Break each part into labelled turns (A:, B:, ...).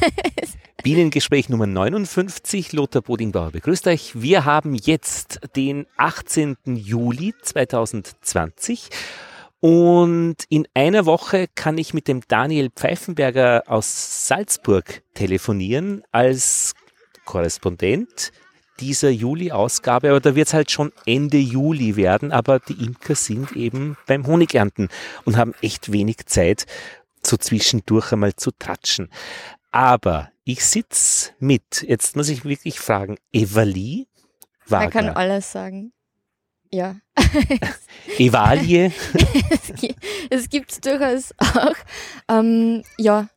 A: Bienengespräch Nummer 59. Lothar Bodingbauer begrüßt euch. Wir haben jetzt den 18. Juli 2020 und in einer Woche kann ich mit dem Daniel Pfeifenberger aus Salzburg telefonieren als Korrespondent dieser Juli-Ausgabe, aber da wird es halt schon Ende Juli werden, aber die Imker sind eben beim Honigernten und haben echt wenig Zeit, so zwischendurch einmal zu tratschen. Aber ich sitze mit, jetzt muss ich wirklich fragen, Evalie
B: Wagner. Man kann alles sagen. Ja.
A: Evalie.
B: es gibt durchaus auch, ähm, ja,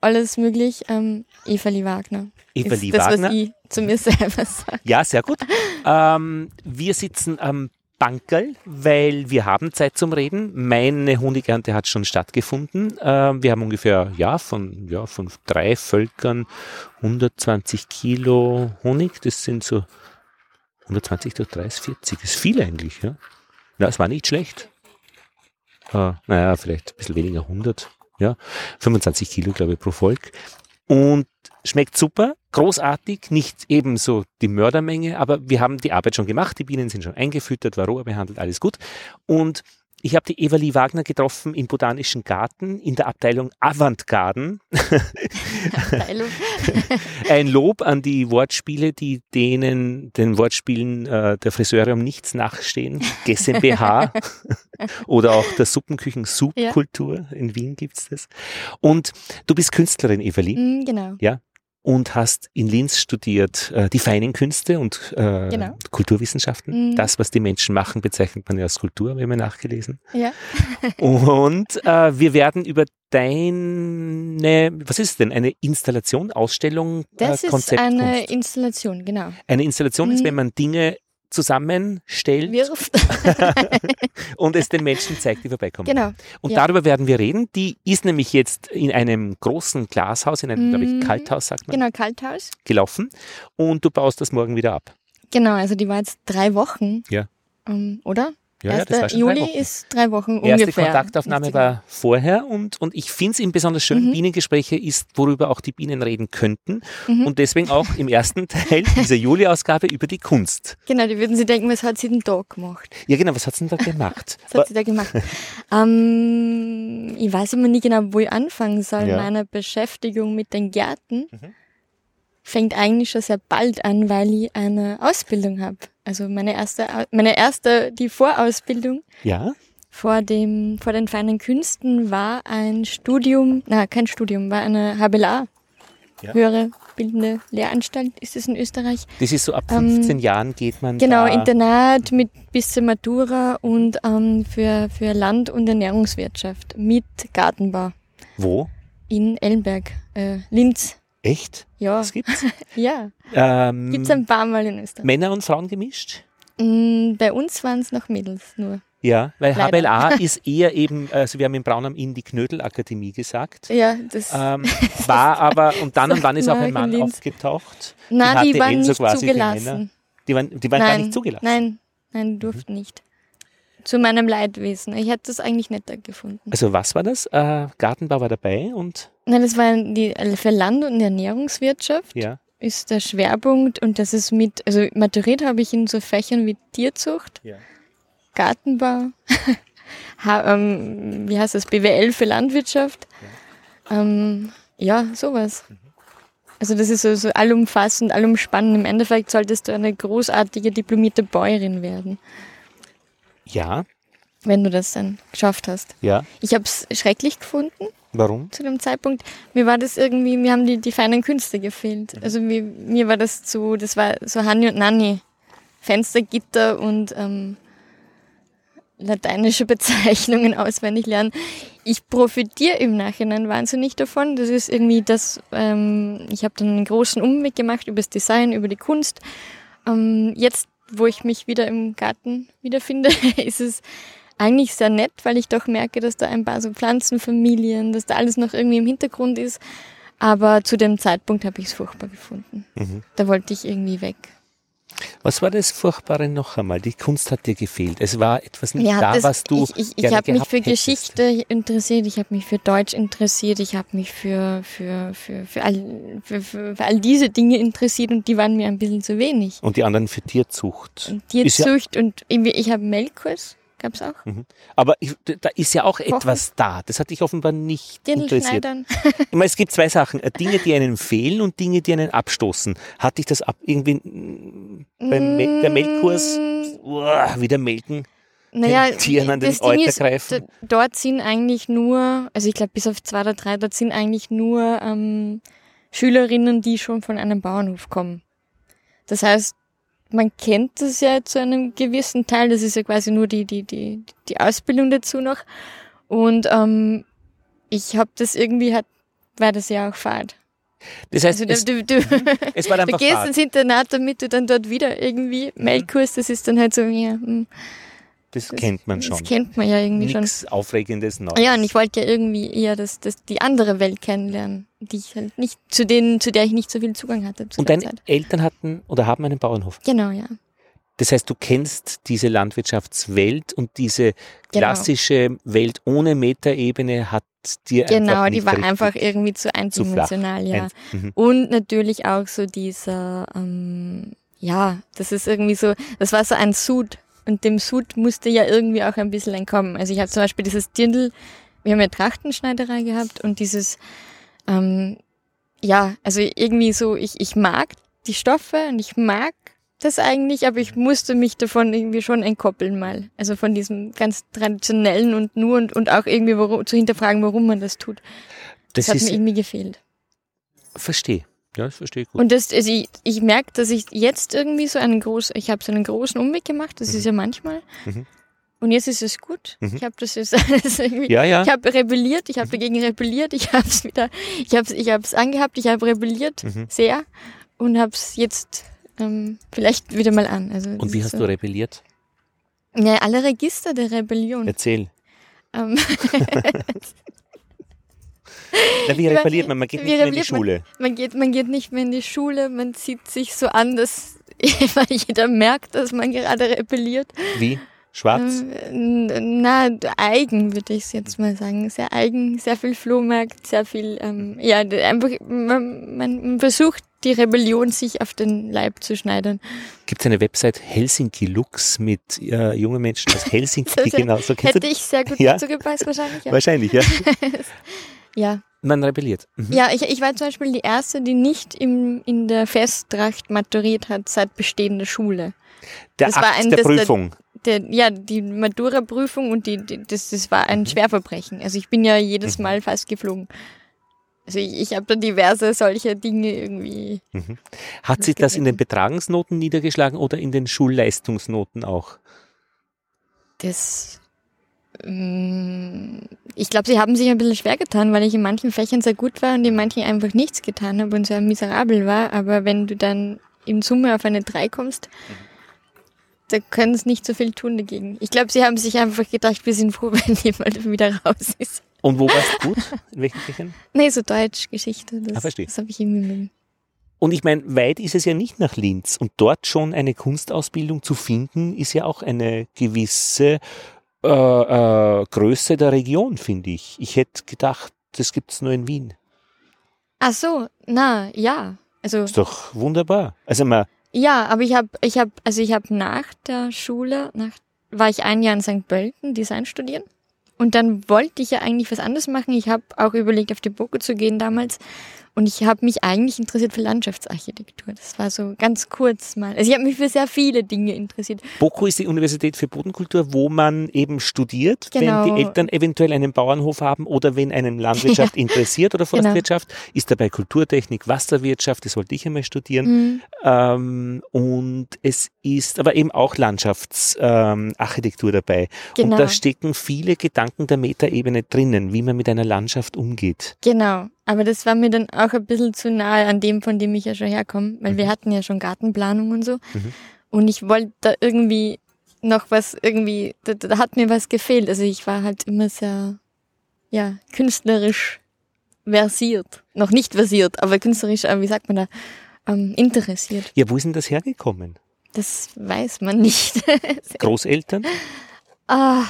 B: alles möglich. Ähm, Evali Wagner.
A: Evali
B: ist das,
A: Wagner.
B: was ich zu mir selber sage.
A: Ja, sehr gut. Ähm, wir sitzen am Bankerl, weil wir haben Zeit zum Reden. Meine Honigernte hat schon stattgefunden. Ähm, wir haben ungefähr ja von, ja, von drei Völkern 120 Kilo Honig. Das sind so 120 durch 30, 40. Das ist viel eigentlich. Ja, ja es war nicht schlecht. Äh, naja, vielleicht ein bisschen weniger, 100. Ja, 25 Kilo, glaube ich, pro Volk. Und schmeckt super, großartig, nicht ebenso die Mördermenge, aber wir haben die Arbeit schon gemacht, die Bienen sind schon eingefüttert, Varroa behandelt, alles gut. Und ich habe die Evalie Wagner getroffen im Botanischen Garten in der Abteilung Avantgarden. Ein Lob an die Wortspiele, die denen den Wortspielen äh, der Friseure um nichts nachstehen. GmbH oder auch der Suppenküchen Subkultur. Ja. In Wien gibt's das. Und du bist Künstlerin, Evalie.
B: Mm, genau.
A: Ja und hast in Linz studiert äh, die feinen Künste und äh, genau. Kulturwissenschaften. Mhm. Das, was die Menschen machen, bezeichnet man ja als Kultur, haben wir nachgelesen.
B: Ja.
A: und äh, wir werden über deine, was ist denn, eine Installation, Ausstellung,
B: das äh, Konzept? Das ist eine Installation, genau.
A: Eine Installation mhm. ist, wenn man Dinge zusammenstellt
B: Wirft.
A: und es den Menschen zeigt, die vorbeikommen.
B: Genau.
A: Und ja. darüber werden wir reden. Die ist nämlich jetzt in einem großen Glashaus, in einem, mhm. glaube ich, Kalthaus, sagt man.
B: Genau, Kalthaus.
A: Gelaufen. Und du baust das morgen wieder ab.
B: Genau, also die war jetzt drei Wochen.
A: Ja.
B: Ähm, oder?
A: Ja, 1.
B: Ja, Juli ist drei Wochen
A: ungefähr. Erste Kontaktaufnahme war vorher und, und ich finde es eben besonders schön, mhm. Bienengespräche ist, worüber auch die Bienen reden könnten mhm. und deswegen auch im ersten Teil dieser Juli-Ausgabe über die Kunst.
B: Genau, die würden sie denken, was hat sie denn da gemacht?
A: Ja genau, was hat sie denn da gemacht?
B: was hat sie da gemacht? ähm, ich weiß immer nicht genau, wo ich anfangen soll, ja. meiner Beschäftigung mit den Gärten. Mhm fängt eigentlich schon sehr bald an, weil ich eine Ausbildung habe. Also meine erste, meine erste, die Vorausbildung.
A: Ja.
B: Vor dem, vor den feinen Künsten war ein Studium, na, kein Studium, war eine HBLA. Ja. Höhere bildende Lehranstalt ist es in Österreich.
A: Das ist so ab 15 ähm, Jahren geht man.
B: Genau, Internat mit bis zur Matura und ähm, für, für Land- und Ernährungswirtschaft mit Gartenbau.
A: Wo?
B: In Ellenberg, äh, Linz.
A: Echt?
B: Ja.
A: Das gibt's?
B: ja.
A: Ähm,
B: gibt's ein paar Mal in Österreich.
A: Männer und Frauen gemischt?
B: Mm, bei uns waren es noch Mädels nur.
A: Ja, weil Leider. HBLA ist eher eben, also wir haben in Braun am Inn die Knödelakademie gesagt.
B: Ja, das
A: ähm, war aber, und dann und wann ist auch ein Mann aufgetaucht.
B: Nein, die, die waren nicht zugelassen.
A: Die waren, die waren
B: nein,
A: gar nicht zugelassen?
B: Nein, nein, durften mhm. nicht. Zu meinem Leidwesen. Ich hätte das eigentlich netter gefunden.
A: Also was war das? Äh, Gartenbau war dabei und?
B: Nein, das war die, für Land- und Ernährungswirtschaft.
A: Ja.
B: Ist der Schwerpunkt und das ist mit, also maturiert habe ich in so Fächern wie Tierzucht,
A: ja.
B: Gartenbau, ha, ähm, wie heißt das, BWL für Landwirtschaft. Ja, ähm, ja sowas. Mhm. Also das ist so, so allumfassend, allumspannend. Im Endeffekt solltest du eine großartige diplomierte Bäuerin werden.
A: Ja.
B: Wenn du das dann geschafft hast.
A: Ja.
B: Ich habe es schrecklich gefunden.
A: Warum?
B: Zu dem Zeitpunkt. Mir war das irgendwie, mir haben die, die feinen Künste gefehlt. Mhm. Also mir, mir war das zu, das war so Hanni und Nanni. Fenstergitter und ähm, lateinische Bezeichnungen auswendig lernen. Ich profitiere im Nachhinein wahnsinnig davon. Das ist irgendwie das, ähm, ich habe dann einen großen Umweg gemacht über das Design, über die Kunst. Ähm, jetzt wo ich mich wieder im Garten wiederfinde, ist es eigentlich sehr nett, weil ich doch merke, dass da ein paar so Pflanzenfamilien, dass da alles noch irgendwie im Hintergrund ist. Aber zu dem Zeitpunkt habe ich es furchtbar gefunden. Mhm. Da wollte ich irgendwie weg.
A: Was war das Furchtbare noch einmal? Die Kunst hat dir gefehlt. Es war etwas nicht
B: Ja,
A: da,
B: das-
A: was du.
B: Ich, ich, ich habe mich für
A: hättest.
B: Geschichte interessiert, ich habe mich für Deutsch interessiert, ich habe mich für, für, für, für, all, für, für, für all diese Dinge interessiert und die waren mir ein bisschen zu wenig.
A: Und die anderen für Tierzucht.
B: Und
A: Ist ja-
B: Tierzucht und irgendwie- ich habe Melkkurs, gab's auch.
A: Aber ich, da ist ja auch etwas da. Das hat dich offenbar nicht interessiert.
B: Dirndlschneidern.
A: Ich meine, es gibt zwei Sachen. Äh, Dinge, die einem fehlen und Dinge, die einen abstoßen. Hat dich das ab irgendwie mm, beim Mel der Melkkurs uah, wieder melken?
B: Naja,
A: den Tieren an den Euter
B: ist,
A: greifen.
B: dort sind eigentlich nur, also ich glaube bis auf zwei oder drei, dort sind eigentlich nur ähm, Schülerinnen, die schon von einem Bauernhof kommen. Das heißt, man kennt das ja zu einem gewissen Teil, das ist ja quasi nur die, die, die, die Ausbildung dazu noch. Und ähm, ich habe das irgendwie, hat, war das ja auch Fahrt.
A: Das heißt,
B: Also
A: es,
B: du, du, du,
A: es war
B: du
A: einfach
B: gehst
A: Fahrt.
B: ins Internat, damit du dann dort wieder irgendwie Melkkurs, das ist dann halt so, ja, hm,
A: Das kennt man
B: das
A: schon.
B: kennt man ja irgendwie schon.
A: Nichts Aufregendes Neues.
B: Ja, und ich wollte ja irgendwie eher das, das, die andere Welt kennenlernen, die ich halt nicht, zu denen, zu der ich nicht so viel Zugang hatte zu
A: Und deine
B: Zeit.
A: Eltern hatten oder haben einen Bauernhof.
B: Genau, ja.
A: Das heißt, du kennst diese Landwirtschaftswelt und diese
B: Genau.
A: klassische Welt ohne Metaebene hat dir
B: Genau,
A: einfach
B: die war einfach irgendwie zu
A: zu
B: eindimensional, ja.
A: Ein- mhm.
B: Und natürlich auch so dieser, ähm, ja, das ist irgendwie so, das war so ein Sud. Und dem Sud musste ja irgendwie auch ein bisschen entkommen. Also ich habe zum Beispiel dieses Dirndl, wir haben ja Trachtenschneiderei gehabt und dieses, ähm, ja, also irgendwie so, ich, ich mag die Stoffe und ich mag das eigentlich, aber ich musste mich davon irgendwie schon entkoppeln mal. Also von diesem ganz traditionellen und nur und, und auch irgendwie warum, zu hinterfragen, warum man das tut. Das,
A: Das
B: hat mir irgendwie gefehlt.
A: verstehe. Ja, das verstehe ich gut.
B: Und das, also ich, ich merke, dass ich jetzt irgendwie so einen großen, ich habe so einen großen Umweg gemacht, das ist ja manchmal.
A: Mhm.
B: Und jetzt ist es gut.
A: Mhm.
B: Ich habe das jetzt alles irgendwie.
A: ja, ja.
B: Ich habe rebelliert, ich habe dagegen rebelliert, ich habe es wieder, ich habe es ich hab's angehabt, ich habe rebelliert
A: Mhm.
B: sehr und habe es jetzt ähm, vielleicht wieder mal an. Also
A: Und wie hast du rebelliert?
B: Ja, alle Register der Rebellion.
A: Erzähl.
B: Ähm,
A: Na, wie rebelliert man? Man geht nicht mehr in die
B: rebelliert man?
A: Schule.
B: man, geht, man geht nicht mehr in die Schule, man zieht sich so an, dass jeder merkt, dass man gerade rebelliert.
A: Wie? Schwarz?
B: Ähm, Na, eigen würde ich es jetzt mal sagen. Sehr eigen, sehr viel Flohmarkt, sehr viel, ähm, ja, einfach, man, man versucht die Rebellion sich auf den Leib zu schneidern.
A: Gibt es eine Website Helsinki Lux mit äh, jungen Menschen aus Helsinki?
B: Das ist-
A: genau, so kennst du
B: Hätte ich sehr gut
A: Ja.
B: dazu gepasst wahrscheinlich, ja.
A: Wahrscheinlich, ja.
B: Ja,
A: Man rebelliert. Mhm.
B: ja ich, ich war zum Beispiel die Erste, die nicht im, in der Festtracht maturiert hat seit Bestehen der Schule.
A: Der
B: Das war
A: Akt
B: ein-
A: der
B: das-
A: Prüfung.
B: Der, ja, die Matura-Prüfung und die, die, das, das war ein Schwerverbrechen. Also ich bin ja jedes Mal fast geflogen. Also ich, ich habe da diverse solche Dinge irgendwie.
A: Hat sich das in den Betragensnoten niedergeschlagen oder in den Schulleistungsnoten auch?
B: Das. mm, Ich glaube, sie haben sich ein bisschen schwer getan, weil ich in manchen Fächern sehr gut war und in manchen einfach nichts getan habe und sehr miserabel war. Aber wenn du dann in Summe auf eine 3 kommst, da können sie nicht so viel tun dagegen. Ich glaube, sie haben sich einfach gedacht, wir sind froh, wenn jemand wieder raus ist.
A: Und wo warst du gut? In welchen Fächern?
B: Nee, so Deutsch, Geschichte. Das,
A: Ah, verstehe.
B: das habe ich irgendwie mit.
A: Und ich meine, weit ist es ja nicht nach Linz. Und dort schon eine Kunstausbildung zu finden, ist ja auch eine gewisse äh, äh, Größe der Region, finde ich. Ich hätte gedacht, das gibt es nur in Wien.
B: Ach so, na, ja. Also
A: Ist doch wunderbar. Also man,
B: Ja, aber ich habe, ich habe, also ich habe nach der Schule, nach, war ich ein Jahr in St. Pölten Design studieren. Und dann wollte ich ja eigentlich was anderes machen. Ich habe auch überlegt, auf die BOKU zu gehen damals. Und ich habe mich eigentlich interessiert für Landschaftsarchitektur. Das war so ganz kurz mal. Also ich habe mich für sehr viele Dinge interessiert.
A: BOKU ist die Universität für Bodenkultur, wo man eben studiert,
B: Genau.
A: wenn die Eltern eventuell einen Bauernhof haben oder wenn einen Landwirtschaft interessiert oder
B: Genau.
A: Forstwirtschaft, ist dabei Kulturtechnik, Wasserwirtschaft, das wollte ich einmal studieren.
B: Mhm.
A: Ähm, und es ist aber eben auch Landschaftsarchitektur ähm, dabei.
B: Genau.
A: Und da stecken viele Gedanken der Metaebene drinnen, wie man mit einer Landschaft umgeht.
B: Genau. Aber das war mir dann auch ein bisschen zu nahe an dem, von dem ich ja schon herkomme, weil wir
A: Mhm.
B: hatten ja schon Gartenplanung und so.
A: Mhm.
B: Und ich wollte da irgendwie noch was irgendwie, da, da hat mir was gefehlt. Also ich war halt immer sehr, ja, künstlerisch versiert. Noch nicht versiert, aber künstlerisch, äh, wie sagt man da, ähm, interessiert.
A: Ja, wo ist denn das hergekommen?
B: Das weiß man nicht.
A: Großeltern?
B: Ah,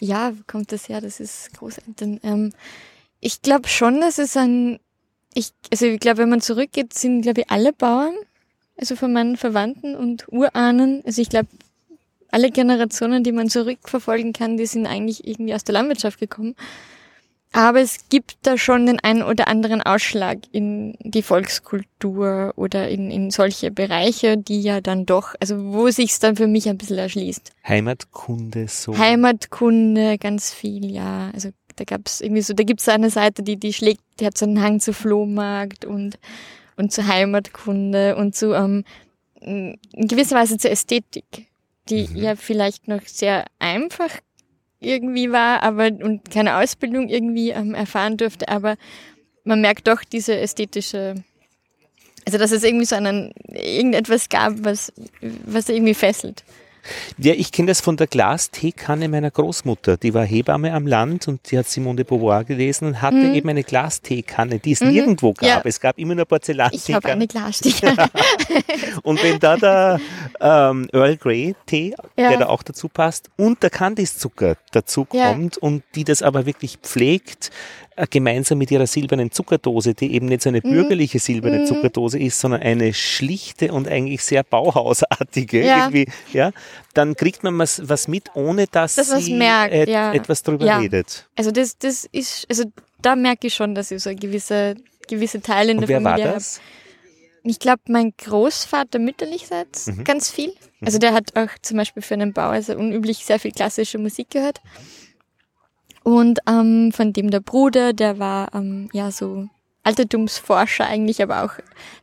B: ja, wo kommt das her? Das ist Großeltern. Ähm, ich glaube schon, dass es ein, ich, also ich glaube, wenn man zurückgeht, sind, glaube ich, alle Bauern, also von meinen Verwandten und Urahnen. Also ich glaube, alle Generationen, die man zurückverfolgen kann, die sind eigentlich irgendwie aus der Landwirtschaft gekommen. Aber es gibt da schon den einen oder anderen Ausschlag in die Volkskultur oder in, in solche Bereiche, die ja dann doch, also wo sich's dann für mich ein bisschen erschließt.
A: Heimatkunde so.
B: Heimatkunde, ganz viel, ja. Also da gab's irgendwie so, da gibt's eine Seite, die, die schlägt, die hat so einen Hang zu Flohmarkt und, und zu Heimatkunde und zu, ähm, in gewisser Weise zur Ästhetik, die
A: Mhm.
B: ja vielleicht noch sehr einfach irgendwie war, aber und keine Ausbildung irgendwie ähm, erfahren durfte, aber man merkt doch diese ästhetische, also dass es irgendwie so einen irgendetwas gab, was was irgendwie fesselt.
A: Ja, ich kenne das von der Glasteekanne meiner Großmutter. Die war Hebamme am Land und die hat Simone de Beauvoir gelesen und hatte eben eine Glasteekanne, die es nirgendwo gab.
B: Mhm. Ja.
A: Es gab immer nur
B: Ich habe
A: Porzellanteekanne.
B: eine Glasstiche.
A: Und wenn da der ähm, Earl Grey Tee,
B: Ja.
A: der da auch dazu passt, und der Kandiszucker dazu
B: Ja.
A: kommt und die das aber wirklich pflegt, gemeinsam mit ihrer silbernen Zuckerdose, die eben nicht so
B: Mhm.
A: eine bürgerliche silberne Zuckerdose ist, sondern eine schlichte und eigentlich sehr bauhausartige
B: Ja.
A: irgendwie, ja, dann kriegt man was, was mit, ohne dass
B: Dass
A: sie
B: merkt,
A: et-
B: ja.
A: etwas drüber
B: Ja.
A: redet.
B: Also das das ist also da merke ich schon, dass ich so gewisse gewisse Teile in
A: Und
B: der
A: wer
B: Familie habe. Ich glaube, mein Großvater mütterlichseits
A: Mhm.
B: ganz viel. Also der hat auch zum Beispiel für einen Bauer also unüblich sehr viel klassische Musik gehört. Und ähm, von dem der Bruder, der war ähm, ja so Altertumsforscher eigentlich, aber auch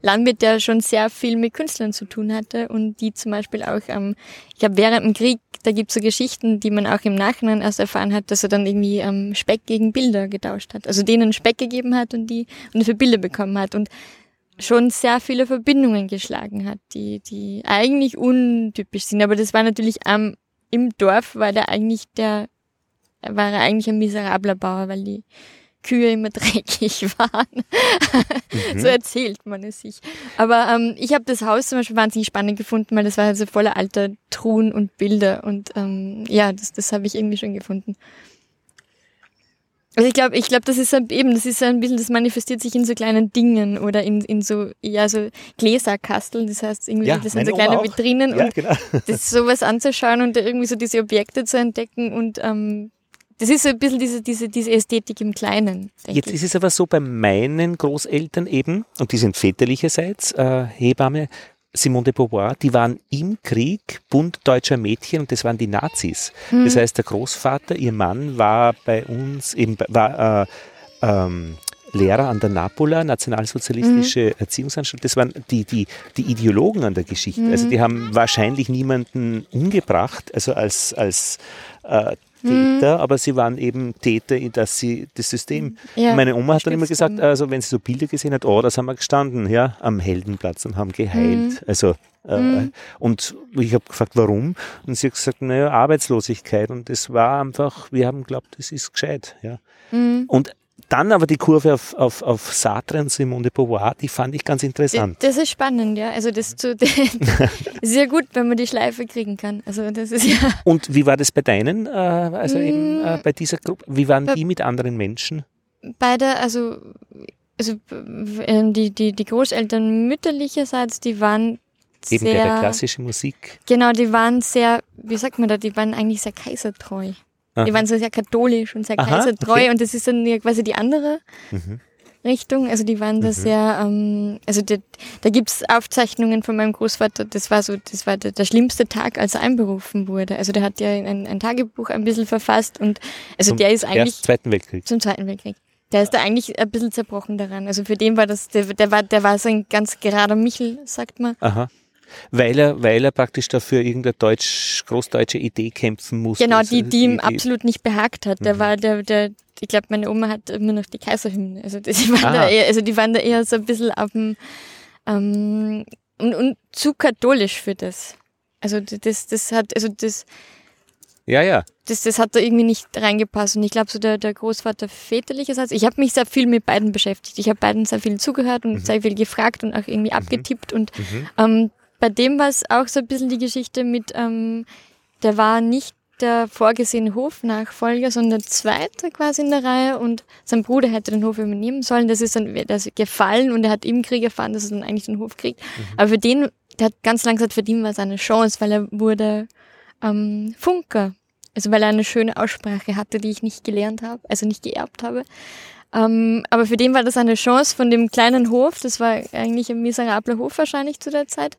B: Landwirt, der schon sehr viel mit Künstlern zu tun hatte und die zum Beispiel auch, ähm, ich glaube, während dem Krieg, da gibt's so Geschichten, die man auch im Nachhinein erst erfahren hat, dass er dann irgendwie ähm, Speck gegen Bilder getauscht hat. Also denen Speck gegeben hat und die und dafür Bilder bekommen hat und schon sehr viele Verbindungen geschlagen hat, die, die eigentlich untypisch sind. Aber das war natürlich am, im Dorf war der eigentlich der, war er eigentlich ein miserabler Bauer, weil die Kühe immer dreckig waren.
A: Mhm.
B: so erzählt man es sich. Aber ähm, ich habe das Haus zum Beispiel wahnsinnig spannend gefunden, weil das war also voller alter Truhen und Bilder und ähm, ja, das, das habe ich irgendwie schon gefunden. Also ich glaube, ich glaube, das ist ein- eben, das ist ein bisschen, das manifestiert sich in so kleinen Dingen oder in, in so, ja, so Gläserkasteln. Das heißt, irgendwie,
A: Ja,
B: das sind so kleine. Vitrinen
A: Ja,
B: und
A: genau.
B: das sowas anzuschauen und irgendwie so diese Objekte zu entdecken und ähm, das ist so ein bisschen diese, diese, diese Ästhetik im Kleinen, denke
A: Jetzt
B: ich.
A: ist es aber so bei meinen Großeltern eben, und die sind väterlicherseits äh, Hebamme, Simone de Beauvoir, die waren im Krieg Bund deutscher Mädchen und das waren die Nazis.
B: Hm.
A: Das heißt, der Großvater, ihr Mann, war bei uns eben, war äh, ähm, Lehrer an der Napola, Nationalsozialistische
B: Mhm.
A: Erziehungsanstalt. Das waren die, die, die Ideologen an der Geschichte.
B: Mhm.
A: Also die haben wahrscheinlich niemanden umgebracht, also als, als äh,
B: Mhm.
A: Täter, aber sie waren eben Täter, in das sie das System.
B: Ja,
A: Meine Oma hat dann immer gesagt, also wenn sie so Bilder gesehen hat, oh, da sind wir gestanden, ja, am Heldenplatz und haben geheilt.
B: Mhm.
A: Also äh, und ich habe gefragt, warum? Und sie hat gesagt, naja, Arbeitslosigkeit. Und das war einfach, wir haben geglaubt, das ist gescheit. Ja.
B: Mhm.
A: Und dann aber die Kurve auf, auf, auf Sartre und Simone de Beauvoir, die fand ich ganz interessant.
B: Das ist spannend, ja. Also das zu, ja gut, wenn man die Schleife kriegen kann. Also das ist ja.
A: Und wie war das bei deinen, äh, also eben
B: Mm.
A: äh, bei dieser Gruppe? Wie waren die mit anderen Menschen?
B: beide, also, also ähm, die, die, die Großeltern mütterlicherseits, die waren
A: Eben
B: sehr,
A: bei der klassischen Musik.
B: genau, die waren sehr, wie sagt man da, die waren eigentlich sehr kaisertreu.
A: Aha.
B: Die waren so sehr katholisch und sehr kaisertreu
A: okay.
B: und das ist dann ja quasi die andere
A: Mhm.
B: Richtung. Also die waren da sehr, ähm, also da, da gibt's Aufzeichnungen von meinem Großvater, das war so, das war der, der schlimmste Tag, als er einberufen wurde. Also der hat ja ein, ein Tagebuch ein bisschen verfasst und also
A: Zum
B: der ist eigentlich
A: Ersten, Zweiten Weltkrieg.
B: zum Zweiten Weltkrieg. Der ist da eigentlich ein bisschen zerbrochen daran. Also für den war das, der, der war, der war so ein ganz gerader Michel, sagt man.
A: Aha. Weil er, weil er praktisch dafür irgendeine deutsch, großdeutsche Idee kämpfen musste.
B: Genau, die, die ihm absolut nicht behagt hat. Der war der, der, ich glaube, meine Oma hat immer noch die Kaiserhymne. Also die waren,
A: Ah.
B: da eher, also die waren da eher so ein bisschen auf dem, ähm, und, und zu katholisch für das. Also das, das hat, also das,
A: Ja, ja.
B: das, das hat da irgendwie nicht reingepasst. Und ich glaube, so der, der Großvater väterlicherseits, ich habe mich sehr viel mit beiden beschäftigt. Ich habe beiden sehr viel zugehört und sehr viel gefragt und auch irgendwie abgetippt. Und ähm, bei dem war es auch so ein bisschen die Geschichte mit, ähm, der war nicht der vorgesehene Hofnachfolger, sondern der zweite quasi in der Reihe und sein Bruder hätte den Hof übernehmen sollen. Das ist dann das ist gefallen und er hat im Krieg erfahren, dass er dann eigentlich den Hof kriegt. Mhm. Aber für den, der hat ganz lang gesagt, für den war es eine Chance, weil er wurde ähm, Funker. Also weil er eine schöne Aussprache hatte, die ich nicht gelernt habe, also nicht geerbt habe. Ähm, aber für den war das eine Chance von dem kleinen Hof, das war eigentlich ein miserabler Hof wahrscheinlich zu der Zeit,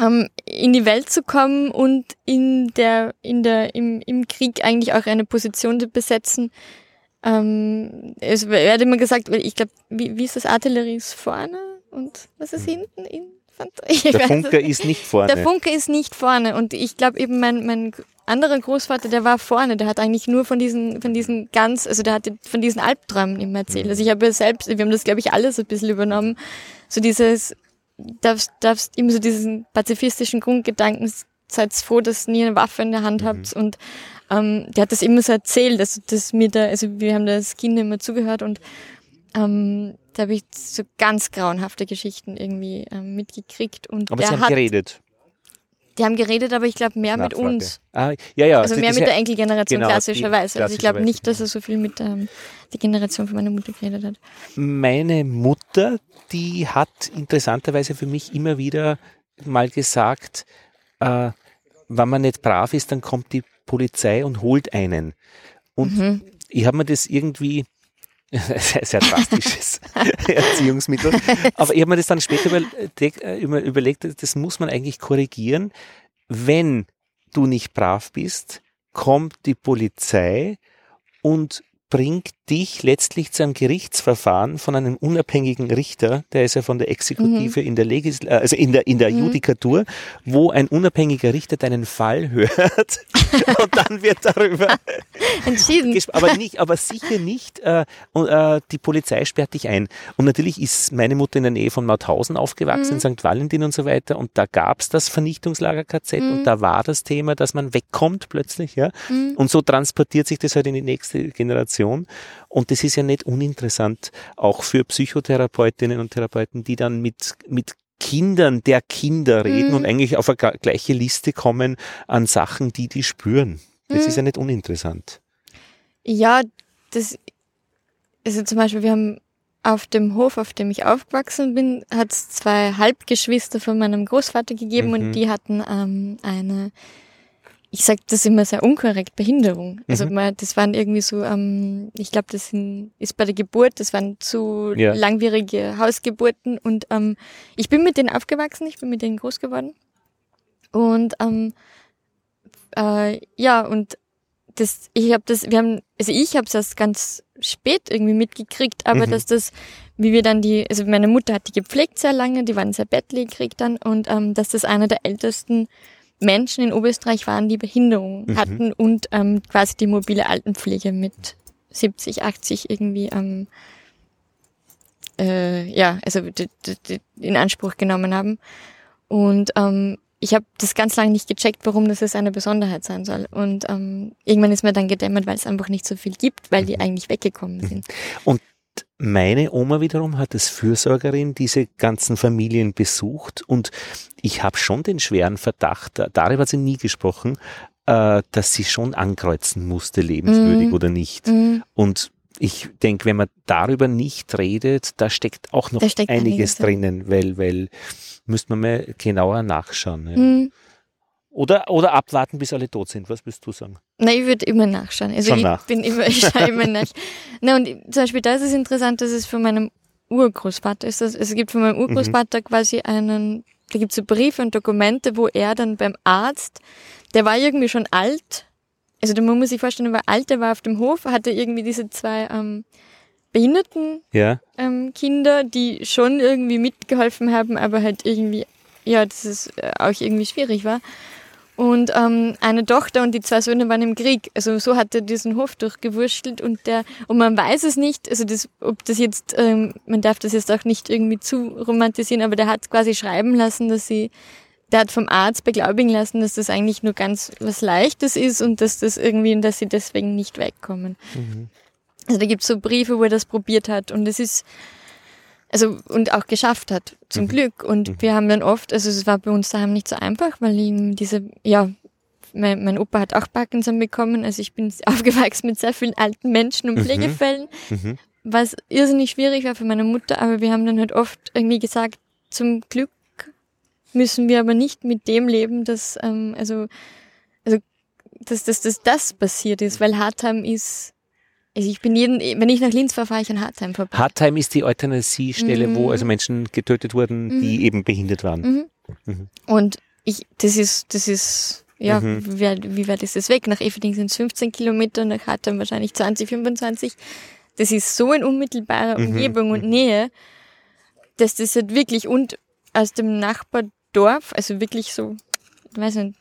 B: ähm, in die Welt zu kommen und in der, in der, im, im Krieg eigentlich auch eine Position zu besetzen. Ähm, es wird immer gesagt, ich glaube, wie, wie ist das? Artillerie ist vorne und was ist hinten? In
A: ich der Funke ist nicht vorne.
B: Der Funke ist nicht vorne und ich glaube eben mein, mein anderer Großvater, der war vorne, der hat eigentlich nur von diesen, von diesen ganz, also der hat von diesen Albträumen immer erzählt. Also ich habe ja selbst, wir haben das glaube ich alles ein bisschen übernommen, so dieses, darfst, darfst immer so diesen pazifistischen Grundgedanken, seid froh, dass ihr nie eine Waffe in der Hand habt. Mhm. Und ähm, der hat das immer so erzählt, dass, dass mir da, also wir haben da als Kind immer zugehört und ähm, da habe ich so ganz grauenhafte Geschichten irgendwie ähm, mitgekriegt. Und
A: aber sie haben
B: hat,
A: geredet.
B: Die haben geredet, aber ich glaube mehr mit uns.
A: Ah, ja, ja.
B: Also mehr mit der Enkelgeneration genau, klassischerweise. Also ich glaube nicht, dass er so viel mit ähm, der Generation von meiner Mutter geredet hat.
A: Meine Mutter, die hat interessanterweise für mich immer wieder mal gesagt, äh, wenn man nicht brav ist, dann kommt die Polizei und holt einen. Und mhm. ich habe mir das irgendwie sehr, drastisches Erziehungsmittel. Aber ich habe mir das dann später äh, überlegt, das muss man eigentlich korrigieren. Wenn du nicht brav bist, kommt die Polizei und bringt dich letztlich zu einem Gerichtsverfahren von einem unabhängigen Richter, der ist ja von der Exekutive mhm. in der Legisl äh, also in der in der mhm. Judikatur, wo ein unabhängiger Richter deinen Fall hört und dann wird darüber
B: entschieden.
A: Aber nicht, aber sicher nicht. Äh, äh, die Polizei sperrt dich ein. Und natürlich ist meine Mutter in der Nähe von Mauthausen aufgewachsen, mhm. in St. Valentin und so weiter. Und da gab's das Vernichtungslager KZ und mhm. da war das Thema, dass man wegkommt plötzlich, ja. Mhm. Und so transportiert sich das halt in die nächste Generation Situation. Und das ist ja nicht uninteressant, auch für Psychotherapeutinnen und Therapeuten, die dann mit, mit Kindern der Kinder reden mhm. und eigentlich auf eine gleiche Liste kommen an Sachen, die die spüren. Das mhm. ist ja nicht uninteressant.
B: Ja, das, also zum Beispiel, wir haben auf dem Hof, auf dem ich aufgewachsen bin, hat es zwei Halbgeschwister von meinem Großvater gegeben mhm. und die hatten ähm, eine ich sage das immer sehr unkorrekt, Behinderung. Also mhm. man, das waren irgendwie so, ähm, ich glaube, das sind, ist bei der Geburt, das waren zu ja. langwierige Hausgeburten und ähm, ich bin mit denen aufgewachsen, ich bin mit denen groß geworden. Und ähm, äh, ja, und das, ich habe das, wir haben, also ich habe es erst ganz spät irgendwie mitgekriegt, aber mhm. dass das, wie wir dann die, also meine Mutter hat die gepflegt sehr lange, die waren sehr bettlägerig dann und ähm, dass das einer der ältesten Menschen in Oberösterreich waren, die Behinderung mhm. hatten und ähm, quasi die mobile Altenpflege mit 70, 80 irgendwie ähm, äh, ja, also in Anspruch genommen haben. Und ähm, ich habe das ganz lange nicht gecheckt, warum das jetzt eine Besonderheit sein soll. Und ähm, irgendwann ist mir dann gedämmert, weil es einfach nicht so viel gibt, weil die mhm. eigentlich weggekommen mhm. sind.
A: Und meine Oma wiederum hat als Fürsorgerin diese ganzen Familien besucht und ich habe schon den schweren Verdacht, darüber hat sie nie gesprochen, äh, dass sie schon ankreuzen musste, lebenswürdig mm. oder nicht. Mm. Und ich denke, wenn man darüber nicht redet, da steckt auch noch steckt einiges, drinnen, weil, weil müsste man mal genauer nachschauen. Ja. Mm. Oder, oder abwarten, bis alle tot sind. Was willst du sagen?
B: Nein, ich würde immer nachschauen. Also
A: Schon
B: ich
A: nach.
B: bin immer, ich schaue immer nach. Na, und zum Beispiel da ist es interessant, dass es von meinem Urgroßvater ist. Das, es gibt von meinem Urgroßvater mhm. quasi einen, da gibt es so Briefe und Dokumente, wo er dann beim Arzt, der war irgendwie schon alt, also man muss sich vorstellen, er war alt, der war auf dem Hof, hatte irgendwie diese zwei ähm, behinderten
A: ja.
B: ähm, Kinder, die schon irgendwie mitgeholfen haben, aber halt irgendwie, ja, das ist äh, auch irgendwie schwierig war und ähm, eine Tochter und die zwei Söhne waren im Krieg. Also so hat er diesen Hof durchgewurschtelt und der und man weiß es nicht, also das, ob das jetzt, ähm, man darf das jetzt auch nicht irgendwie zu romantisieren, aber der hat quasi schreiben lassen, dass sie, der hat vom Arzt beglaubigen lassen, dass das eigentlich nur ganz was Leichtes ist und dass das irgendwie, dass sie deswegen nicht wegkommen. Mhm. Also da gibt's so Briefe, wo er das probiert hat und es ist also und auch geschafft hat, zum
A: Mhm.
B: Glück. Und
A: Mhm.
B: wir haben dann oft, also es war bei uns daheim nicht so einfach, weil ihm diese, ja, mein, mein Opa hat auch Parkinson bekommen, also ich bin aufgewachsen mit sehr vielen alten Menschen und
A: Mhm.
B: Pflegefällen,
A: Mhm.
B: was irrsinnig schwierig war für meine Mutter, aber wir haben dann halt oft irgendwie gesagt, zum Glück müssen wir aber nicht mit dem leben, dass, ähm, also, also, dass, dass, dass das passiert ist, weil Hartheim ist, also ich bin jeden, wenn ich nach Linz fahre, fahre ich an Hartheim vorbei.
A: Hartheim ist die Euthanasiestelle,
B: Mhm.
A: wo also Menschen getötet wurden, die eben behindert waren.
B: Mhm.
A: Mhm.
B: Und ich, das ist, das ist, ja,
A: Mhm.
B: wie, weit- wie weit ist das weg? Nach Eferding sind es 15 Kilometer, nach Hartheim wahrscheinlich 20, 25. Das ist so in unmittelbarer
A: Mhm.
B: Umgebung und Nähe, dass das halt wirklich, und aus dem Nachbardorf, also wirklich so, ich weiß nicht,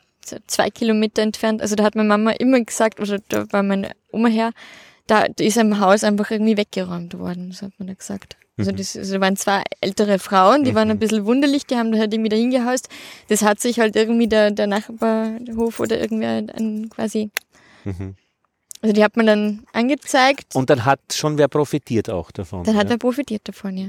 B: zwei Kilometer entfernt, also da hat meine Mama immer gesagt, oder da war meine Oma her, da ist ein Haus einfach irgendwie weggeräumt worden, so hat man da gesagt. Also
A: Mhm.
B: das also da waren zwei ältere Frauen, die waren ein bisschen wunderlich, die haben da halt irgendwie da hingehaust. Das hat sich halt irgendwie der, der Nachbarhof oder irgendwer dann quasi,
A: Mhm.
B: also die hat man dann angezeigt,
A: Und dann hat schon wer profitiert auch davon.
B: dann hat
A: ja.
B: er profitiert davon, ja.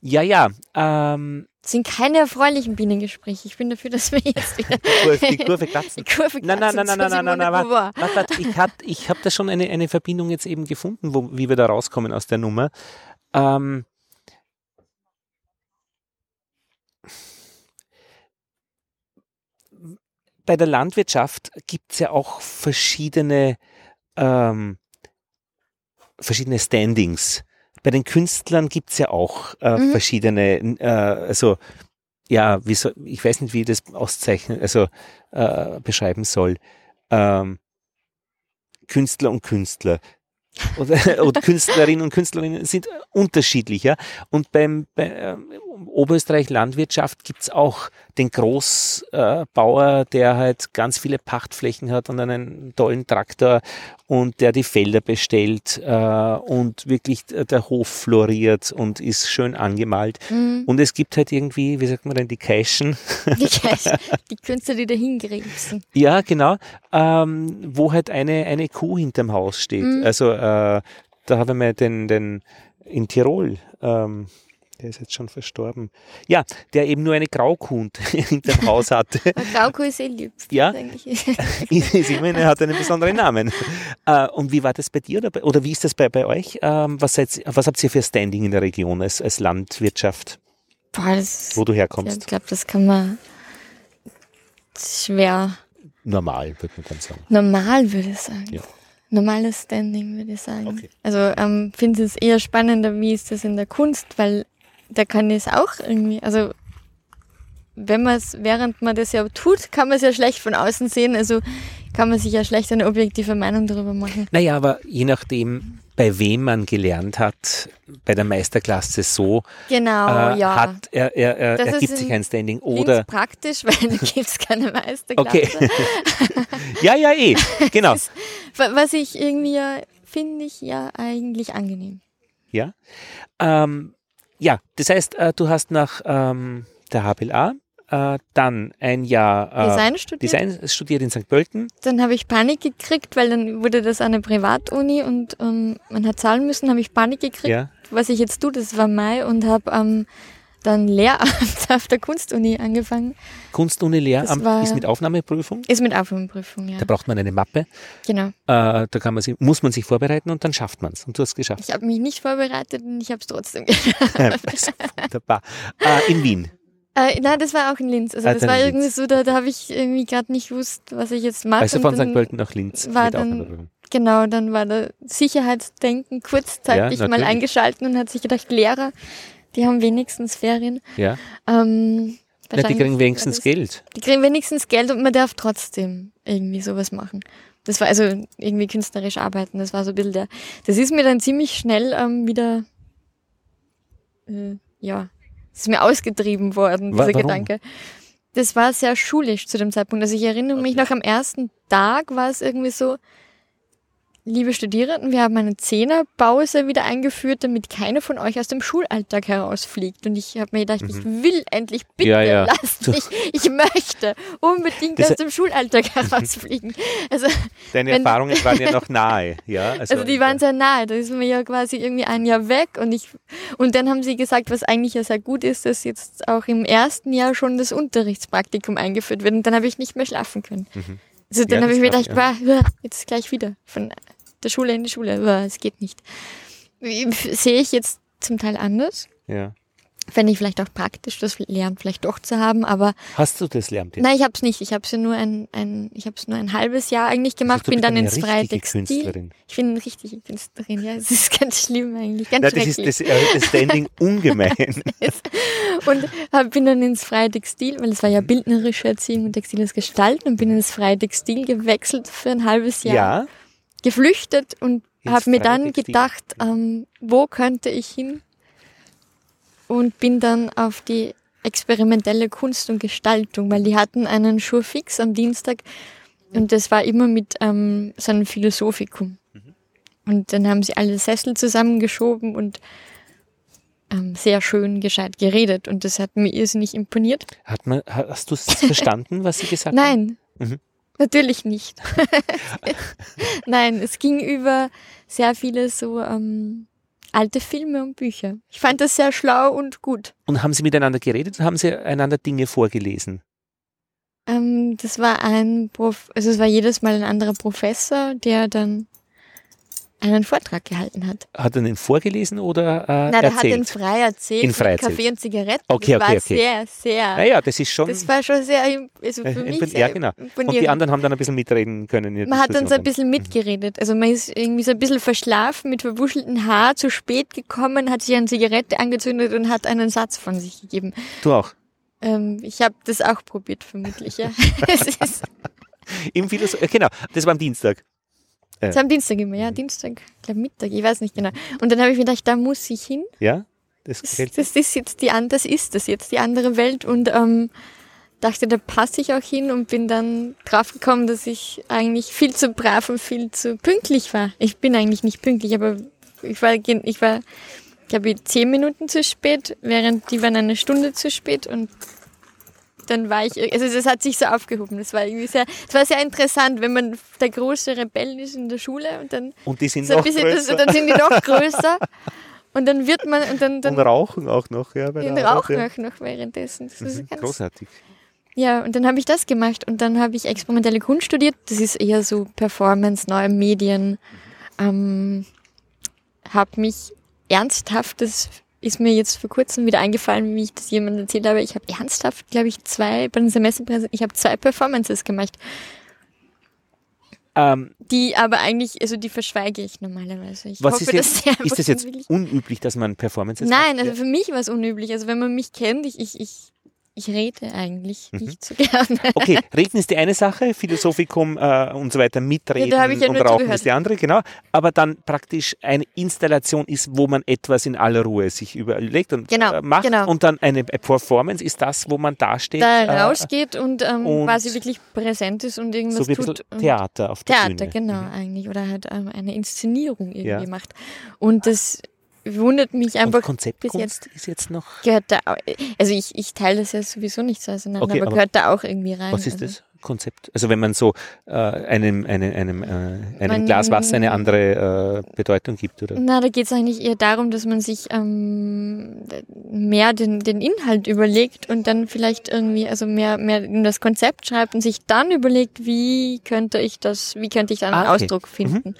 A: ja, ja. Ähm,
B: sind keine erfreulichen Bienengespräche. Ich bin dafür, dass wir jetzt wieder
A: die Kurve, die Kurve
B: die. Kurve
A: Nein, nein, nein, nein, nein, nein, nein,
B: Beauvoir.
A: warte, warte, ich hab, ich habe da schon eine, eine Verbindung jetzt eben gefunden, wo, wie wir da rauskommen aus der Nummer. Ähm, bei der Landwirtschaft gibt es ja auch verschiedene, ähm, verschiedene Standings. Bei den Künstlern gibt es ja auch äh,
B: Mhm.
A: verschiedene, äh, also ja, wie soll, ich weiß nicht, wie ich das auszeichnen, also äh, beschreiben soll. Ähm, Künstler und Künstler. Oder, oder Künstlerinnen und Künstlerinnen sind unterschiedlich. Ja? Und beim bei, ähm, Oberösterreich Landwirtschaft gibt's auch den Großbauer, der halt ganz viele Pachtflächen hat und einen tollen Traktor und der die Felder bestellt äh, und wirklich der Hof floriert und ist schön angemalt.
B: Mhm.
A: Und es gibt halt irgendwie, wie sagt man denn, die Cachen.
B: Die, Käse- die Künstler, die dahin gräbsen.
A: Ja, genau. Ähm, wo halt eine, eine Kuh hinterm Haus steht.
B: Mhm.
A: Also äh, da habe ich mal den, den in Tirol, ähm, der ist jetzt schon verstorben. Ja, der eben nur eine Graukuh hinterm Haus hatte.
B: Graukuh ist eh lieb.
A: Ja. Ich meine, er hat einen besonderen Namen. Äh, und wie war das bei dir oder, oder wie ist das bei, bei euch? Ähm, was, seid, was habt ihr für Standing in der Region als, als Landwirtschaft,
B: Boah,
A: wo du herkommst?
B: ich glaube, das kann man schwer
A: Normal, würde man dann sagen.
B: normal, würde ich sagen.
A: Ja.
B: Normales Standing, würde ich sagen.
A: Okay.
B: Also ähm, finde es eher spannender, wie ist das in der Kunst, weil da kann es auch irgendwie, also wenn man es, während man das ja tut, kann man es ja schlecht von außen sehen, also kann man sich ja schlecht eine objektive Meinung darüber machen.
A: Naja, aber je nachdem, bei wem man gelernt hat, bei der Meisterklasse so,
B: Genau,
A: äh,
B: ja.
A: hat er, er, er,
B: Das
A: er
B: ist
A: gibt sich ein Standing oder
B: praktisch, weil da gibt es keine Meisterklasse.
A: okay, ja ja eh genau
B: Wa- Was ich irgendwie finde ich ja eigentlich angenehm.
A: ja ähm, ja das heißt äh, du hast nach ähm, der HPLA äh, dann ein Jahr äh,
B: Design studiert.
A: Design studiert in St. Pölten
B: Dann habe ich Panik gekriegt, weil dann wurde das eine Privatuni und ähm, man hat zahlen müssen, habe ich Panik gekriegt.
A: ja
B: Was ich jetzt tue, das war Mai und habe ähm, dann Lehramt auf der Kunstuni angefangen.
A: Kunstuni Lehramt
B: war-
A: ist mit Aufnahmeprüfung
B: Ist mit Aufnahmeprüfung, ja.
A: da braucht man eine Mappe
B: Genau.
A: äh, da kann man sich, muss man sich vorbereiten und dann schafft man es und du hast es geschafft
B: Ich habe mich nicht vorbereitet und ich habe es trotzdem geschafft.
A: Wunderbar äh, in Wien
B: Äh, nein, das war auch in Linz. Also
A: Ah,
B: das war irgendwie
A: Linz.
B: so, da, da habe ich irgendwie gerade nicht gewusst, was ich jetzt mache.
A: also von St. Pölten nach Linz
B: war
A: mit
B: dann- Genau, dann war der Sicherheitsdenken kurzzeitig
A: Ja,
B: mal
A: natürlich.
B: eingeschalten und hat sich gedacht, Lehrer, die haben wenigstens Ferien.
A: ja
B: Ähm,
A: Ja, die kriegen wenigstens Geld.
B: Die kriegen wenigstens Geld und man darf trotzdem irgendwie sowas machen. Das war also irgendwie künstlerisch arbeiten. Das war so ein bisschen der. Das ist mir dann ziemlich schnell ähm, wieder, äh, ja, das ist mir ausgetrieben worden, dieser
A: warum?
B: Gedanke. Das war sehr schulisch zu dem Zeitpunkt. Also ich erinnere mich noch am ersten Tag war es irgendwie so, liebe Studierenden, wir haben eine Zehnerpause wieder eingeführt, damit keiner von euch aus dem Schulalltag herausfliegt. Und ich habe mir gedacht, ich will endlich, bitte
A: Ja, ja.
B: lasst mich, ich möchte unbedingt
A: Das-
B: aus dem Schulalltag herausfliegen. Also,
A: Deine
B: Wenn-
A: Erfahrungen waren ja noch nahe. Ja,
B: also die waren sehr nahe, da ist man ja quasi irgendwie ein Jahr weg und ich und dann haben sie gesagt, was eigentlich ja sehr gut ist, dass jetzt auch im ersten Jahr schon das Unterrichtspraktikum eingeführt wird und dann habe ich nicht mehr schlafen können. Also dann
A: Mhm. Ja,
B: habe ich mir gedacht, "Bah, jetzt gleich wieder von der Schule in die Schule, Bah, es geht nicht. Sehe ich jetzt zum Teil anders.
A: ja.
B: Fände ich vielleicht auch praktisch, das Lernen vielleicht doch zu haben, aber
A: Hast du das Lehramt jetzt?
B: nein, ich habe es nicht. Ich habe es ja nur ein, ein ich habe es nur ein halbes Jahr eigentlich gemacht,
A: Also
B: bin dann ins freie
A: richtige
B: Textil.
A: Künstlerin.
B: Ich bin eine richtige Künstlerin, ja. Es ist ganz schlimm eigentlich, ganz
A: Nein, das ist das, äh, das Standing ungemein.
B: Und hab, bin dann ins freie Textil, weil es war ja bildnerische Erziehung und textiles Gestalten und bin ins freie Textil gewechselt für ein halbes Jahr.
A: ja.
B: Geflüchtet und habe mir dann gedacht, ähm, wo könnte ich hin? Und bin dann auf die experimentelle Kunst und Gestaltung, weil die hatten einen Schurfix am Dienstag und das war immer mit ähm, so einem Philosophikum.
A: Mhm.
B: Und dann haben sie alle Sessel zusammengeschoben und ähm, sehr schön gescheit geredet und das hat mir irrsinnig imponiert.
A: Hat man, ha- hast du es verstanden, was sie gesagt haben?
B: Nein,
A: Mhm.
B: Natürlich nicht. Nein, es ging über sehr viele so ähm, alte Filme und Bücher. Ich fand das sehr schlau und gut.
A: Und haben sie miteinander geredet oder haben sie einander Dinge vorgelesen?
B: Ähm, das war ein Prof also es war jedes Mal ein anderer Professor, der dann einen Vortrag gehalten hat.
A: Hat er den vorgelesen oder äh,
B: Na, der hat den
A: erzählt?
B: frei erzählt,
A: In frei
B: mit Kaffee
A: erzählt.
B: und Zigaretten.
A: Okay,
B: das
A: okay,
B: war
A: okay.
B: sehr, sehr,
A: naja, das ist schon.
B: das war schon sehr, also
A: Äh,
B: für mich
A: impon-
B: sehr
A: ja, genau. Und die anderen haben dann ein bisschen mitreden können.
B: Man hat dann so ein bisschen mitgeredet. Also man ist irgendwie so ein bisschen verschlafen, mit verwuscheltem Haar zu spät gekommen, hat sich eine Zigarette angezündet und hat einen Satz von sich gegeben.
A: Du auch.
B: Ähm, ich habe das auch probiert, vermutlich, ja.
A: Im Philosoph äh, genau, das war am Dienstag.
B: Es war am Dienstag immer, ja, Dienstag, ich glaube Mittag, ich weiß nicht genau. Und dann habe ich mir gedacht, da muss ich hin.
A: Ja? Das
B: Das,
A: gefällt dir?
B: das ist jetzt die das ist das jetzt die andere Welt und ähm, dachte, da passe ich auch hin und bin dann draufgekommen, dass ich eigentlich viel zu brav und viel zu pünktlich war. Ich bin eigentlich nicht pünktlich, aber ich war, ich war, glaube ich, zehn Minuten zu spät, während die waren eine Stunde zu spät und dann war ich, also das hat sich so aufgehoben. Das war irgendwie sehr, das war sehr interessant, wenn man der große Rebell ist in der Schule und dann
A: Und die sind
B: so
A: noch
B: bisschen, das,
A: größer.
B: dann sind die noch größer und dann wird man und dann, dann
A: und rauchen auch noch. Ja, bei Arbeit,
B: rauchen auch noch währenddessen. Das ist
A: Mhm,
B: ganz,
A: Großartig.
B: ja, und dann habe ich das gemacht und dann habe ich experimentelle Kunst studiert. Das ist eher so Performance, neue Medien. Ähm, habe mich ernsthaft, das ist mir jetzt vor kurzem wieder eingefallen, wie ich das jemandem erzählt habe. Ich habe ernsthaft, glaube ich, zwei, bei den Semesterpräsentationen, ich habe zwei Performances gemacht,
A: Ähm,
B: die aber eigentlich, also die verschweige ich normalerweise. Ich
A: was
B: hoffe,
A: ist jetzt, ist das jetzt unüblich, dass man Performances
B: Nein,
A: macht?
B: also für mich war es unüblich. Also wenn man mich kennt, ich, ich, ich, ich rede eigentlich
A: Mhm.
B: nicht so gerne.
A: Okay, reden ist die eine Sache, Philosophikum äh, und so weiter, mitreden
B: Ja, ja
A: und rauchen ist die andere, genau. Aber dann praktisch eine Installation ist, wo man etwas in aller Ruhe sich überlegt und
B: Genau,
A: äh, macht.
B: genau.
A: Und dann eine Performance ist das, wo man dasteht.
B: da
A: äh,
B: rausgeht und, ähm,
A: und
B: quasi wirklich präsent ist und irgendwas
A: so wie
B: tut.
A: Theater auf der
B: Theater,
A: Bühne.
B: genau,
A: Mhm.
B: eigentlich. Oder halt ähm, eine Inszenierung irgendwie
A: Ja.
B: macht. Und das wundert mich
A: Und
B: einfach.
A: Konzeptkunst
B: jetzt-
A: ist jetzt noch.
B: Gehört da, also ich, ich teile das ja sowieso nicht so auseinander,
A: Okay,
B: aber,
A: aber
B: gehört da auch irgendwie rein.
A: Was ist
B: also.
A: das Konzept? Also wenn man so äh, einem, einem, einem, äh, einem
B: Man-
A: Glas Wasser eine andere äh, Bedeutung gibt, oder?
B: Na, da geht es eigentlich eher darum, dass man sich ähm, mehr den, den Inhalt überlegt und dann vielleicht irgendwie, also mehr, mehr in das Konzept schreibt und sich dann überlegt, wie könnte ich das, wie könnte ich da einen
A: Ah, okay.
B: Ausdruck finden.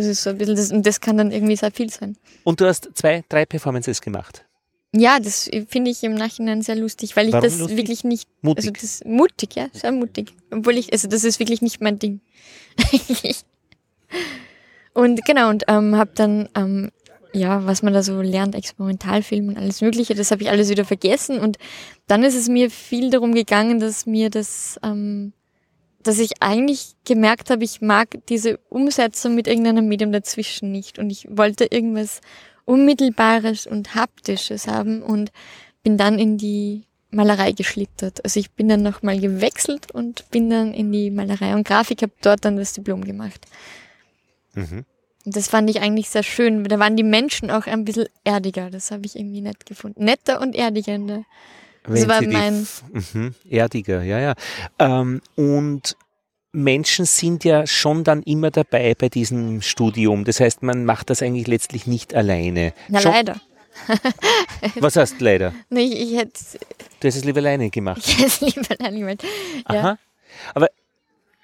B: Das ist so ein bisschen das, und das kann dann irgendwie sehr viel sein.
A: Und du hast zwei, drei Performances gemacht.
B: Ja, das finde ich im Nachhinein sehr lustig, weil ich
A: Warum
B: das
A: lustig?
B: wirklich nicht,
A: Mutig.
B: also das mutig, ja, sehr mutig. Obwohl ich, also das ist wirklich nicht mein Ding. und genau, und ähm, habe dann, ähm, ja, was man da so lernt, Experimentalfilm und alles Mögliche, das habe ich alles wieder vergessen. Und dann ist es mir viel darum gegangen, dass mir das, ähm, dass ich eigentlich gemerkt habe, ich mag diese Umsetzung mit irgendeinem Medium dazwischen nicht. Und ich wollte irgendwas Unmittelbares und Haptisches haben und bin dann in die Malerei geschlittert. Also ich bin dann nochmal gewechselt und bin dann in die Malerei und Grafik, habe dort dann das Diplom gemacht.
A: Mhm.
B: Und das fand ich eigentlich sehr schön. Da waren die Menschen auch ein bisschen erdiger. Das habe ich irgendwie nett gefunden. Netter und erdiger. Ne? Das war mein.
A: Mhm, erdiger, ja, ja. Ähm, und Menschen sind ja schon dann immer dabei bei diesem Studium. Das heißt, man macht das eigentlich letztlich nicht alleine.
B: Na,
A: schon,
B: leider.
A: Was heißt leider?
B: Nee, ich, ich hätte.
A: Du hast es lieber alleine gemacht.
B: Ich hätte es lieber alleine gemacht. Ja.
A: Aha. Aber.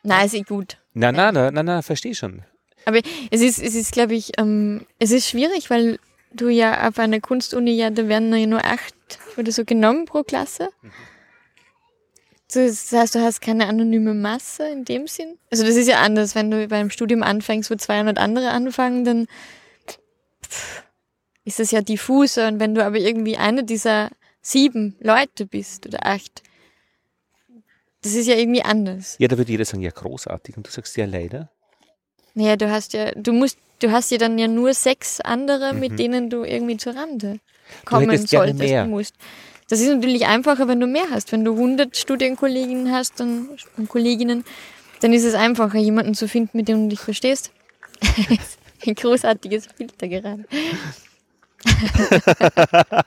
B: Nein, ist eh gut.
A: Nein, nein, nein, nein, nein, verstehe schon.
B: Aber es ist, es ist, glaube ich, ähm, es ist schwierig, weil du ja auf einer Kunstuni ja, da werden ja nur acht oder so genommen pro Klasse.
A: Mhm.
B: Das heißt, du hast keine anonyme Masse in dem Sinn. Also das ist ja anders, wenn du beim Studium anfängst, wo 200 andere anfangen, dann ist das ja diffuser. Und wenn du aber irgendwie eine dieser sieben Leute bist oder acht, das ist ja irgendwie anders.
A: Ja, da würde jeder sagen, ja, großartig. Und du sagst ja leider.
B: Naja, du hast ja, du musst, du hast ja dann ja nur sechs andere,
A: Mhm.
B: mit denen du irgendwie zur Rande kommen
A: gerne
B: solltest, musst. Das ist natürlich einfacher, wenn du mehr hast. Wenn du 100 Studienkolleginnen hast dann, und Kolleginnen, dann ist es einfacher, jemanden zu finden, mit dem du dich verstehst. Ein großartiges Filter gerade.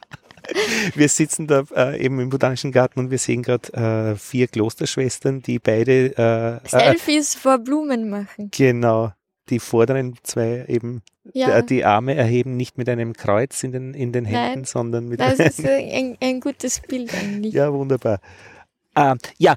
A: Wir sitzen da äh, eben im Botanischen Garten und wir sehen gerade äh, vier Klosterschwestern, die beide äh, äh,
B: Selfies vor Blumen machen.
A: genau die vorderen zwei eben
B: Ja,
A: äh, die Arme erheben, nicht mit einem Kreuz in den, in den
B: Nein.
A: Händen, sondern mit
B: das ist ein, ein gutes Bild eigentlich.
A: Ja, wunderbar. Ähm, ja,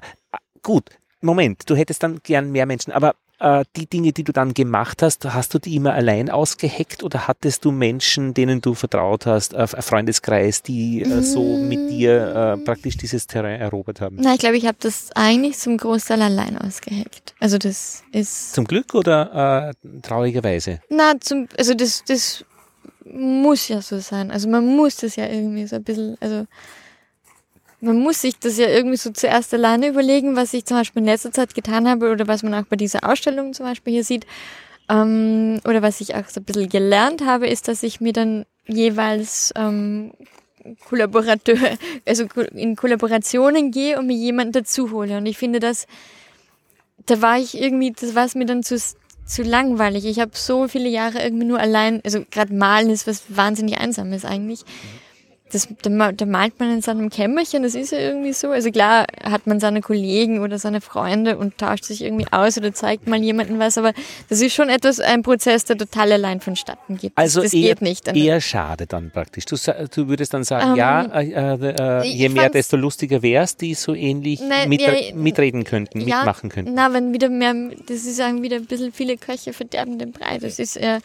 A: gut. Moment, du hättest dann gern mehr Menschen, aber äh, die Dinge, die du dann gemacht hast, hast du die immer allein ausgeheckt oder hattest du Menschen, denen du vertraut hast, äh, ein Freundeskreis, die äh, so mit dir äh, praktisch dieses Terrain erobert haben?
B: Na, ich glaube, ich habe das eigentlich zum Großteil allein ausgeheckt. Also das ist
A: Zum Glück oder äh, traurigerweise?
B: Na, zum, also das, das muss ja so sein. Also man muss das ja irgendwie so ein bisschen, also man muss sich das ja irgendwie so zuerst alleine überlegen, was ich zum Beispiel in letzter Zeit getan habe oder was man auch bei dieser Ausstellung zum Beispiel hier sieht. Ähm, oder was ich auch so ein bisschen gelernt habe, ist, dass ich mir dann jeweils ähm, Kollaborateur, also in Kollaborationen gehe und mir jemanden dazu hole. Und ich finde das, da war ich irgendwie, das war es mir dann zu, zu langweilig. Ich habe so viele Jahre irgendwie nur allein, also gerade malen ist was wahnsinnig Einsames eigentlich. Das, da, ma- da malt man in seinem Kämmerchen, das ist ja irgendwie so. Also klar hat man seine Kollegen oder seine Freunde und tauscht sich irgendwie aus oder zeigt mal jemandem was, aber das ist schon etwas, ein Prozess, der total allein vonstatten geht.
A: Also
B: das, das
A: eher,
B: geht nicht.
A: eher schade dann praktisch. Du, du würdest dann sagen,
B: Ähm,
A: ja, äh, äh,
B: ich
A: je mehr, desto lustiger wär's, die so ähnlich
B: Nein,
A: mit,
B: ja,
A: mitreden könnten,
B: ja,
A: mitmachen könnten.
B: Na, wenn wieder mehr, das ist sagen wieder ein bisschen viele Köche verderben den Brei. Das ist eher,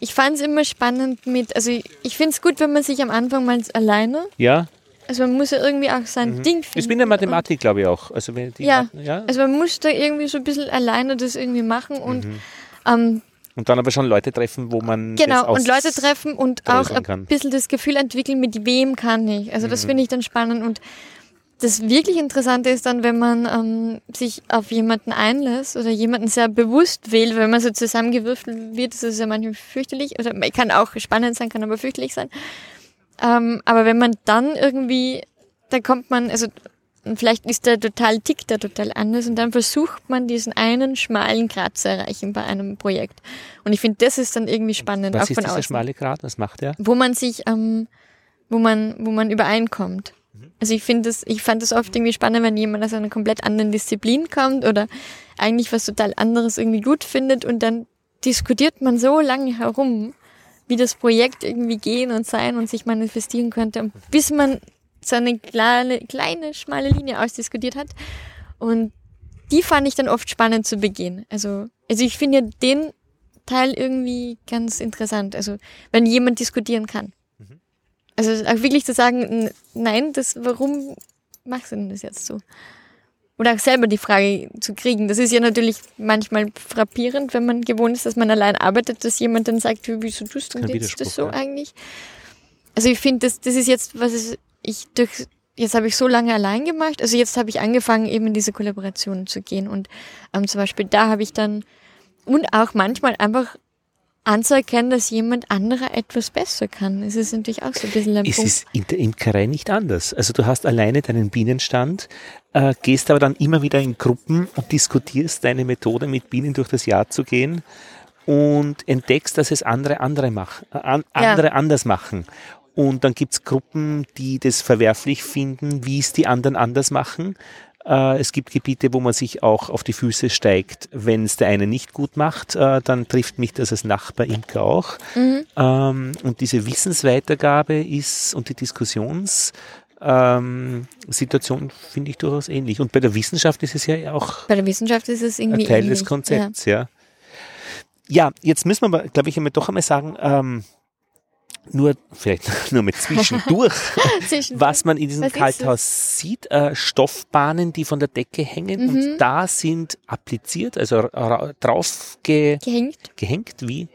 B: ich fand es immer spannend mit, also ich, ich finde es gut, wenn man sich am Anfang mal alleine,
A: Ja,
B: also man muss ja irgendwie auch sein Ding finden.
A: ich bin in der Mathematik, glaube ich auch. Also wenn die
B: Ja.
A: Ma- ja.
B: Also man muss da irgendwie so ein bisschen alleine das irgendwie machen und
A: Mhm.
B: ähm,
A: Und dann aber schon Leute treffen, wo man
B: genau, und Leute treffen und auch ein
A: kann.
B: bisschen das Gefühl entwickeln, mit wem kann ich. Also
A: Mhm.
B: das finde ich dann spannend und das wirklich Interessante ist dann, wenn man ähm, sich auf jemanden einlässt oder jemanden sehr bewusst wählt, wenn man so zusammengewürfelt wird, das ist ja manchmal fürchterlich oder kann auch spannend sein, kann aber fürchterlich sein. Ähm, aber wenn man dann irgendwie, da kommt man, also vielleicht ist der total tickt der total anders und dann versucht man diesen einen schmalen Grad zu erreichen bei einem Projekt. Und ich finde, das ist dann irgendwie spannend,
A: Was
B: auch
A: ist
B: von
A: dieser
B: außen
A: schmale Grat? Was macht er?
B: wo man sich, ähm, wo man, wo man übereinkommt. Also ich finde das, ich fand das oft irgendwie spannend, wenn jemand aus einer komplett anderen Disziplin kommt oder eigentlich was total anderes irgendwie gut findet und dann diskutiert man so lange herum, wie das Projekt irgendwie gehen und sein und sich manifestieren könnte, bis man so eine kleine, kleine, schmale Linie ausdiskutiert hat. Und die fand ich dann oft spannend zu begehen. Also, also ich finde den Teil irgendwie ganz interessant. Also, wenn jemand diskutieren kann. Also auch wirklich zu sagen, nein, das, warum machst du denn das jetzt so? Oder auch selber die Frage zu kriegen. Das ist ja natürlich manchmal frappierend, wenn man gewohnt ist, dass man allein arbeitet, dass jemand dann sagt, "Wie- wieso tust du jetzt das so
A: ja.
B: eigentlich? Also ich finde, das, das ist jetzt, was ich durch, jetzt habe ich so lange allein gemacht, also jetzt habe ich angefangen, eben in diese Kollaborationen zu gehen und ähm, zum Beispiel da habe ich dann und auch manchmal einfach anzuerkennen, dass jemand anderer etwas besser kann. Es ist natürlich auch so ein bisschen ein
A: Es
B: Punkt.
A: ist in der Imkerei nicht anders. Also du hast alleine deinen Bienenstand, äh, gehst aber dann immer wieder in Gruppen und diskutierst deine Methode, mit Bienen durch das Jahr zu gehen. und entdeckst, dass es andere andere, mach, äh, an, andere ja. anders machen. Und dann gibt's Gruppen, die das verwerflich finden, wie es die anderen anders machen. Äh, es gibt Gebiete, wo man sich auch auf die Füße steigt, wenn es der eine nicht gut macht, äh, dann trifft mich das als Nachbarimker auch. Mhm. Ähm, und diese Wissensweitergabe ist und die Diskussions ähm, Situation finde ich durchaus ähnlich. Und bei der Wissenschaft ist es ja auch.
B: Bei der Wissenschaft ist es irgendwie
A: ein Teil ähnlich, des Konzepts, ja. ja. Ja, jetzt müssen wir, glaube ich, einmal doch einmal sagen, ähm, nur vielleicht nur mit zwischendurch, was man in diesem was Kalthaus sieht, äh, Stoffbahnen, die von der Decke hängen mhm. und da sind appliziert, also drauf ge
B: gehängt.
A: gehängt, wie?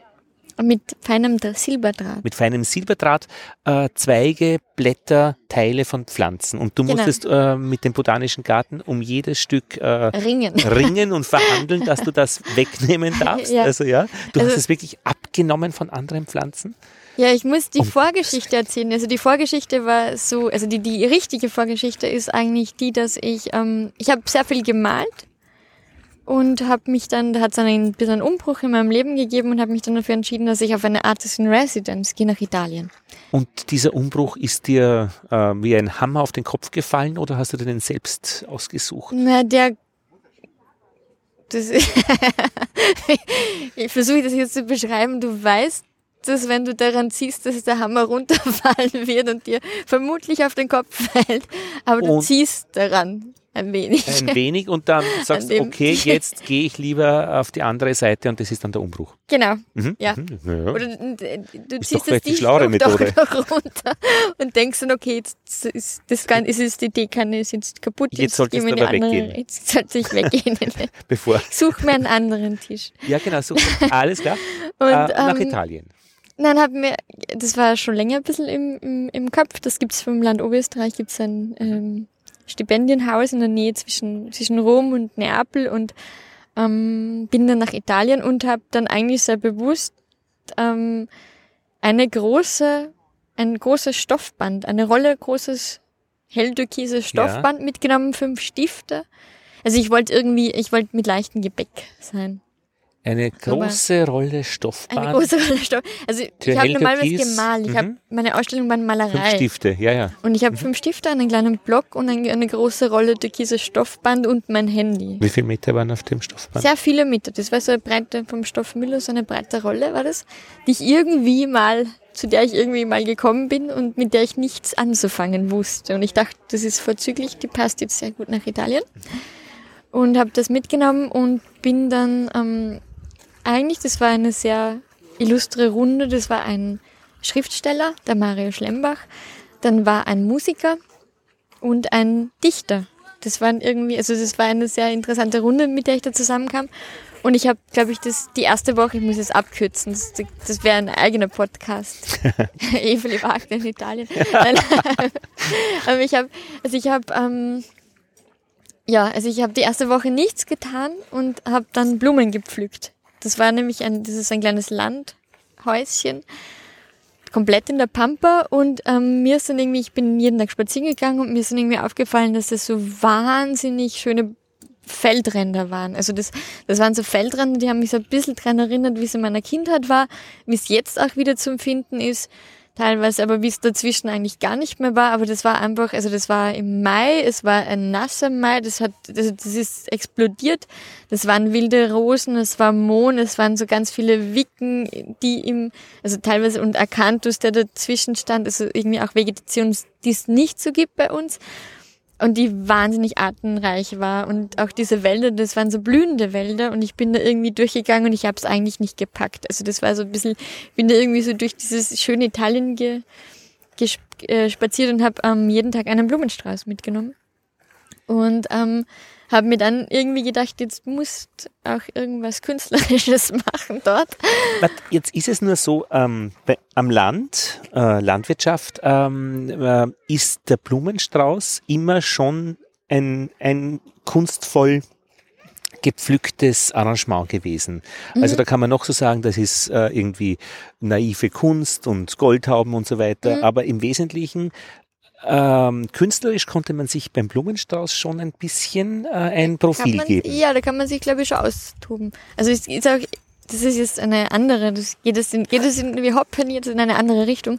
B: Mit feinem Silberdraht.
A: Mit feinem Silberdraht äh, Zweige, Blätter, Teile von Pflanzen. Und du genau. musstest äh, mit dem Botanischen Garten um jedes Stück äh,
B: ringen.
A: ringen und verhandeln, dass du das wegnehmen darfst. Ja. Also ja, du also, hast es wirklich abgenommen von anderen Pflanzen.
B: Ja, ich muss die Vorgeschichte erzählen. Also die Vorgeschichte war so, also die, die richtige Vorgeschichte ist eigentlich die, dass ich, ähm, ich habe sehr viel gemalt und habe mich dann, da hat es einen bisschen Umbruch in meinem Leben gegeben und habe mich dann dafür entschieden, dass ich auf eine Artist in Residence gehe nach Italien.
A: Und dieser Umbruch ist dir äh, wie ein Hammer auf den Kopf gefallen oder hast du den selbst ausgesucht?
B: Na, der das ich versuche das jetzt zu beschreiben. Du weißt, dass wenn du daran ziehst, dass der Hammer runterfallen wird und dir vermutlich auf den Kopf fällt, aber du und ziehst daran ein wenig.
A: Ein wenig und dann sagst du, okay, jetzt gehe ich lieber auf die andere Seite und das ist dann der Umbruch.
B: Genau, mhm. ja. Mhm. ja. Oder du
A: ist ziehst es dich doch,
B: Methode. doch runter und denkst dann, okay, jetzt ist, das Gan ist es, die Teekanne ist jetzt kaputt.
A: Jetzt, jetzt sollte es aber
B: andere,
A: weggehen.
B: Jetzt sollte ich weggehen.
A: Bevor.
B: Such mir einen anderen Tisch.
A: Ja, genau, such. Alles klar. und, äh, nach ähm, Italien.
B: Nein, hab mir, das war schon länger ein bisschen im, im, im Kopf. Das gibt's vom Land Oberösterreich, gibt's ein ähm, Stipendienhaus in der Nähe zwischen, zwischen Rom und Neapel und ähm, bin dann nach Italien und habe dann eigentlich sehr bewusst ähm, eine große, ein großes Stoffband, eine Rolle großes helltürkises Stoffband ja. mitgenommen, fünf Stifte. Also ich wollte irgendwie, ich wollte mit leichtem Gebäck sein.
A: Eine große Aber Rolle Stoffbahn.
B: Eine große Rolle Stoff. Also ich habe normal was gemalt. Ich mhm. habe meine Ausstellung war Malerei.
A: Fünf Stifte, ja, ja.
B: Und ich habe mhm. fünf Stifte, einen kleinen Block und eine, eine große Rolle türkises Stoffband und mein Handy.
A: Wie viele Meter waren auf dem Stoffband?
B: Sehr viele Meter. Das war so eine breite vom Stoff Müller, so eine breite Rolle war das, die ich irgendwie mal zu der ich irgendwie mal gekommen bin und mit der ich nichts anzufangen wusste. Und ich dachte, das ist vorzüglich, die passt jetzt sehr gut nach Italien. Und habe das mitgenommen und bin dann ähm, eigentlich, das war eine sehr illustre Runde. Das war ein Schriftsteller, der Mario Schlembach. Dann war ein Musiker und ein Dichter. Das waren irgendwie, also das war eine sehr interessante Runde, mit der ich da zusammenkam. Und ich habe, glaube ich, das die erste Woche, ich muss es abkürzen, das, das wäre ein eigener Podcast. Eveli Wagner in Italien. Aber ich habe, also ich habe, ähm, ja, also ich habe die erste Woche nichts getan und habe dann Blumen gepflückt. Das war nämlich ein, das ist ein kleines Landhäuschen, komplett in der Pampa und ähm, mir ist dann irgendwie, ich bin jeden Tag spazieren gegangen und mir ist dann irgendwie aufgefallen, dass es so wahnsinnig schöne Feldränder waren. Also das, das waren so Feldränder, die haben mich so ein bisschen dran erinnert, wie es in meiner Kindheit war, wie es jetzt auch wieder zu empfinden ist teilweise, aber wie es dazwischen eigentlich gar nicht mehr war. Aber das war einfach, also das war im Mai, es war ein nasser Mai, das hat, das, das ist explodiert. Das waren wilde Rosen, es war Mohn, es waren so ganz viele Wicken, die im, also teilweise und Akanthus, der dazwischen stand, also irgendwie auch Vegetation, die es nicht so gibt bei uns und die wahnsinnig artenreich war und auch diese Wälder, das waren so blühende Wälder und ich bin da irgendwie durchgegangen und ich habe es eigentlich nicht gepackt. Also das war so ein bisschen, bin da irgendwie so durch dieses schöne Italien ge, äh, spaziert und habe ähm, jeden Tag einen Blumenstrauß mitgenommen und ähm, habe mir dann irgendwie gedacht, jetzt musst auch irgendwas Künstlerisches machen dort.
A: Jetzt ist es nur so, ähm, am Land, äh, Landwirtschaft, ähm, äh, ist der Blumenstrauß immer schon ein, ein kunstvoll gepflücktes Arrangement gewesen. Mhm. Also da kann man noch so sagen, das ist äh, irgendwie naive Kunst und Goldhauben und so weiter, mhm. aber im Wesentlichen ähm, künstlerisch konnte man sich beim Blumenstrauß schon ein bisschen äh, ein Profil
B: man,
A: geben.
B: Ja, da kann man sich, glaube ich, schon austoben. Also es ist auch das ist jetzt eine andere, das geht es in, geht es in, wir hoppen jetzt in eine andere Richtung.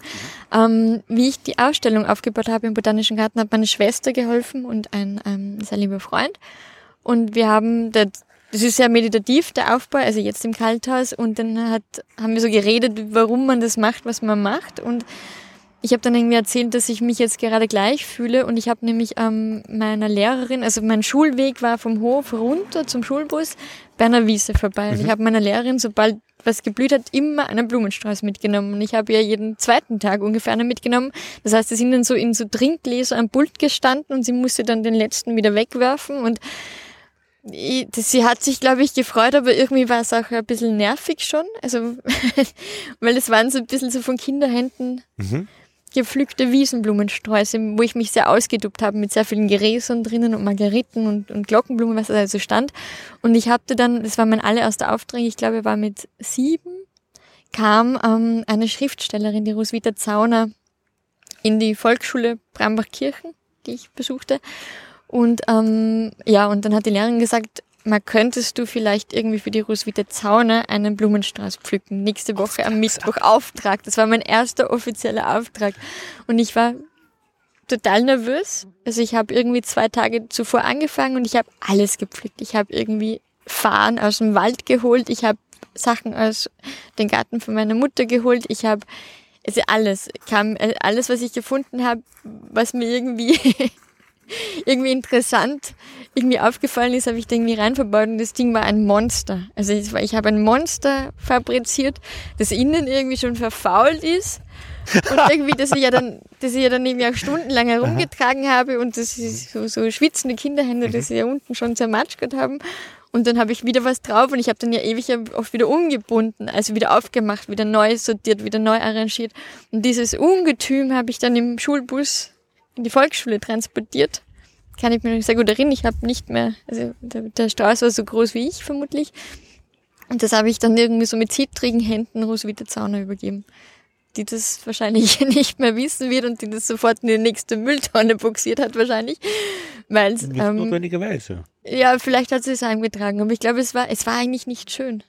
B: Ähm, wie ich die Ausstellung aufgebaut habe im Botanischen Garten, hat meine Schwester geholfen und ein ähm, sehr lieber Freund. Und wir haben, das, das ist sehr meditativ, der Aufbau, also jetzt im Kalthaus. Und dann hat, haben wir so geredet, warum man das macht, was man macht. Und ich habe dann irgendwie erzählt, dass ich mich jetzt gerade gleich fühle und ich habe nämlich ähm, meiner Lehrerin, also mein Schulweg war vom Hof runter zum Schulbus bei einer Wiese vorbei mhm. und ich habe meiner Lehrerin, sobald was geblüht hat, immer einen Blumenstrauß mitgenommen und ich habe ja jeden zweiten Tag ungefähr einen mitgenommen. Das heißt, sie sind dann so in so Trinkgläser am Pult gestanden und sie musste dann den letzten wieder wegwerfen und ich, das, sie hat sich, glaube ich, gefreut, aber irgendwie war es auch ein bisschen nervig schon. Also, weil es waren so ein bisschen so von Kinderhänden mhm gepflückte Wiesenblumensträuße, wo ich mich sehr ausgedubt habe mit sehr vielen Gräsern drinnen und Margeriten und, und Glockenblumen, was da also stand. Und ich hatte dann, das war mein allererster Auftrag, ich glaube, er war mit sieben, kam ähm, eine Schriftstellerin, die Roswitha Zauner, in die Volksschule Brambachkirchen, die ich besuchte. Und ähm, ja, und dann hat die Lehrerin gesagt, mal könntest du vielleicht irgendwie für die Roswitha Zauner einen Blumenstrauß pflücken. Nächste Woche am Mittwoch Auftrag. Das war mein erster offizieller Auftrag. Und ich war total nervös. Also ich habe irgendwie zwei Tage zuvor angefangen und ich habe alles gepflückt. Ich habe irgendwie Farn aus dem Wald geholt. Ich habe Sachen aus dem Garten von meiner Mutter geholt. Ich habe also alles kam alles, was ich gefunden habe, was mir irgendwie irgendwie interessant irgendwie aufgefallen ist, habe ich da irgendwie reinverbaut und das Ding war ein Monster. Also ich, ich habe ein Monster fabriziert, das innen irgendwie schon verfault ist und irgendwie, dass ich ja dann, dass ich ja dann irgendwie auch stundenlang herumgetragen habe und das ist so, so schwitzende Kinderhände, mhm. die sie ja unten schon zermatschert haben. Und dann habe ich wieder was drauf und ich habe dann ja ewig oft wieder umgebunden, also wieder aufgemacht, wieder neu sortiert, wieder neu arrangiert. Und dieses Ungetüm habe ich dann im Schulbus in die Volksschule transportiert. Kann ich mir noch sehr gut erinnern. Ich habe nicht mehr, also der, der Strauß war so groß wie ich vermutlich. Und das habe ich dann irgendwie so mit zittrigen Händen Roswitha Zauner übergeben, die das wahrscheinlich nicht mehr wissen wird und die das sofort in die nächste Mülltonne boxiert hat wahrscheinlich. Weil
A: Nicht ähm, notwendigerweise.
B: Ja, vielleicht hat sie es heimgetragen, aber ich glaube, es war, es war eigentlich nicht schön.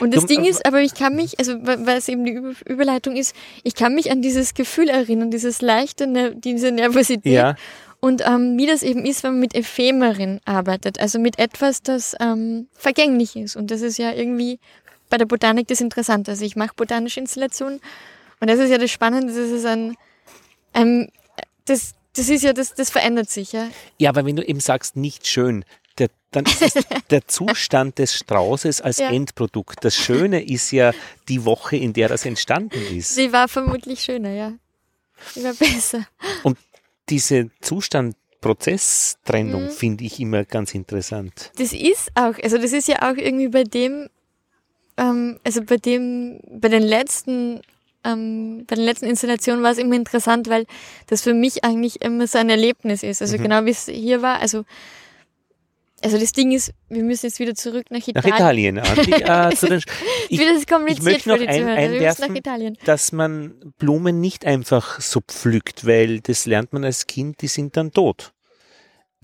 B: Und das Ding ist, aber ich kann mich, also weil es eben die Überleitung ist, ich kann mich an dieses Gefühl erinnern, dieses leichte, ne, diese Nervosität. Ja. Und ähm, wie das eben ist, wenn man mit Ephemerin arbeitet, also mit etwas, das ähm, vergänglich ist. Und das ist ja irgendwie bei der Botanik das Interessante. Also ich mache botanische Installationen und das ist ja das Spannende, das ist ein, ein das, das ist ja, das, das verändert sich, ja.
A: Ja, aber wenn du eben sagst, nicht schön, der, dann ist es der Zustand des Straußes als ja. Endprodukt. Das Schöne ist ja die Woche, in der das entstanden ist.
B: Sie war vermutlich schöner, ja. Sie war besser.
A: Und diese Zustand Prozesstrennung mhm. finde ich immer ganz interessant.
B: Das ist auch, also das ist ja auch irgendwie bei dem, ähm, also bei dem, bei den letzten, ähm, bei den letzten Installationen war es immer interessant, weil das für mich eigentlich immer so ein Erlebnis ist. Also mhm. genau wie es hier war, also also das Ding ist, wir müssen jetzt wieder zurück nach
A: Italien. Nach Italien. äh, zu den,
B: ich, das kompliziert ich möchte noch ein,
A: einwerfen, dass man Blumen nicht einfach so pflückt, weil das lernt man als Kind, die sind dann tot.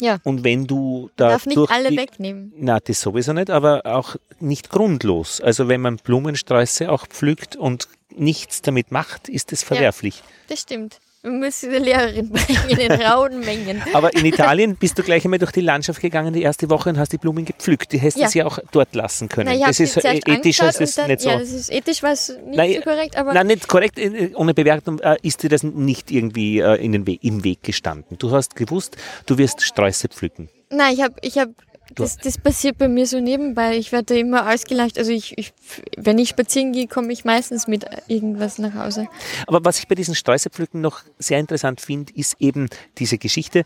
B: Ja.
A: Und wenn du da.
B: Darf nicht alle die, wegnehmen.
A: Na, das sowieso nicht, aber auch nicht grundlos. Also wenn man Blumensträuße auch pflückt und nichts damit macht, ist es verwerflich. Ja,
B: das stimmt. Wir müssen die Lehrerin bringen in den rauen Mengen.
A: Aber in Italien bist du gleich einmal durch die Landschaft gegangen die erste Woche und hast die Blumen gepflückt. Die hättest ja. ja auch dort lassen können.
B: Na,
A: das ist ethisch, das ist
B: dann,
A: nicht so.
B: Ja, das ist ethisch was nicht nein, so korrekt, aber.
A: Nein, nicht korrekt. Äh, ohne Bewertung äh, ist dir das nicht irgendwie äh, in den We im Weg gestanden. Du hast gewusst, du wirst Sträuße pflücken.
B: Nein, ich habe ich hab das, das passiert bei mir so nebenbei. Ich werde immer ausgelacht. Also ich, ich, wenn ich spazieren gehe, komme ich meistens mit irgendwas nach Hause.
A: Aber was ich bei diesen Streusepflücken noch sehr interessant finde, ist eben diese Geschichte.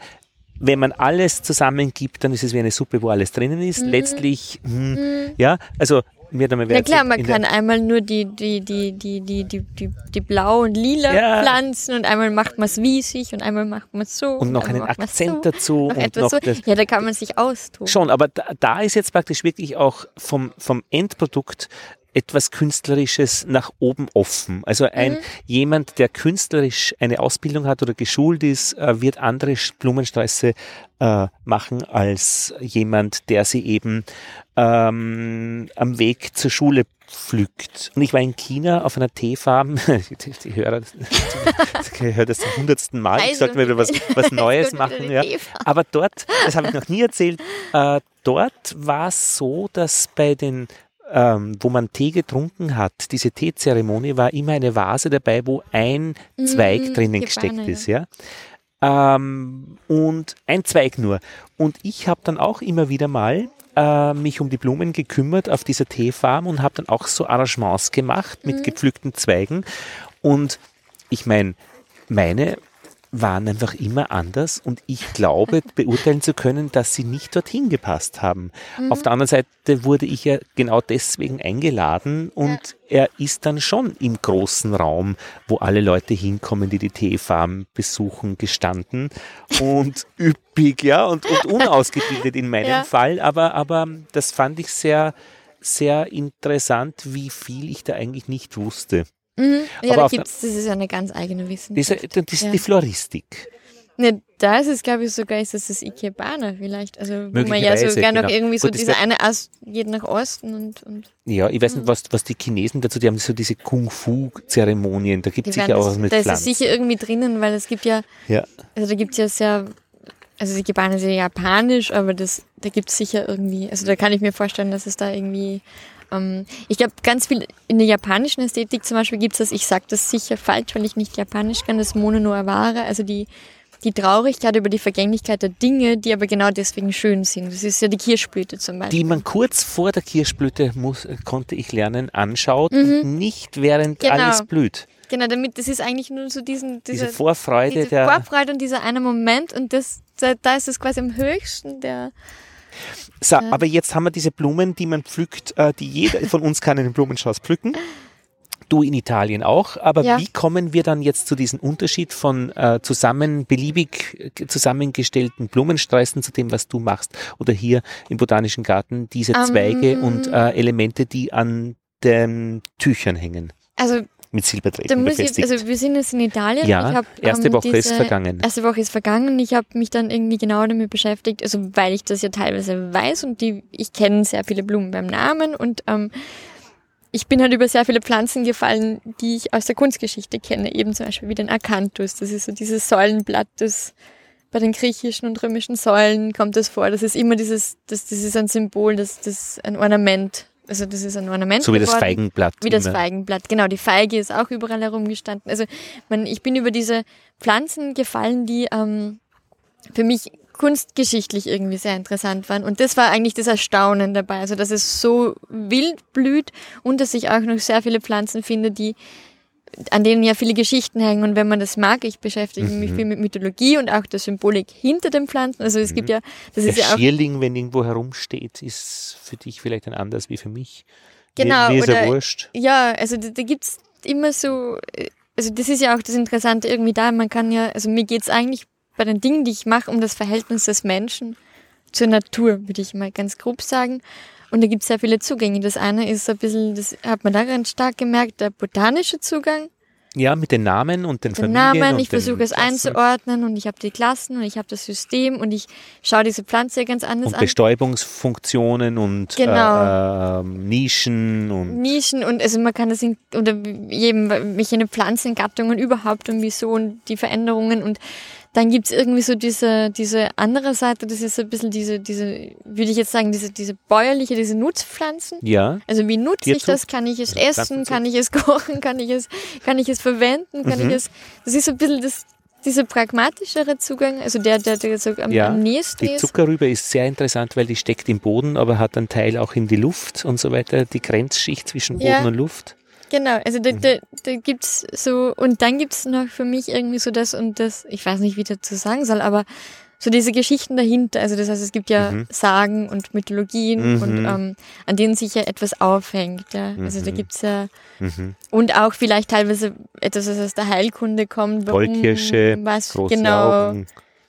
A: Wenn man alles zusammengibt, dann ist es wie eine Suppe, wo alles drinnen ist. Mhm. Letztlich, mh, mhm. ja, also
B: mir dann Na klar, man kann einmal nur die, die, die, die, die, die, die, die blau und lila ja. pflanzen und einmal macht man es wiesig und einmal macht man es so.
A: Und noch einen Akzent so, dazu.
B: Noch und noch so. Ja, da kann man sich austoben.
A: Schon, aber da, da ist jetzt praktisch wirklich auch vom, vom Endprodukt etwas Künstlerisches nach oben offen. Also ein
B: Mhm.
A: jemand, der künstlerisch eine Ausbildung hat oder geschult ist, äh, wird andere Blumensträuße äh, machen als jemand, der sie eben ähm, am Weg zur Schule pflückt. Und ich war in China auf einer Teefarm. Die, die Hörer, ich höre das zum hundertsten Mal. Ich sollte mir was, was Neues machen. Ja. Aber dort, das habe ich noch nie erzählt, äh, dort war es so, dass bei den ähm, wo man Tee getrunken hat, diese Teezeremonie war immer eine Vase dabei, wo ein Zweig
B: Mhm,
A: drinnen
B: Gebane,
A: gesteckt
B: ja.
A: ist, ja. Ähm, und ein Zweig nur. Und ich habe dann auch immer wieder mal äh, mich um die Blumen gekümmert auf dieser Teefarm und habe dann auch so Arrangements gemacht mit gepflückten Zweigen. Und ich meine, meine waren einfach immer anders und ich glaube, beurteilen zu können, dass sie nicht dorthin gepasst haben. Auf der anderen Seite wurde ich ja genau deswegen eingeladen und er ist dann schon im großen Raum, wo alle Leute hinkommen, die die Teefarm besuchen, gestanden und üppig, ja, und, und unausgebildet in meinem
B: Ja.
A: Fall, aber, aber das fand ich sehr, sehr interessant, wie viel ich da eigentlich nicht wusste.
B: Mhm. Ja,
A: Aber
B: da gibt's, das ist ja eine ganz eigene
A: Diese,
B: Wissenschaft.
A: das ist
B: Ja.
A: die Floristik.
B: Ne, da ist es, glaube ich, sogar ist es das Ikebana vielleicht. Also, wo man ja sogar noch
A: genau.
B: irgendwie so
A: Gut, das
B: diese eine Ast geht nach Osten und, und
A: Ja, ich weiß
B: Mhm.
A: nicht, was, was die Chinesen dazu, die haben so diese Kung-Fu-Zeremonien, da gibt es sicher auch
B: das,
A: was mit
B: da ist es
A: Pflanzen.
B: sicher irgendwie drinnen, weil es gibt ja,
A: Ja.
B: also da gibt's ja sehr, also die Ikebana ist ja japanisch, aber das, da gibt's sicher irgendwie, also da kann ich mir vorstellen, dass es da irgendwie, ich glaube ganz viel, in der japanischen Ästhetik zum Beispiel gibt's das, ich sag das sicher falsch, weil ich nicht japanisch kann, das Mono no Aware, also die, die Traurigkeit über die Vergänglichkeit der Dinge, die aber genau deswegen schön sind. Das ist ja die Kirschblüte zum Beispiel.
A: Die man kurz vor der Kirschblüte, muss, konnte ich lernen, anschaut und nicht während
B: Genau.
A: alles blüht.
B: Genau, damit, das ist eigentlich nur so diesen,
A: Diese
B: diese,
A: Vorfreude
B: diese
A: der...
B: Vorfreude und dieser eine Moment und das, da, da ist es quasi am höchsten der,
A: So, aber jetzt haben wir diese Blumen, die man pflückt, äh, die jeder von uns kann einen Blumenstrauß pflücken. Du in Italien auch, aber
B: Ja.
A: wie kommen wir dann jetzt zu diesem Unterschied von äh, zusammen beliebig äh, zusammengestellten Blumensträußen zu dem, was du machst? Oder hier im Botanischen Garten diese
B: Ähm,
A: Zweige und äh, Elemente, die an den Tüchern hängen,
B: also
A: mit Silberträgern
B: muss ich,
A: befestigt.
B: also wir sind jetzt in Italien.
A: Ja,
B: hab,
A: erste
B: ähm,
A: Woche ist
B: diese-
A: vergangen.
B: Erste Woche ist vergangen. Ich habe mich dann irgendwie genau damit beschäftigt, also weil ich das ja teilweise weiß und die, ich kenne sehr viele Blumen beim Namen und ähm, ich bin halt über sehr viele Pflanzen gefallen, die ich aus der Kunstgeschichte kenne, eben zum Beispiel wie den Akanthus. Das ist so dieses Säulenblatt, das bei den griechischen und römischen Säulen kommt das vor. Das ist immer dieses, das, das ist ein Symbol, das, das ein Ornament. Also das ist ein Ornament.
A: so wie das
B: geworden.
A: Feigenblatt.
B: Wie das
A: immer.
B: Feigenblatt, genau. Die Feige ist auch überall herumgestanden. Also man, ich bin über diese Pflanzen gefallen, die ähm, für mich kunstgeschichtlich irgendwie sehr interessant waren. Und das war eigentlich das Erstaunen dabei. Also dass es so wild blüht und dass ich auch noch sehr viele Pflanzen finde, die an denen ja viele Geschichten hängen. Und wenn man das mag, ich beschäftige mich
A: Mhm.
B: viel mit Mythologie und auch der Symbolik hinter den Pflanzen. Also es gibt ja, das
A: Der
B: ist ja auch
A: Schierling, wenn irgendwo herumsteht, ist für dich vielleicht ein anders wie für mich.
B: Genau,
A: Mir, ist ja
B: oder-
A: wurscht.
B: Ja, also da, da gibt's immer so, äh, also das ist ja auch das Interessante irgendwie da, man kann ja, also mir geht's eigentlich bei den Dingen, die ich mache, um das Verhältnis des Menschen zur Natur, würde ich mal ganz grob sagen. Und da gibt's sehr viele Zugänge. Das eine ist so ein bisschen, das hat man da ganz stark gemerkt, der botanische Zugang.
A: Ja, mit den Namen und den
B: Den
A: Familien.
B: Namen, ich versuche es
A: Klassen
B: einzuordnen und ich habe die Klassen und ich habe das System und ich schaue diese Pflanze ganz anders
A: Und
B: an.
A: Bestäubungsfunktionen und
B: Genau.
A: äh, ähm, Nischen und
B: Nischen und also man kann das in, oder jedem welche Pflanzengattungen überhaupt und wieso und die Veränderungen und dann gibt's irgendwie so diese, diese andere Seite, das ist so ein bisschen diese, diese, würde ich jetzt sagen, diese, diese bäuerliche, diese Nutzpflanzen.
A: ja,
B: Also wie nutze ich das? Kann ich es
A: Also
B: essen? Kann ich es kochen? Kann ich es, kann ich es verwenden? Kann
A: Mhm.
B: ich es, das ist so ein bisschen das, dieser pragmatischere Zugang, also der, der, der so am,
A: Ja,
B: am nächsten
A: die
B: ist.
A: Zuckerrübe ist sehr interessant, weil die steckt im Boden, aber hat einen Teil auch in die Luft und so weiter, die Grenzschicht zwischen Boden
B: Ja.
A: und Luft.
B: Genau, also da,
A: Mhm.
B: da, da gibt's so, und dann gibt's noch für mich irgendwie so das und das, ich weiß nicht, wie ich dazu sagen soll, aber so diese Geschichten dahinter. Also das heißt, es gibt ja
A: Mhm.
B: Sagen und Mythologien
A: Mhm.
B: und ähm, an denen sich ja etwas aufhängt. Ja. Also da
A: Mhm.
B: gibt's ja
A: Mhm.
B: und auch vielleicht teilweise etwas, was aus der Heilkunde kommt. warum,
A: Goldkirsche,
B: was
A: große
B: genau,
A: Augen.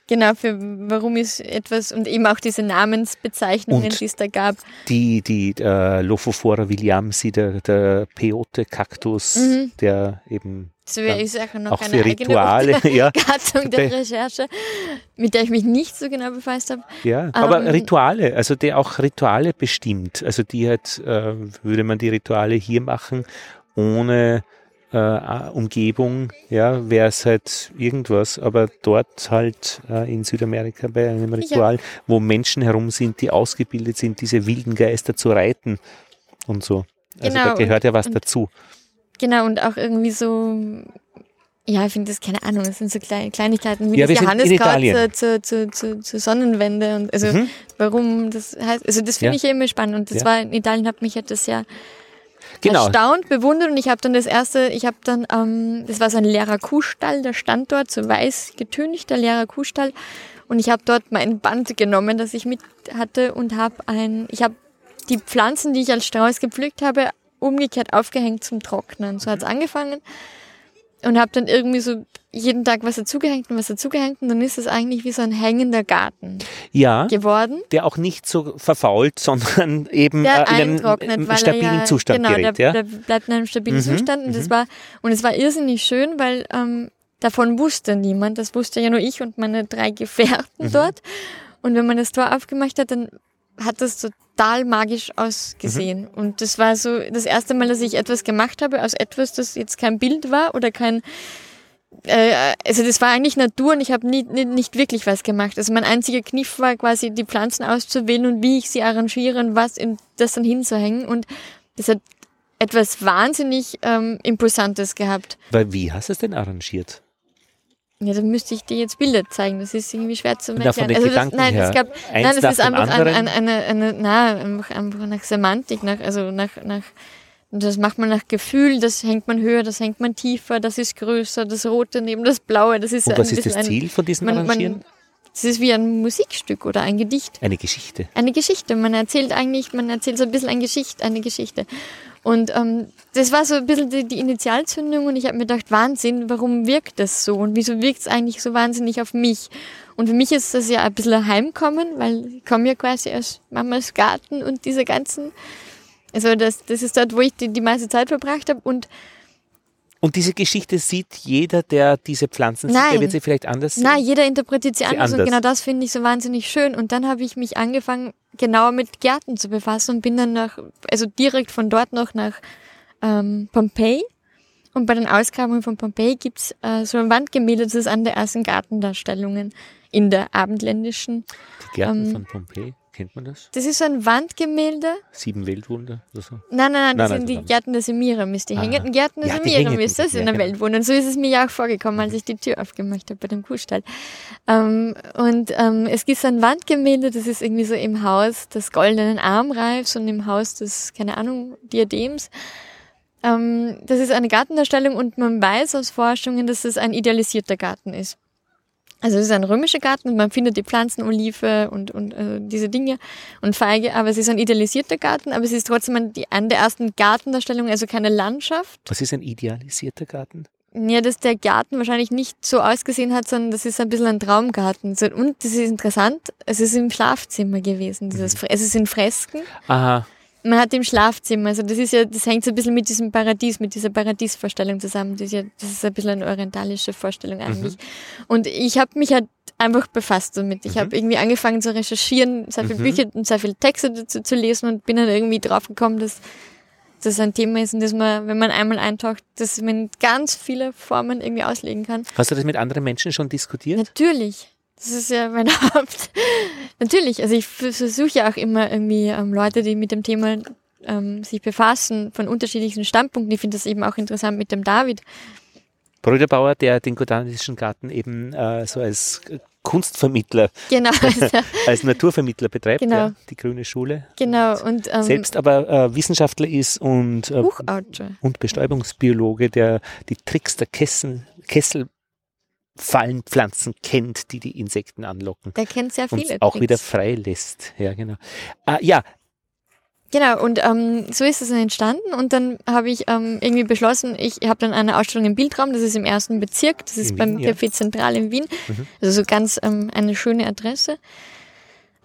B: Genau, für warum ist etwas und eben auch diese Namensbezeichnungen, die es da gab.
A: Die, die äh, Lophophora williamsi, der, der Peote-Kaktus,
B: Mhm.
A: der eben
B: Das wäre
A: Dann
B: ich sage noch
A: auch
B: eine
A: für
B: eigene
A: Rituale, ja,
B: Gattung der
A: Be-
B: Recherche, mit der ich mich nicht so genau befasst habe.
A: Ja, aber
B: Ähm,
A: Rituale, also der auch Rituale bestimmt. Also die halt, äh, würde man die Rituale hier machen, ohne äh, Umgebung, ja, wäre es halt irgendwas, aber dort halt äh, in Südamerika bei einem Ritual, wo Menschen herum sind, die ausgebildet sind, diese wilden Geister zu reiten und so. Also
B: Genau,
A: da gehört ja was
B: und-
A: dazu.
B: Genau, und auch irgendwie so, ja, ich finde das, keine Ahnung, das sind so kleine Kleinigkeiten wie
A: Ja,
B: das Johanniskraut zur, zur, zur, zur Sonnenwende und also
A: Mhm.
B: warum das heißt, also das finde
A: Ja.
B: ich ja immer spannend und das
A: Ja.
B: war in Italien, hat mich halt das ja
A: Genau.
B: erstaunt, bewundert und ich habe dann das erste, ich habe dann, ähm, das war so ein leerer Kuhstall, der stand dort, so weiß getünchter leerer Kuhstall und ich habe dort mein Band genommen, das ich mit hatte und habe ein, ich habe die Pflanzen, die ich als Strauß gepflückt habe, umgekehrt aufgehängt zum Trocknen. So hat's angefangen und habe dann irgendwie so jeden Tag was dazugehängt und was dazugehängt und dann ist es eigentlich wie so ein hängender Garten
A: Ja,
B: geworden.
A: der auch nicht so verfault, sondern eben äh, in einem stabilen
B: ja,
A: Zustand
B: genau,
A: gerät.
B: der,
A: ja?
B: der bleibt in einem stabilen
A: Mhm,
B: Zustand und das war und es war irrsinnig schön, weil ähm, davon wusste niemand, das wusste ja nur ich und meine drei Gefährten
A: Mhm.
B: dort und wenn man das Tor aufgemacht hat, dann hat das total magisch ausgesehen
A: Mhm.
B: und das war so das erste Mal, dass ich etwas gemacht habe aus etwas, das jetzt kein Bild war oder kein äh, also das war eigentlich Natur und ich habe nie, nie, nicht wirklich was gemacht. Also mein einziger Kniff war quasi die Pflanzen auszuwählen und wie ich sie arrangiere und was in das dann hinzuhängen. Und das hat etwas wahnsinnig ähm, Imposantes gehabt.
A: Weil wie hast du es denn arrangiert?
B: Ja, dann müsste ich dir jetzt Bilder zeigen. Das ist irgendwie schwer zu erklären.
A: den
B: das, nein,
A: her.
B: es gab,
A: Eins
B: nein,
A: nach
B: ist einfach ein,
A: anderen?
B: ein, eine, eine, na, einfach, einfach nach Semantik, nach, also nach, nach, das macht man nach Gefühl, das hängt man höher, das hängt man tiefer, das ist größer, das Rote neben das Blaue, das ist
A: Und
B: ein
A: was ist das
B: ein-
A: Ziel von diesem
B: man,
A: Arrangieren?
B: man, das ist wie ein Musikstück oder ein Gedicht.
A: Eine Geschichte.
B: Eine Geschichte. Man erzählt eigentlich, man erzählt so ein bisschen eine Geschichte, eine Geschichte. Und ähm, das war so ein bisschen die, die Initialzündung und ich habe mir gedacht, Wahnsinn, warum wirkt das so und wieso wirkt es eigentlich so wahnsinnig auf mich? Und für mich ist das ja ein bisschen ein Heimkommen, weil ich komme ja quasi aus Mamas Garten und diese ganzen, also das, das ist dort, wo ich die, die meiste Zeit verbracht habe und
A: Und diese Geschichte sieht jeder, der diese Pflanzen sieht, der
B: Nein.
A: wird sie vielleicht anders sehen.
B: Na, jeder interpretiert sie
A: Sie
B: anders, und
A: anders.
B: genau das finde ich so wahnsinnig schön. Und dann habe ich mich angefangen, genauer mit Gärten zu befassen und bin dann nach, also direkt von dort noch nach ähm, Pompeji. Und bei den Ausgrabungen von Pompeji gibt's äh, so ein Wandgemälde, das ist an der ersten Gartendarstellungen in der abendländischen.
A: Die Gärten
B: ähm,
A: von Pompeji, kennt man das?
B: Das ist so ein Wandgemälde.
A: Sieben Weltwunder oder so.
B: Nein, nein, nein, das
A: Nein,
B: sind
A: nein,
B: die. Gärten der Semiramis, die
A: Ah.
B: hängenden Gärten der
A: Ja,
B: Semiramis, das in
A: ja,
B: der
A: genau.
B: Welt wohnen. Und so ist es mir ja auch vorgekommen, als ich die Tür aufgemacht habe bei dem Kuhstall. Ähm, und ähm, es gibt so ein Wandgemälde, das ist irgendwie so im Haus des goldenen Armreifs und im Haus des, keine Ahnung, Diadems. Ähm, das ist eine Gartendarstellung und man weiß aus Forschungen, dass es ein idealisierter Garten ist. Also es ist ein römischer Garten und man findet die Pflanzen, Olive und, und äh, diese Dinge und Feige, aber es ist ein idealisierter Garten, aber es ist trotzdem ein, die, eine der ersten Gartendarstellungen, also keine Landschaft.
A: Was ist ein idealisierter Garten?
B: Ja, dass der Garten wahrscheinlich nicht so ausgesehen hat, sondern das ist ein bisschen ein Traumgarten. Und das ist interessant, es ist im Schlafzimmer gewesen. Dieses, Fre- es ist in Fresken.
A: Aha,
B: Man hat im Schlafzimmer, also das ist ja, das hängt so ein bisschen mit diesem Paradies, mit dieser Paradiesvorstellung zusammen. Das ist ja, das ist ein bisschen eine orientalische Vorstellung eigentlich. Und ich habe mich halt einfach befasst damit. Ich habe irgendwie angefangen zu recherchieren, sehr viele
A: Mhm.
B: Bücher und sehr viele Texte dazu zu lesen und bin dann irgendwie draufgekommen, dass das ein Thema ist, in das man, wenn man einmal eintaucht, dass man ganz viele Formen irgendwie auslegen kann.
A: hast du das mit anderen Menschen schon diskutiert?
B: Natürlich. Das ist ja mein Haupt. Natürlich. Also ich versuche ja auch immer irgendwie ähm, Leute, die mit dem Thema ähm, sich befassen, von unterschiedlichsten Standpunkten. Ich finde das eben auch interessant mit dem David.
A: Bröderbauer, der den botanischen Garten eben äh, so als Kunstvermittler,
B: Genau. Also,
A: als Naturvermittler betreibt,
B: Genau.
A: ja, die Grüne Schule.
B: genau. Und ähm,
A: Selbst aber äh, Wissenschaftler ist und, äh, und Bestäubungsbiologe, der die Tricks der Kessel, Kesselfallenpflanzen kennt, die die Insekten anlocken.
B: Der kennt sehr
A: und
B: viele
A: auch
B: Tricks.
A: wieder freilässt. Ja, genau. Ah, ja,
B: Genau, und ähm, so ist es dann entstanden und dann habe ich ähm, irgendwie beschlossen, ich habe dann eine Ausstellung im Bildraum, das ist im ersten Bezirk, das ist
A: In
B: beim
A: Wien, ja.
B: Café Zentral in Wien,
A: Mhm.
B: also so ganz ähm, eine schöne Adresse.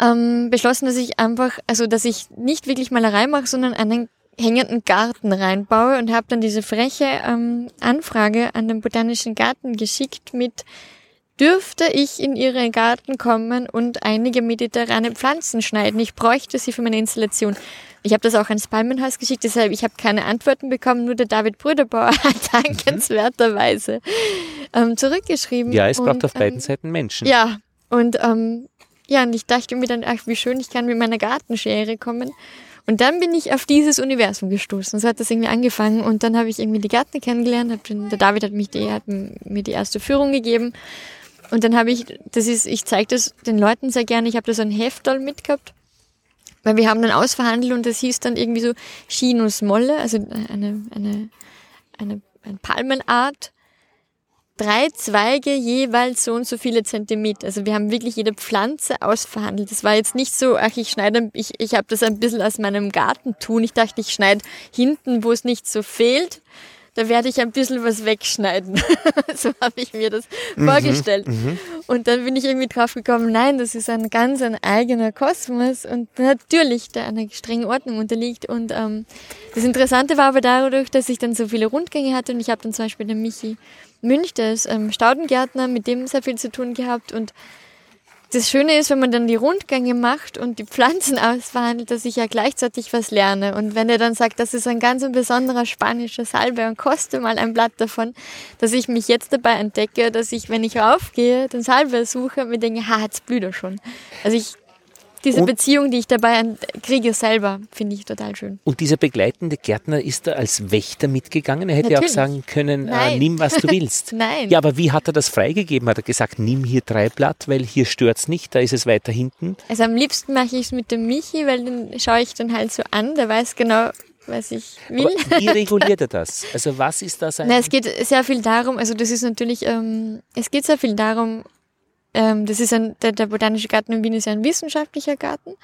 B: Ähm, beschlossen, dass ich einfach, also dass ich nicht wirklich Malerei mache, sondern einen hängenden Garten reinbaue und habe dann diese freche ähm, Anfrage an den Botanischen Garten geschickt mit dürfte ich in Ihren Garten kommen und einige mediterrane Pflanzen schneiden. Ich bräuchte sie für meine Installation. Ich habe das auch ans Palmenhaus geschickt, deshalb ich habe keine Antworten bekommen. Nur der David Brüderbauer hat dankenswerterweise ähm, zurückgeschrieben.
A: Ja, es braucht
B: Und,
A: auf beiden
B: ähm,
A: Seiten Menschen.
B: Ja, und ähm, ja, und ich dachte mir dann, ach, wie schön, ich kann mit meiner Gartenschere kommen. Und dann bin ich auf dieses Universum gestoßen. So hat das irgendwie angefangen. Und dann habe ich irgendwie die Gärtner kennengelernt. Hab den, der David hat, mich die, hat mir die erste Führung gegeben. Und dann habe ich, das ist, ich zeige das den Leuten sehr gerne. Ich habe da so ein Heftal mitgehabt. Weil wir haben dann ausverhandelt und das hieß dann irgendwie so Chinus Molle, also eine, eine, eine, eine Palmenart. Drei Zweige jeweils so und so viele Zentimeter. Also wir haben wirklich jede Pflanze ausverhandelt. Das war jetzt nicht so, ach, ich schneide, ich, ich habe das ein bisschen aus meinem Garten tun. Ich dachte, ich schneide hinten, wo es nicht so fehlt. Da werde ich ein bisschen was wegschneiden. so habe ich mir das vorgestellt. Und dann bin ich irgendwie drauf gekommen, nein, das ist ein ganz ein eigener Kosmos und natürlich, der einer strengen Ordnung unterliegt. Und ähm, das Interessante war aber dadurch, dass ich dann so viele Rundgänge hatte und ich habe dann zum Beispiel den Michi Münch, der ist ähm, Staudengärtner, mit dem sehr viel zu tun gehabt und das Schöne ist, wenn man dann die Rundgänge macht und die Pflanzen ausverhandelt, dass ich ja gleichzeitig was lerne. Und wenn er dann sagt, das ist ein ganz besonderer spanischer Salbe und koste mal ein Blatt davon, dass ich mich jetzt dabei entdecke, dass ich, wenn ich raufgehe, den Salbe suche und mir denke, ha, jetzt blüht er schon. Also ich, diese
A: Und-
B: Beziehung, die ich dabei kriege selber, finde ich total schön.
A: Und dieser begleitende Gärtner ist da als Wächter mitgegangen. Er hätte ja auch
B: Natürlich.
A: sagen können, äh, nimm, was du willst.
B: Nein.
A: Ja, aber wie hat er das freigegeben? Hat er gesagt, nimm hier drei Blatt, weil hier stört's nicht, da ist es weiter hinten.
B: Also am liebsten mache ich es mit dem Michi, weil den schaue ich dann halt so an, der weiß genau, was ich will.
A: Aber wie reguliert er das? Also was ist da sein...
B: Na, es geht sehr viel darum, also das ist natürlich, ähm, es geht sehr viel darum, ähm, das ist ein, der, der Botanische Garten in Wien ist ja ein wissenschaftlicher Garten.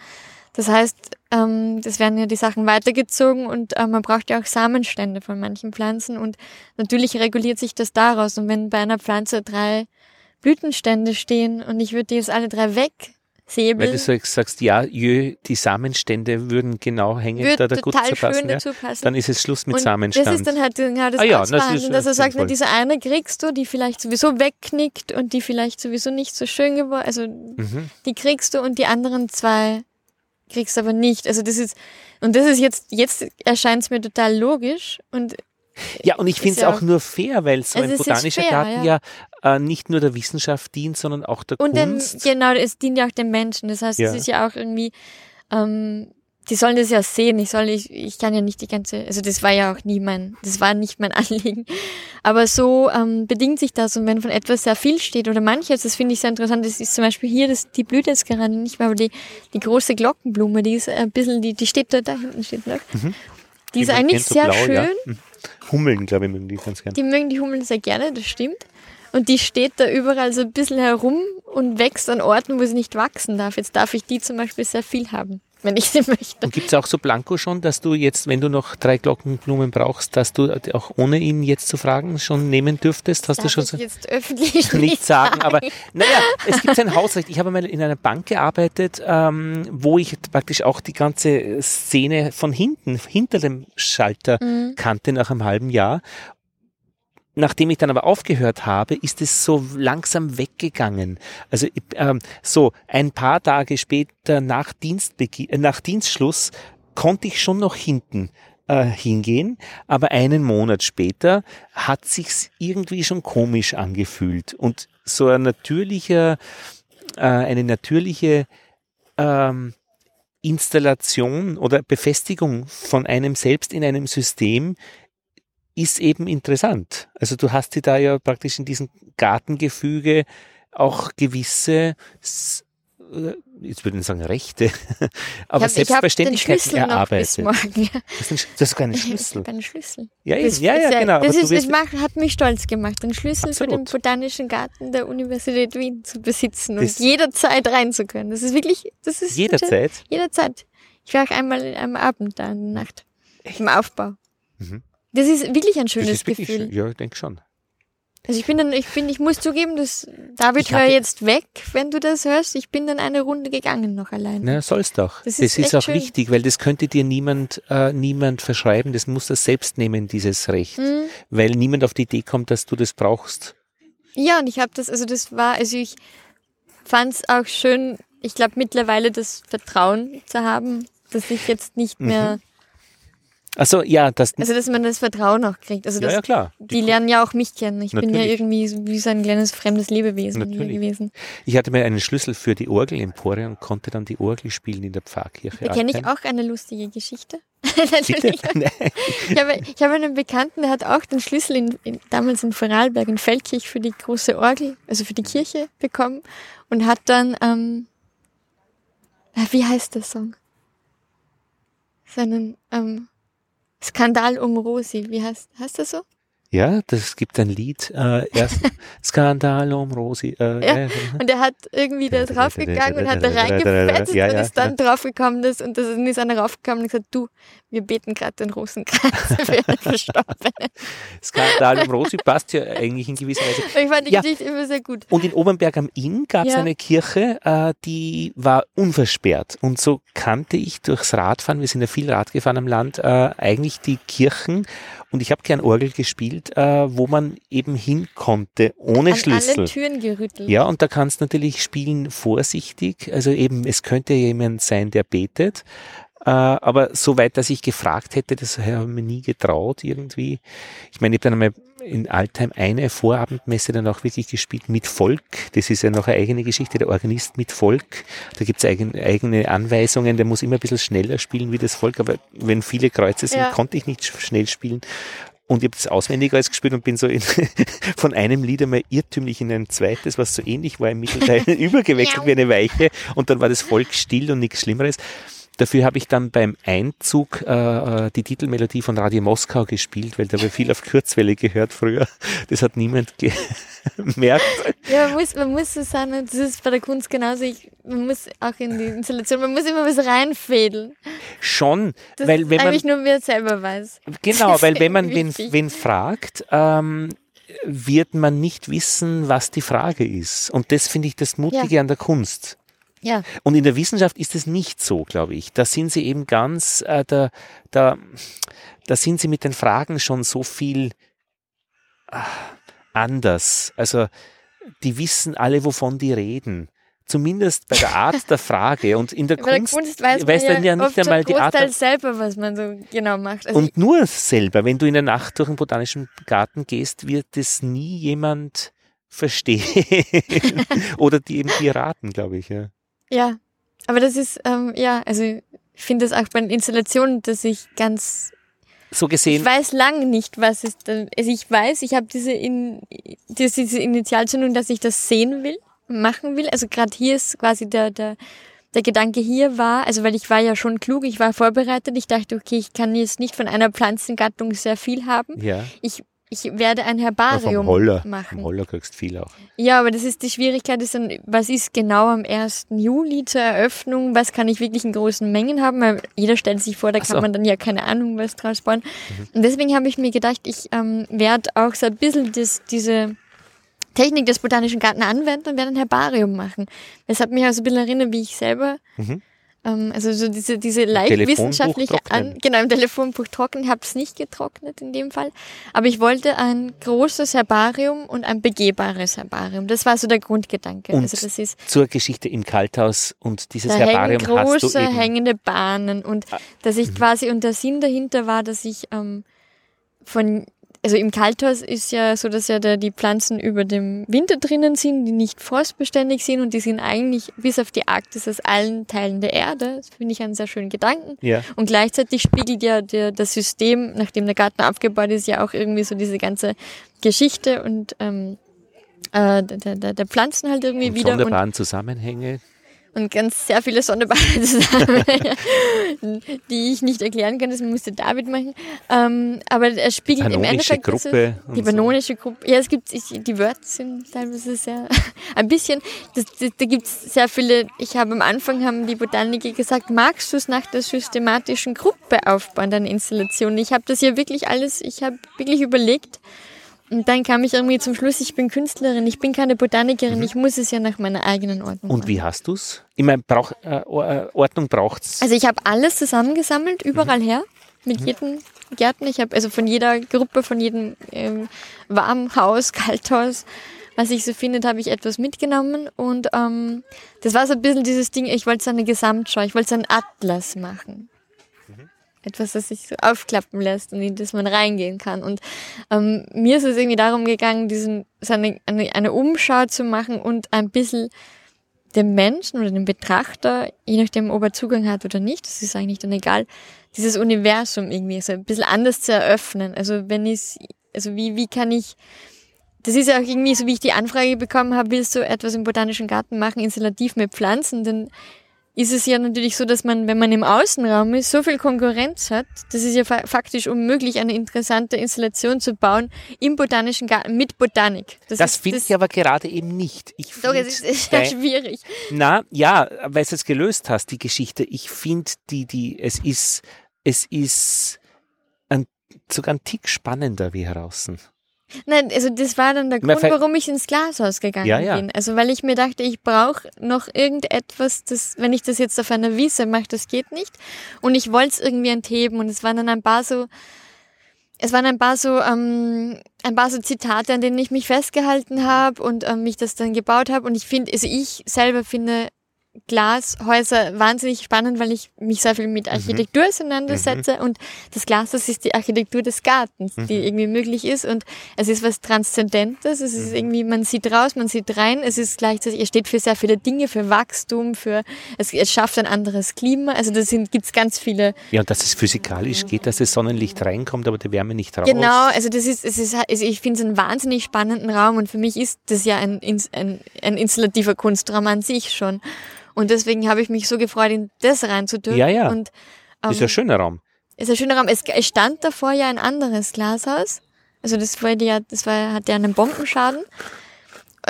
B: Das heißt, ähm, das werden ja die Sachen weitergezogen und äh, man braucht ja auch Samenstände von manchen Pflanzen und natürlich reguliert sich das daraus. Und wenn bei einer Pflanze drei Blütenstände stehen und ich würde die jetzt alle drei
A: weil
B: wegsäbeln,
A: du so sagst, ja, jö, die Samenstände würden genau hängen, da
B: würde
A: da gut
B: total
A: zu passen. Ja.
B: dazu passen.
A: Dann ist es Schluss mit
B: und
A: Samenstand.
B: Das ist dann halt genau das
A: Ah ja, das ist
B: dass er sagt,
A: sinnvoll.
B: na, diese eine kriegst du, die vielleicht sowieso wegknickt und die vielleicht sowieso nicht so schön geworden, also
A: mhm.
B: die kriegst du und die anderen zwei kriegst du aber nicht. Also das ist, und das ist jetzt, jetzt erscheint es mir total logisch und
A: Ja, und ich
B: Ist
A: finde es
B: ja
A: auch nur fair, weil so ein
B: ist
A: botanischer
B: fair,
A: Garten ja, äh, nicht nur der Wissenschaft dient, sondern auch der
B: Und
A: Kunst.
B: genau, es dient ja auch den Menschen. Das heißt,
A: Ja.
B: es ist ja auch irgendwie, ähm, die sollen das ja sehen. Ich soll, ich, ich kann ja nicht die ganze, also das war ja auch nie mein, das war nicht mein Anliegen. Aber so ähm, bedingt sich das und wenn von etwas sehr viel steht oder manches, das finde ich sehr interessant, das ist zum Beispiel hier, das, die blüht jetzt gerade nicht mehr, aber die, die große Glockenblume, die ist ein bisschen, die, die steht da, da hinten steht noch. Die ist
A: man
B: eigentlich sehr
A: blau,
B: schön.
A: Ja. Mhm. Hummeln, glaube ich, mögen die ganz gerne.
B: Die mögen die Hummeln sehr gerne, das stimmt. Und die steht da überall so ein bisschen herum und wächst an Orten, wo sie nicht wachsen darf. Jetzt darf ich die zum Beispiel sehr viel haben, wenn ich sie möchte.
A: Und gibt es auch so Blanco schon, dass du jetzt, wenn du noch drei Glockenblumen brauchst, dass du auch ohne ihn jetzt zu fragen schon nehmen dürftest? Hast
B: Darf
A: du schon
B: ich
A: so?
B: jetzt öffentlich
A: nicht sagen, aber naja, es gibt ein Hausrecht. Ich habe mal in einer Bank gearbeitet, ähm, wo ich praktisch auch die ganze Szene von hinten, hinter dem Schalter
B: Mhm.
A: kannte nach einem halben Jahr. Nachdem ich dann aber aufgehört habe, ist es so langsam weggegangen. Also ähm, so ein paar Tage später nach, Dienstbeginn, äh, nach Dienstschluss konnte ich schon noch hinten äh, hingehen, aber einen Monat später hat sich's irgendwie schon komisch angefühlt und so ein natürlicher, äh, eine natürliche ähm, Installation oder Befestigung von einem selbst in einem System ist eben interessant. Also du hast dir da ja praktisch in diesem Gartengefüge auch gewisse, äh, jetzt würde ich nicht sagen Rechte, aber
B: ich hab, ich
A: Selbstverständlichkeiten
B: Schlüssel noch bis
A: erarbeitet.
B: morgen.
A: Das ist, das
B: Ich
A: Schlüssel.
B: einen Schlüssel.
A: Ja.
B: Das
A: ja,
B: ist
A: ja, genau.
B: Das, ist, das macht, hat mich stolz gemacht, den Schlüssel für den
A: Absolut.
B: Botanischen Garten der Universität Wien zu besitzen
A: Das-
B: und jederzeit rein zu können. Das ist wirklich, das ist
A: jederzeit.
B: Jederzeit. Ich war auch einmal am Abend da in der Nacht. Im Aufbau. Mhm. Das ist wirklich ein schönes ist Gefühl. Schön.
A: Ja, ich denke schon.
B: Also ich bin dann, ich bin, ich muss zugeben, dass David war jetzt weg, wenn du das hörst. Ich bin dann eine Runde gegangen noch allein.
A: Na, sollst doch. Das ist, das ist auch schön. wichtig, weil das könnte dir niemand, äh, niemand verschreiben. Das muss das selbst nehmen, dieses Recht. Mhm. Weil niemand auf die Idee kommt, dass du das brauchst.
B: Ja, und ich habe das, also das war, also ich fand es auch schön, ich glaube mittlerweile das Vertrauen zu haben, dass ich jetzt nicht mehr mhm.
A: Also ja, das.
B: Also dass man das Vertrauen auch kriegt. Also
A: ja, ja, klar.
B: Die, die lernen ja auch mich kennen. Ich Natürlich. bin ja irgendwie wie so ein kleines fremdes Lebewesen
A: Natürlich.
B: gewesen.
A: Ich hatte mir einen Schlüssel für die Orgelempore und konnte dann die Orgel spielen in der Pfarrkirche.
B: Da kenne ich auch eine lustige Geschichte. Natürlich. ich, habe, ich habe einen Bekannten, der hat auch den Schlüssel in, in, damals in Vorarlberg in Feldkirch für die große Orgel, also für die Kirche bekommen und hat dann, ähm, wie heißt der Song? Seinen, ähm, Skandal um Rosi, wie heißt, heißt das so?
A: Ja, das gibt ein Lied, äh, erst Skandal um Rosi. Äh,
B: ja, äh, und er hat irgendwie da draufgegangen und hat da reingefetzt ja, ja, und ist dann ja. draufgekommen ist und dann ist einer raufgekommen und gesagt, du, wir beten gerade den Rosenkranz für einen Verstorbenen.
A: Skandal um Rosi passt ja eigentlich in gewisser Weise.
B: Ich fand die Geschichte immer sehr gut.
A: Und in Obernberg am Inn gab es eine Kirche, äh, die war unversperrt und so kannte ich durchs Radfahren, wir sind ja viel Rad gefahren am Land, äh, eigentlich die Kirchen und ich habe gern Orgel gespielt, äh, wo man eben hin konnte, ohne
B: An
A: Schlüssel.
B: Alle Türen gerüttelt.
A: Ja, und da kannst du natürlich spielen vorsichtig. Also eben, es könnte jemand sein, der betet. Äh, aber so weit, dass ich gefragt hätte, das habe ich mir nie getraut irgendwie. Ich meine, ich habe dann einmal in Altheim eine Vorabendmesse dann auch wirklich gespielt mit Volk. Das ist ja noch eine eigene Geschichte, der Organist mit Volk. Da gibt es eigen, eigene Anweisungen, der muss immer ein bisschen schneller spielen wie das Volk, aber wenn viele Kreuze sind, ja. konnte ich nicht schnell spielen. Und ich habe das auswendig alles gespielt und bin so in, von einem Lied einmal irrtümlich in ein zweites, was so ähnlich war im Mittelteil, übergewechselt wie eine Weiche. Und dann war das Volk still und nichts Schlimmeres. Dafür habe ich dann beim Einzug äh, äh, die Titelmelodie von Radio Moskau gespielt, weil da habe ich viel auf Kurzwelle gehört früher. Das hat niemand gemerkt.
B: Ja, man muss, man muss so sagen, das ist bei der Kunst genauso. Ich, man muss auch in die Installation, man muss immer was reinfädeln.
A: Schon,
B: das
A: weil wenn
B: eigentlich nur wer selber weiß.
A: Genau, weil wenn man wen, wen fragt, ähm, wird man nicht wissen, was die Frage ist. Und das finde ich das Mutige ja. an der Kunst.
B: Ja.
A: Und in der Wissenschaft ist es nicht so, glaube ich. Da sind sie eben ganz, äh, da, da, da sind sie mit den Fragen schon so viel äh, anders. Also die wissen alle, wovon die reden. Zumindest bei der Art der Frage und in der,
B: bei
A: Kunst,
B: der Kunst weiß, weiß man ja, ja nicht einmal die Art der, selber, was man so genau macht.
A: Also und nur selber, wenn du in der Nacht durch den botanischen Garten gehst, wird es nie jemand verstehen oder die eben dir raten, glaube ich. Ja.
B: Ja, aber das ist, ähm, ja, also ich finde das auch bei den Installationen, dass ich ganz
A: so gesehen.
B: Ich weiß lange nicht, was ist denn. Also ich weiß, ich habe diese, in, diese, diese Initialzündung, dass ich das sehen will, machen will. Also gerade hier ist quasi der, der, der Gedanke hier war, also weil ich war ja schon klug, ich war vorbereitet, ich dachte, okay, ich kann jetzt nicht von einer Pflanzengattung sehr viel haben.
A: Ja.
B: Ich ich werde ein Herbarium ja, vom
A: Holler.
B: machen.
A: Vom Holler kriegst viel auch.
B: Ja, aber das ist die Schwierigkeit, ist dann, was ist genau am 1. Juli zur Eröffnung? Was kann ich wirklich in großen Mengen haben? Weil jeder stellt sich vor, da kann so. man dann ja keine Ahnung was draus bauen. Mhm. Und deswegen habe ich mir gedacht, ich ähm, werde auch so ein bisschen das, diese Technik des Botanischen Garten anwenden und werde ein Herbarium machen. Das hat mich auch so ein bisschen erinnert, wie ich selber mhm. Ähm, also so diese, diese leicht wissenschaftliche An genau im Telefonbuch trocknen. Ich habe es nicht getrocknet in dem Fall, aber ich wollte ein großes Herbarium und ein begehbares Herbarium. Das war so der Grundgedanke.
A: Und
B: also das ist
A: zur Geschichte im Kalthaus und dieses
B: da
A: Herbarium
B: hängen große
A: hast du eben
B: hängende Bahnen und ah. dass ich mhm. quasi und der Sinn dahinter war, dass ich ähm, von also im Kalthaus ist ja so, dass ja da die Pflanzen über dem Winter drinnen sind, die nicht frostbeständig sind und die sind eigentlich bis auf die Arktis aus allen Teilen der Erde. Das finde ich einen sehr schönen Gedanken.
A: Ja.
B: Und gleichzeitig spiegelt ja der, das System, nachdem der Garten aufgebaut ist, ja auch irgendwie so diese ganze Geschichte und ähm, äh, der, der, der Pflanzen halt irgendwie
A: und
B: wieder.
A: Wunderbaren Zusammenhänge.
B: Und ganz sehr viele Sonderbare zusammen, die ich nicht erklären kann, das musste David machen. Ähm, aber er spiegelt im Endeffekt
A: Gruppe und
B: die
A: so.
B: panonische Gruppe. Ja, es gibt ich, die Wörter sind teilweise sehr ein bisschen. Das, das, da gibt es sehr viele. Ich habe am Anfang haben die Botaniker gesagt, magst du es nach der systematischen Gruppe aufbauen, deine Installation? Ich habe das ja wirklich alles. Ich habe wirklich überlegt. Und dann kam ich irgendwie zum Schluss, ich bin Künstlerin, ich bin keine Botanikerin, ich muss es ja nach meiner eigenen Ordnung
A: Mhm. Und wie hast du es? Ich meine, brauch, äh, Or- Ordnung braucht's.
B: Also ich habe alles zusammengesammelt, überall her, mit jedem Gärtner. Ich habe also von jeder Gruppe, von jedem ähm, Warmhaus, Kalthaus, was ich so findet, habe ich etwas mitgenommen. Und ähm, das war so ein bisschen dieses Ding, ich wollte so eine Gesamtschau, ich wollte so einen Atlas machen. Etwas, das sich so aufklappen lässt und in das man reingehen kann. Und ähm, mir ist es irgendwie darum gegangen, diesen, so eine, eine, eine Umschau zu machen und ein bisschen dem Menschen oder dem Betrachter, je nachdem, ob er Zugang hat oder nicht, das ist eigentlich dann egal, dieses Universum irgendwie so ein bisschen anders zu eröffnen. Also wenn ich, also wie, wie kann ich, das ist ja auch irgendwie so, wie ich die Anfrage bekommen habe, willst du etwas im Botanischen Garten machen, installativ mit Pflanzen, dann ist es ja natürlich so, dass man, wenn man im Außenraum ist, so viel Konkurrenz hat, das ist ja fa faktisch unmöglich, eine interessante Installation zu bauen im Botanischen Garten mit Botanik.
A: Das
B: ist-
A: finde ich aber gerade eben nicht. Ich
B: Doch, es ist sehr
A: dein-
B: schwierig.
A: Na, ja, weil du es gelöst hast, die Geschichte. Ich finde, die, die, es ist, es ist ein, sogar ein Tick spannender wie heraus.
B: Nein, also das war dann der Grund, warum ich ins Glashaus gegangen
A: Ja, ja.
B: bin. Also weil ich mir dachte, ich brauche noch irgendetwas, das, wenn ich das jetzt auf einer Wiese mache, das geht nicht. Und ich wollte es irgendwie entheben und es waren dann ein paar so, es waren ein paar so, ähm, ein paar so Zitate, an denen ich mich festgehalten habe und ähm, mich das dann gebaut habe. Und ich finde, also ich selber finde Glashäuser wahnsinnig spannend, weil ich mich sehr viel mit
A: Mhm.
B: Architektur auseinandersetze und das Glas, das ist die Architektur des Gartens,
A: Mhm.
B: die irgendwie möglich ist und es ist was Transzendentes, es
A: Mhm.
B: ist irgendwie, man sieht raus, man sieht rein, es ist gleichzeitig, es steht für sehr viele Dinge, für Wachstum, für, es, es schafft ein anderes Klima, also da sind, gibt's ganz viele
A: Ja, und dass es physikalisch geht, dass das Sonnenlicht reinkommt, aber die Wärme nicht raus.
B: Genau, also das ist, es ist, also ich finde es einen wahnsinnig spannenden Raum und für mich ist das ja ein, ein, ein installativer Kunstraum an sich schon. Und deswegen habe ich mich so gefreut, in das reinzudürfen.
A: Ja, ja.
B: Und
A: Das ist ein schöner Raum.
B: es ist ein schöner Raum. Es, es stand davor ja ein anderes Glashaus. Also das war ja, das war, hat ja einen Bombenschaden.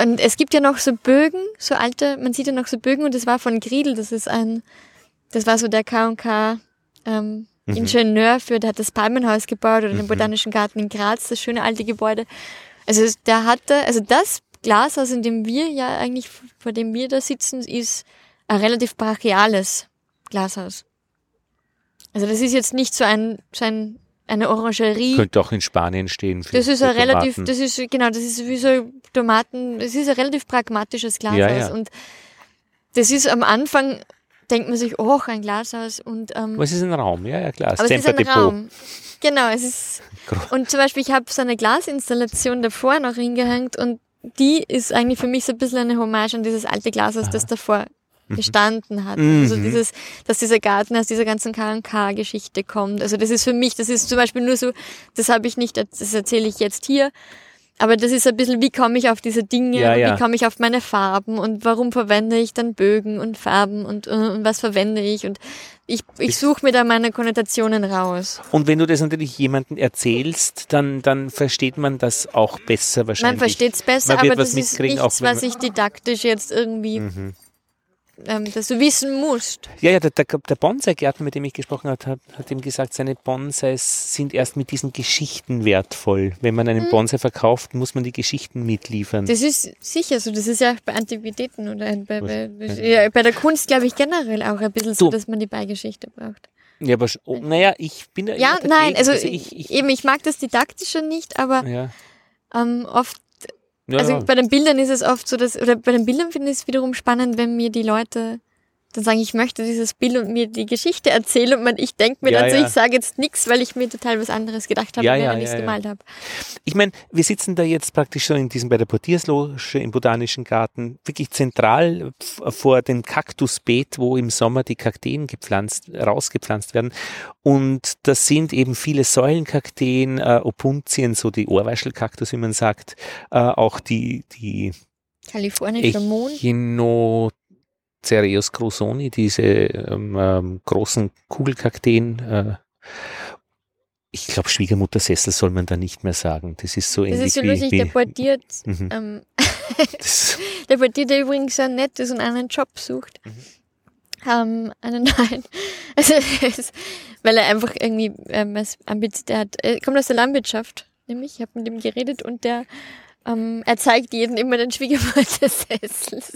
B: Und es gibt ja noch so Bögen, so alte, man sieht ja noch so Bögen und das war von Griedel, das ist ein, das war so der K&K ähm, Ingenieur für, der hat das Palmenhaus gebaut oder den Botanischen Garten in Graz, das schöne alte Gebäude. Also der hatte, also das Glashaus, in dem wir ja eigentlich, vor dem wir da sitzen, ist ein relativ brachiales Glashaus. Also das ist jetzt nicht so ein, so ein eine Orangerie.
A: Könnte auch in Spanien stehen. Für,
B: Das ist ein relativ, das ist, genau, das ist wie so Tomaten, das ist ein relativ pragmatisches Glashaus.
A: Ja, ja.
B: Und das ist am Anfang, denkt man sich, oh, ein Glashaus und, ähm,
A: Aber es ist ein Raum, ja, ja klar.
B: aber es ist ein. Raum. Genau, es ist, und zum Beispiel, ich habe so eine Glasinstallation davor noch hingehängt und die ist eigentlich für mich so ein bisschen eine Hommage an dieses alte Glashaus, das davor gestanden hat. Also
A: Mhm.
B: dieses, dass dieser Garten aus dieser ganzen K&K-Geschichte kommt. Also das ist für mich, das ist zum Beispiel nur so, das habe ich nicht, das erzähle ich jetzt hier, aber das ist ein bisschen, wie komme ich auf diese Dinge
A: Ja, ja.
B: wie komme ich auf meine Farben und warum verwende ich dann Bögen und Farben und, und was verwende ich und ich, ich suche mir da meine Konnotationen raus.
A: Und wenn du das natürlich jemandem erzählst, dann, dann versteht man das auch besser wahrscheinlich.
B: Man versteht es besser,
A: Man
B: aber das ist nichts, was ich didaktisch jetzt irgendwie,
A: Mhm.
B: Ähm, dass du wissen musst.
A: Ja, ja, der, der, der Bonsai-Gärtner, mit dem ich gesprochen habe, hat, hat ihm gesagt, seine Bonsais sind erst mit diesen Geschichten wertvoll. Wenn man einen Bonsai verkauft, muss man die Geschichten mitliefern.
B: Mhm. Das ist sicher so. Das ist ja auch bei Antiquitäten oder bei, bei, ja, bei der Kunst, glaube ich, generell auch ein bisschen so,
A: Du.
B: dass man die Beigeschichte braucht.
A: ja, aber oh, naja, ich bin da
B: Ja, nein,
A: dagegen.
B: also,
A: ich, ich,
B: eben, ich mag das Didaktische nicht, aber
A: ja,
B: ähm, oft,
A: ja,
B: also
A: ja.
B: bei den Bildern ist es oft so, dass, oder bei den Bildern finde ich es wiederum spannend, wenn mir die Leute dann sagen, ich möchte dieses Bild und mir die Geschichte erzählen und man, ich denke mir
A: Ja,
B: dann so,
A: ja.
B: ich sage jetzt nichts, weil ich mir total was anderes gedacht habe,
A: Ja,
B: während
A: ja,
B: ich es gemalt habe.
A: Ich meine, wir sitzen da jetzt praktisch schon in diesem bei der Portiersloge im Botanischen Garten, wirklich zentral vor dem Kaktusbeet, wo im Sommer die Kakteen gepflanzt, rausgepflanzt werden. Und das sind eben viele Säulenkakteen, äh, Opuntien, so die Ohrwaschelkaktus, wie man sagt, äh, auch die, die
B: Kalifornischer Mond.
A: Cereus grosoni, diese ähm, ähm, großen Kugelkakteen. Äh, ich glaube, Schwiegermuttersessel soll man da nicht mehr sagen. Das ist so
B: Das
A: ähnlich
B: ist so
A: wie,
B: lustig,
A: wie
B: der portiert,
A: Mhm.
B: ähm,
A: das,
B: der portiert, der übrigens sehr nett ist und einen Job sucht.
A: Mhm.
B: Ähm, einen neuen. Also, weil er einfach irgendwie, ähm, der hat, er kommt aus der Landwirtschaft, nämlich, ich habe mit ihm geredet und der, ähm, er zeigt jeden immer den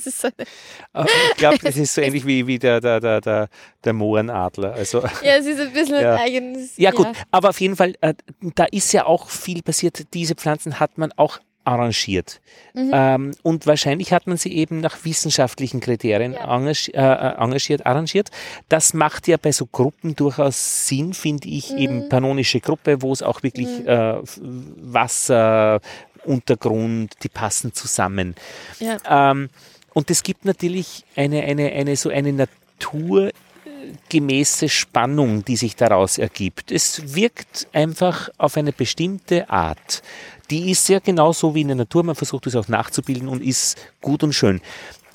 B: ist so,
A: ich glaube, das ist so ähnlich wie, wie der, der, der, der, der Mohrenadler. Also,
B: ja, es ist ein bisschen
A: Ja.
B: ein eigenes.
A: ja gut, aber auf jeden Fall, äh, da ist ja auch viel passiert. Diese Pflanzen hat man auch arrangiert.
B: Mhm.
A: Ähm, und wahrscheinlich hat man sie eben nach wissenschaftlichen Kriterien
B: Ja.
A: engagiert, äh, engagiert, arrangiert. Das macht ja bei so Gruppen durchaus Sinn, finde ich,
B: Mhm.
A: eben panonische Gruppe, wo es auch wirklich äh, F- Wasser, Untergrund, die passen zusammen.
B: Ja.
A: Ähm, und es gibt natürlich eine, eine, eine so eine naturgemäße Spannung, die sich daraus ergibt. Es wirkt einfach auf eine bestimmte Art. Die ist ja genauso wie in der Natur, man versucht es auch nachzubilden und ist gut und schön.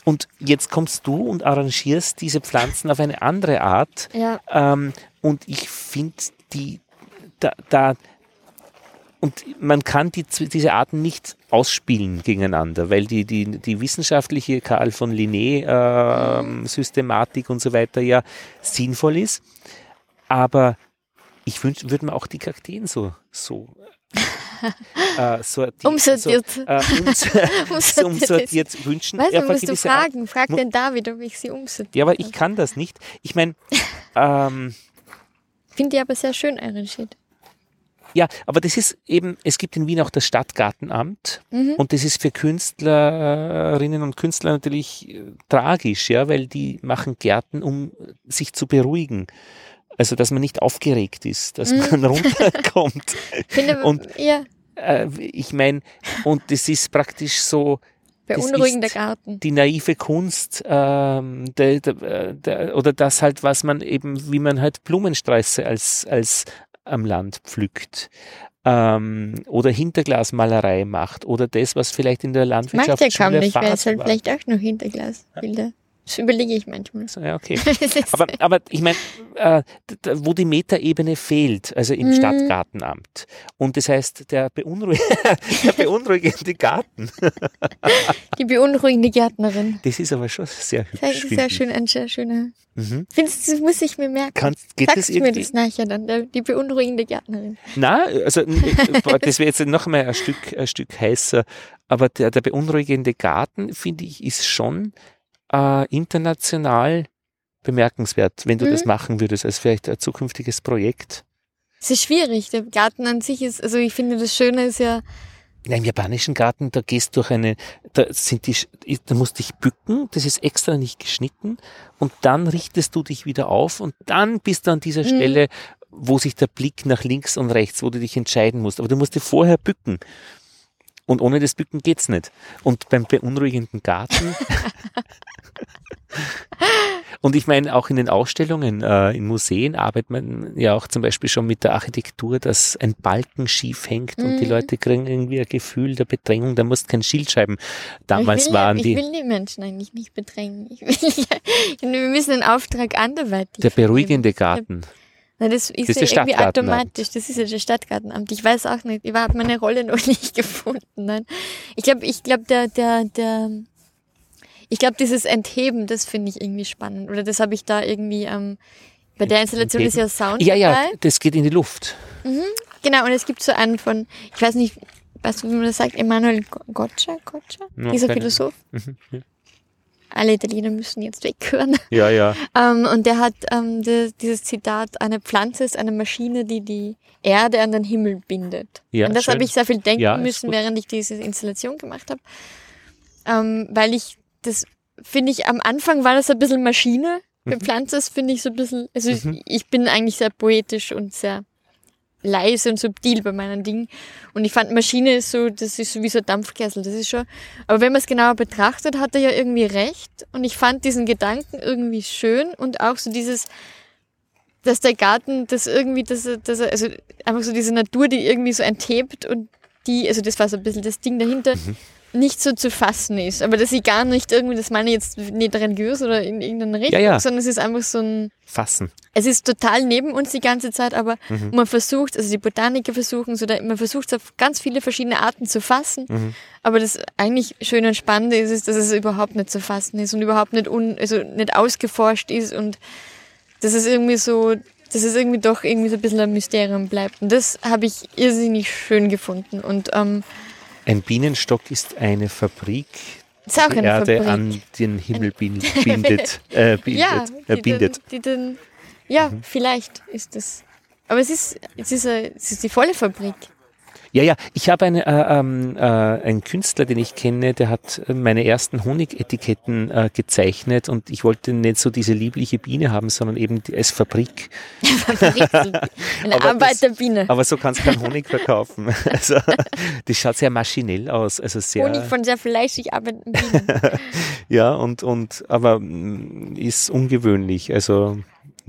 A: Und jetzt kommst du und arrangierst diese Pflanzen auf eine andere Art.
B: Ja.
A: Ähm, und ich finde die da, da und man kann die, diese Arten nicht ausspielen gegeneinander, weil die, die, die wissenschaftliche Karl von Linné ähm, Systematik und so weiter ja sinnvoll ist. Aber ich würde mir auch die Kakteen so, so äh, sortiert,
B: Umsortiert.
A: So, äh, ums, so umsortiert wünschen.
B: Weißt
A: Ja,
B: du, musst du
A: gewisse Art.
B: fragen. Frag den David, ob ich sie umsortiere.
A: Ja, aber ich kann das nicht. Ich meine, ähm,
B: Finde ich aber sehr schön arrangiert.
A: Ja, aber das ist eben, es gibt in Wien auch das Stadtgartenamt
B: Mhm.
A: und das ist für Künstlerinnen und Künstler natürlich äh, tragisch, ja, weil die machen Gärten, um sich zu beruhigen. Also, dass man nicht aufgeregt ist, dass
B: Mhm.
A: man runterkommt.
B: Finde
A: Und-
B: ja,
A: Äh, ich meine, und das ist praktisch so
B: beunruhigender Garten.
A: die naive Kunst ähm, der, der, der, oder das halt, was man eben, wie man halt Blumensträuße als, als am Land pflückt. Ähm, oder Hinterglasmalerei macht oder das, was vielleicht in der
B: Mag
A: Landwirtschaft
B: der
A: schon
B: kaum nicht, weil es halt vielleicht auch noch Hinterglasbilder. Das überlege ich manchmal.
A: So, ja, okay.
B: Das ist-
A: Aber, aber ich meine, äh, wo die Metaebene fehlt, also im
B: Mhm.
A: Stadtgartenamt. Und das heißt, der, beunruhig der beunruhigende Garten,
B: die beunruhigende Gärtnerin.
A: das ist aber schon sehr hübsch.
B: Sehr,
A: finde
B: sehr schön, ein sehr schöner.
A: Mhm.
B: Findest du, das muss ich mir merken.
A: Kannst, geht das
B: Sagst mir
A: irgendwie?
B: das nachher dann, der, die beunruhigende Gärtnerin.
A: Na, also das wäre jetzt noch mal ein Stück, ein Stück heißer. Aber der, der beunruhigende Garten, finde ich, ist schon äh, international bemerkenswert, wenn du
B: Mhm.
A: das machen würdest, als vielleicht ein zukünftiges Projekt.
B: Es ist schwierig. Der Garten an sich ist, also ich finde, das Schöne ist ja,
A: Ja, Im japanischen Garten, da gehst du durch eine, da sind die, da musst du dich bücken, das ist extra nicht geschnitten und dann richtest du dich wieder auf und dann bist du an dieser
B: Mhm.
A: Stelle, wo sich der Blick nach links und rechts, wo du dich entscheiden musst. Aber du musst dir vorher bücken. Und ohne das Bücken geht's nicht. Und beim beunruhigenden Garten. und ich meine, auch in den Ausstellungen, äh, in Museen arbeitet man ja auch zum Beispiel schon mit der Architektur, dass ein Balken schief hängt und die
B: Mhm.
A: Leute kriegen irgendwie ein Gefühl der Bedrängung, da musst kein Schildscheiben. Damals
B: ich will,
A: waren die.
B: ich will die Menschen eigentlich nicht bedrängen. Ich will wir müssen den Auftrag anderweitig
A: der beruhigende Garten.
B: Na, das ist,
A: Das ist
B: ja irgendwie automatisch. Das ist ja der Stadtgartenamt. Ich weiß auch nicht. Ich habe meine Rolle noch nicht gefunden. Nein. Ich glaube, ich glaube, der, der, der, ich glaube, dieses Entheben, das finde ich irgendwie spannend. Oder das habe ich da irgendwie, ähm, bei der Installation ist ja Sound
A: Ja, ja,
B: dabei.
A: das geht in die Luft.
B: Genau, und es gibt so einen von, ich weiß nicht, weißt du, wie man das sagt, Emanuel Goccia, Goccia?
A: Ja,
B: Dieser Philosoph.
A: Mhm, ja.
B: Alle Italiener müssen jetzt weghören.
A: Ja, ja.
B: Ähm, und der hat ähm, die, dieses Zitat, eine Pflanze ist eine Maschine, die die Erde an den Himmel bindet.
A: Ja,
B: an das habe ich sehr viel denken
A: Ja,
B: müssen, während ich diese Installation gemacht habe. Ähm, weil ich, das finde ich, am Anfang war das ein bisschen Maschine. Für
A: Mhm.
B: Pflanze finde ich so ein bisschen, also
A: Mhm.
B: ich, ich bin eigentlich sehr poetisch und sehr leise und subtil bei meinen Dingen. Und ich fand Maschine ist so, das ist so wie so ein Dampfkessel, das ist schon. Aber wenn man es genauer betrachtet, hat er ja irgendwie recht. Und ich fand diesen Gedanken irgendwie schön und auch so dieses, dass der Garten das irgendwie, dass er, dass er, also einfach so diese Natur, die irgendwie so enthebt und die, also das war so ein bisschen das Ding dahinter. Nicht so zu fassen ist. Aber dass ich gar nicht irgendwie, das meine ich jetzt nicht religiös oder in irgendeiner Richtung,
A: Ja, ja.
B: sondern es ist einfach so ein,
A: Fassen.
B: es ist total neben uns die ganze Zeit, aber
A: Mhm.
B: man versucht, also die Botaniker versuchen so, man versucht es auf ganz viele verschiedene Arten zu fassen.
A: Mhm.
B: Aber das eigentlich Schöne und Spannende ist, ist, dass es überhaupt nicht zu fassen ist und überhaupt nicht, un, also nicht ausgeforscht ist und dass es irgendwie so, dass es irgendwie doch irgendwie so ein bisschen ein Mysterium bleibt. Und das habe ich irrsinnig schön gefunden. Und ähm,
A: Ein Bienenstock ist eine Fabrik, die
B: eine
A: Erde
B: Fabrik.
A: an den Himmel bin- bindet. Äh, bindet,
B: ja,
A: äh,
B: die
A: bindet.
B: Den, die den, ja,
A: Mhm.
B: vielleicht ist das. Aber es ist, es ist, eine, es ist die volle Fabrik.
A: Ja, ja, ich habe eine, äh, ähm, äh, einen Künstler, den ich kenne, der hat meine ersten Honigetiketten äh, gezeichnet und ich wollte nicht so diese liebliche Biene haben, sondern eben die, als Fabrik.
B: Fabrik eine
A: Aber das-
B: Arbeiterbiene.
A: Aber so kannst du keinen Honig verkaufen. Also, das schaut sehr maschinell aus, also sehr.
B: Honig von sehr fleischig arbeitenden Bienen.
A: Ja, und, und, aber mm, ist ungewöhnlich, also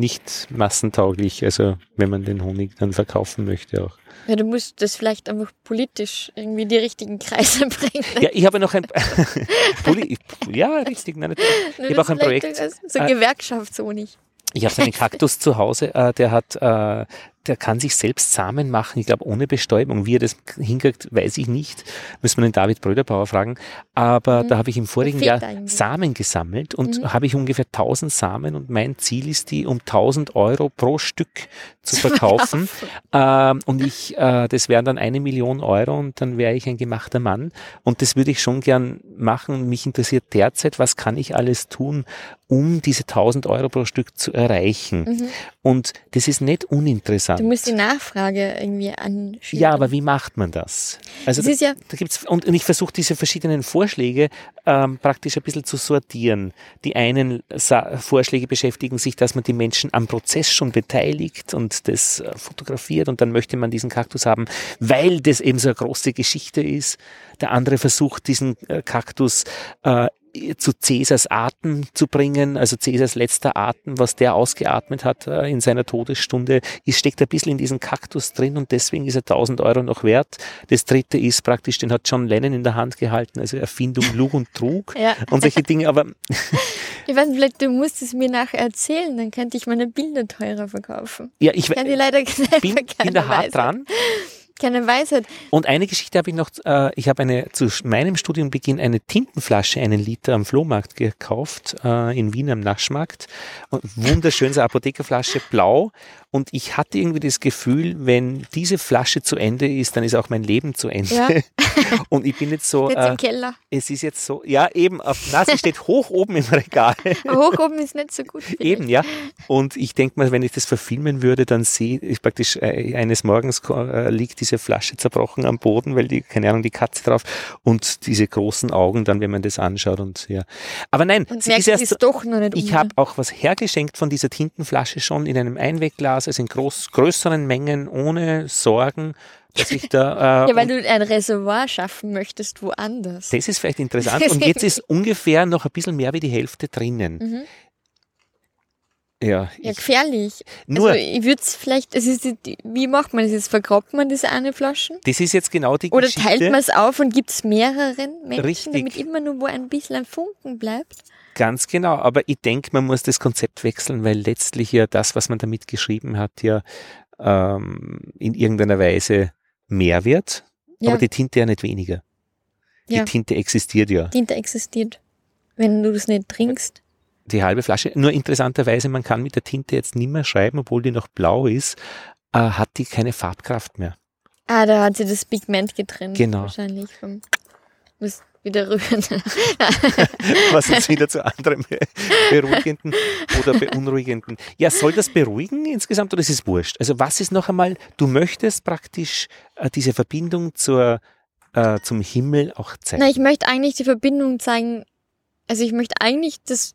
A: nicht massentauglich, also wenn man den Honig dann verkaufen möchte auch.
B: Ja, du musst das vielleicht einfach politisch irgendwie die richtigen Kreise bringen.
A: Ja, ich habe noch ein, Poli ja, richtig, nein, ich habe auch ein Projekt,
B: So
A: äh,
B: Gewerkschaftshonig.
A: ich habe so einen Kaktus zu Hause, äh, der hat, äh, der kann sich selbst Samen machen, ich glaube ohne Bestäubung. Wie er das hinkriegt, weiß ich nicht. Müssen wir den David Bröderbauer fragen. Aber da habe ich im vorigen Jahr
B: eigentlich.
A: Samen gesammelt und habe ich ungefähr 1000 Samen und mein Ziel ist, die um 1000 Euro pro Stück zu verkaufen. ähm, und ich, äh, das wären dann eine Million Euro und dann wäre ich ein gemachter Mann. Und das würde ich schon gern machen. Und mich interessiert derzeit, was kann ich alles tun, um diese 1000 Euro pro Stück zu erreichen. Und das ist nicht uninteressant.
B: Du musst die Nachfrage irgendwie anschieben.
A: Ja, aber wie macht man das? Also
B: Das
A: da,
B: ja-
A: da gibt's und und ich versuche diese verschiedenen Vorschläge ähm, praktisch ein bisschen zu sortieren. Die einen Sa Vorschläge beschäftigen sich, dass man die Menschen am Prozess schon beteiligt und das äh, fotografiert und dann möchte man diesen Kaktus haben, weil das eben so eine große Geschichte ist. Der andere versucht diesen äh, Kaktus äh, zu Cäsars Atem zu bringen, also Cäsars letzter Atem, was der ausgeatmet hat äh, in seiner Todesstunde, ist, steckt ein bisschen in diesem Kaktus drin und deswegen ist er 1000 Euro noch wert. Das dritte ist praktisch, den hat John Lennon in der Hand gehalten, also Erfindung Lug und Trug
B: Ja.
A: und solche Dinge, aber
B: Ich weiß nicht, vielleicht du musst es mir nachher erzählen, dann könnte ich meine Bilder teurer verkaufen.
A: ja, ich
B: Ich kann dir leider
A: bin,
B: keine
A: bin da hart dran.
B: Keine Weisheit.
A: Und eine Geschichte habe ich noch, äh, ich habe eine zu meinem Studienbeginn eine Tintenflasche, einen Liter am Flohmarkt gekauft, äh, in Wien am Naschmarkt. Und so Apothekerflasche, blau. Und ich hatte irgendwie das Gefühl, wenn diese Flasche zu Ende ist, dann ist auch mein Leben zu Ende.
B: Ja.
A: Und ich bin jetzt so,
B: Jetzt
A: äh,
B: im Keller.
A: es ist jetzt so, ja eben, auf, na, sie steht hoch oben im Regal.
B: Hoch oben ist nicht so gut. vielleicht.
A: Eben, ja. Und ich denke mal, wenn ich das verfilmen würde, dann sehe ich praktisch äh, eines Morgens äh, liegt diese Flasche zerbrochen am Boden, weil die, keine Ahnung, die Katze drauf und diese großen Augen dann, wenn man das anschaut und ja. Aber nein,
B: Und
A: sie
B: merkt,
A: ist erst,
B: ist doch noch nicht
A: ich
B: um.
A: habe auch was hergeschenkt von dieser Tintenflasche schon in einem Einwegglas, also in groß, größeren Mengen, ohne Sorgen, dass ich da, äh,
B: Ja, weil du ein Reservoir schaffen möchtest woanders.
A: das ist vielleicht interessant. Und jetzt ist ungefähr noch ein bisschen mehr wie die Hälfte drinnen.
B: Mhm.
A: Ja,
B: Ja,
A: ich,
B: gefährlich.
A: nur,
B: Also ich würde es vielleicht, es ist, die- wie macht man das jetzt? Vergrabt man diese eine Flaschen?
A: das ist jetzt genau die
B: Oder
A: Geschichte.
B: teilt man es auf und gibt es mehreren Menschen,
A: Richtig.
B: damit immer nur wo ein bisschen ein Funken bleibt?
A: Ganz genau, aber ich denke, man muss das Konzept wechseln, weil letztlich ja das, was man damit geschrieben hat, ja ähm, in irgendeiner Weise mehr wird,
B: Ja,
A: aber die Tinte ja nicht weniger. Die
B: Ja.
A: Tinte existiert ja,
B: Tinte existiert. Wenn du es nicht trinkst.
A: die halbe Flasche. Nur interessanterweise, man kann mit der Tinte jetzt nicht mehr schreiben, obwohl die noch blau ist, äh, hat die keine Farbkraft mehr.
B: Ah, da hat sie das Pigment getrennt.
A: Genau.
B: Wahrscheinlich vom, wieder rühren.
A: Was uns wieder zu anderem beruhigenden oder beunruhigenden. Ja, soll das beruhigen insgesamt oder ist es wurscht? Also was ist noch einmal, du möchtest praktisch äh, diese Verbindung zur, äh, zum Himmel auch zeigen.
B: Na, ich möchte eigentlich die Verbindung zeigen, also ich möchte eigentlich das,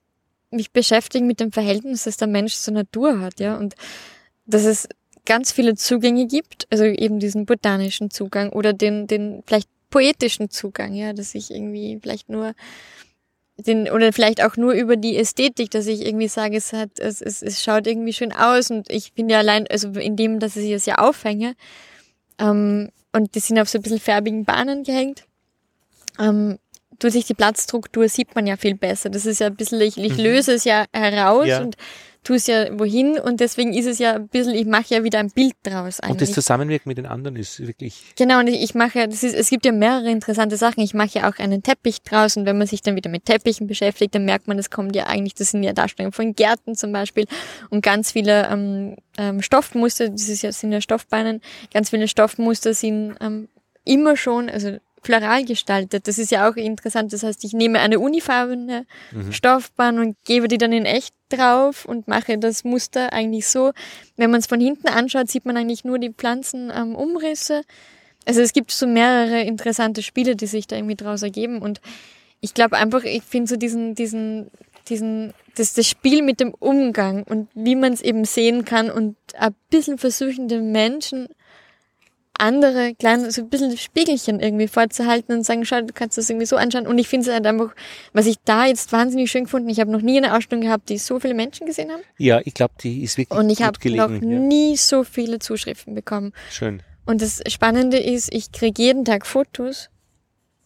B: mich beschäftigen mit dem Verhältnis, das der Mensch zur Natur hat, ja, und dass es ganz viele Zugänge gibt, also eben diesen botanischen Zugang oder den, den vielleicht poetischen Zugang, ja, dass ich irgendwie vielleicht nur den, oder vielleicht auch nur über die Ästhetik, dass ich irgendwie sage, es hat, es, es, es schaut irgendwie schön aus und ich finde ja allein, also in dem, dass ich es ja aufhänge, ähm, und die sind auf so ein bisschen färbigen Bahnen gehängt, ähm, durch sich die Blattstruktur sieht man ja viel besser. Das ist ja ein bisschen, ich, ich mhm. löse es ja heraus ja. und tue es ja wohin und deswegen ist es ja ein bisschen, ich mache ja wieder ein Bild draus.
A: Eigentlich. Und das Zusammenwirken mit den anderen ist wirklich.
B: Genau, und ich, ich mache ja, das ist, es gibt ja mehrere interessante Sachen. Ich mache ja auch einen Teppich draus und wenn man sich dann wieder mit Teppichen beschäftigt, dann merkt man, das kommt ja eigentlich, das sind ja Darstellungen von Gärten zum Beispiel und ganz viele ähm, ähm, Stoffmuster, das ist ja, sind ja Stoffbeinen, ganz viele Stoffmuster sind ähm, immer schon, also floral gestaltet. Das ist ja auch interessant. Das heißt, ich nehme eine unifarbene mhm. Stoffbahn und gebe die dann in echt drauf und mache das Muster eigentlich so. Wenn man es von hinten anschaut, sieht man eigentlich nur die Pflanzenumrisse. Ähm, also es gibt so mehrere interessante Spiele, die sich da irgendwie draus ergeben. Und ich glaube einfach, ich finde so diesen, diesen, diesen, das, das Spiel mit dem Umgang und wie man es eben sehen kann und ein bisschen versuchen, den Menschen andere kleine, so ein bisschen Spiegelchen irgendwie vorzuhalten und sagen, schau, du kannst das irgendwie so anschauen. Und ich finde es halt einfach, was ich da jetzt wahnsinnig schön gefunden, ich habe noch nie eine Ausstellung gehabt, die so viele Menschen gesehen haben.
A: Ja, ich glaube, die ist wirklich
B: Und ich habe noch ja. nie so viele Zuschriften bekommen.
A: Schön.
B: Und das Spannende ist, ich kriege jeden Tag Fotos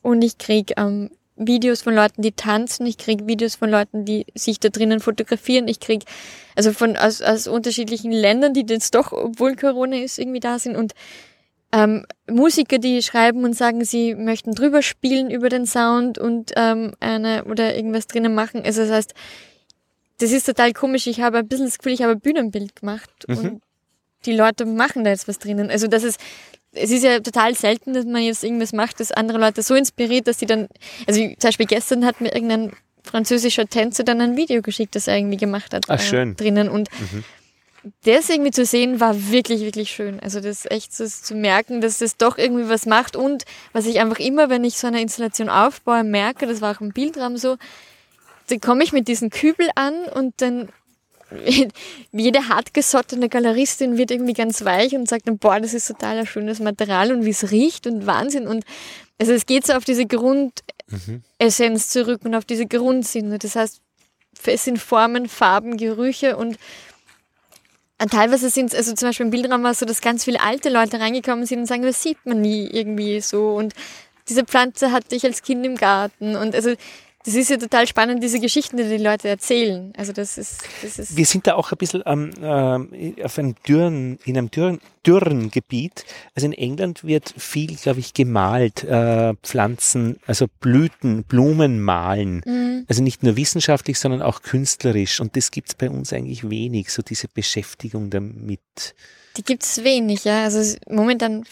B: und ich kriege ähm, Videos von Leuten, die tanzen, ich kriege Videos von Leuten, die sich da drinnen fotografieren, ich kriege also von aus, aus unterschiedlichen Ländern, die jetzt doch, obwohl Corona ist, irgendwie da sind und ähm, Musiker, die schreiben und sagen, sie möchten drüber spielen über den Sound und ähm, eine oder irgendwas drinnen machen. Also das heißt, das ist total komisch. Ich habe ein bisschen das Gefühl, ich habe ein Bühnenbild gemacht mhm. und die Leute machen da jetzt was drinnen. Also das ist, es ist ja total selten, dass man jetzt irgendwas macht, das andere Leute so inspiriert, dass sie dann, also zum Beispiel gestern hat mir irgendein französischer Tänzer dann ein Video geschickt, das er irgendwie gemacht hat.
A: Ach, schön.
B: Äh, drinnen und mhm das irgendwie zu sehen, war wirklich, wirklich schön. Also das echt so zu merken, dass das doch irgendwie was macht und was ich einfach immer, wenn ich so eine Installation aufbaue, merke, das war auch im Bildraum so, dann komme ich mit diesem Kübel an und dann jede hartgesottene Galeristin wird irgendwie ganz weich und sagt dann, boah, das ist total ein schönes Material und wie es riecht und Wahnsinn und also es geht so auf diese Grundessenz mhm. zurück und auf diese Grundsinne. Das heißt, es sind Formen, Farben, Gerüche und und teilweise sind es, also zum Beispiel im Bildraum war es so, dass ganz viele alte Leute reingekommen sind und sagen, das sieht man nie irgendwie so. Und diese Pflanze hatte ich als Kind im Garten. Und also das ist ja total spannend, diese Geschichten, die die Leute erzählen. Also das ist, das ist
A: Wir sind da auch ein bisschen ähm, äh, auf einem dürren, in einem dürren, dürren Gebiet. Also in England wird viel, glaube ich, gemalt, äh, Pflanzen, also Blüten, Blumen malen. Mhm. Also nicht nur wissenschaftlich, sondern auch künstlerisch. Und das gibt es bei uns eigentlich wenig, so diese Beschäftigung damit.
B: Die gibt es wenig, ja. Also momentan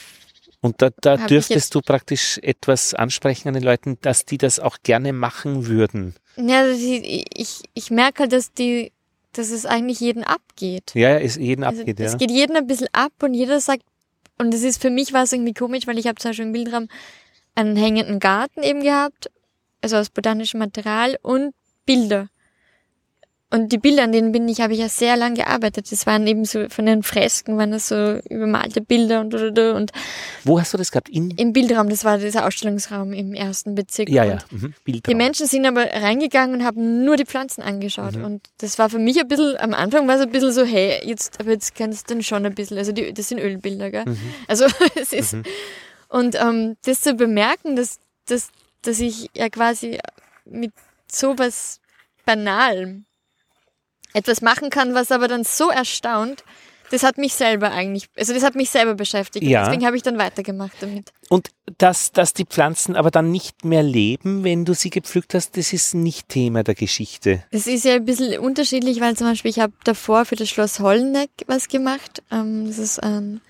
A: und da, da dürftest du praktisch etwas ansprechen an den Leuten, dass die das auch gerne machen würden.
B: Ja, also ich, ich merke halt, dass die, dass es eigentlich jeden abgeht.
A: Ja, es jeden also abgeht,
B: ja.
A: Es
B: geht jeden ein bisschen ab und jeder sagt, und das ist für mich war es irgendwie komisch, weil ich habe zum Beispiel im Bildraum einen hängenden Garten eben gehabt, also aus botanischem Material und Bilder. Und die Bilder, an denen bin ich, habe ich ja sehr lang gearbeitet. Das waren eben so von den Fresken, waren das so übermalte Bilder und und.
A: Wo hast du das gehabt?
B: In Im Bildraum, das war dieser Ausstellungsraum im ersten Bezirk.
A: Ja, ja. Mhm.
B: Die Menschen sind aber reingegangen und haben nur die Pflanzen angeschaut. Mhm. Und das war für mich ein bisschen, am Anfang war es ein bisschen so, hey, jetzt, aber jetzt kannst du dann schon ein bisschen, also die, das sind Ölbilder, gell? Mhm. Also es ist, mhm. und ähm, das zu bemerken, dass, dass, dass ich ja quasi mit sowas Banalem etwas machen kann, was aber dann so erstaunt, das hat mich selber eigentlich, also das hat mich selber beschäftigt. Ja. Deswegen habe ich dann weitergemacht damit.
A: Und dass, dass die Pflanzen aber dann nicht mehr leben, wenn du sie gepflückt hast, das ist nicht Thema der Geschichte.
B: Das ist ja ein bisschen unterschiedlich, weil zum Beispiel ich habe davor für das Schloss Holleneck was gemacht. Ähm, das ist ein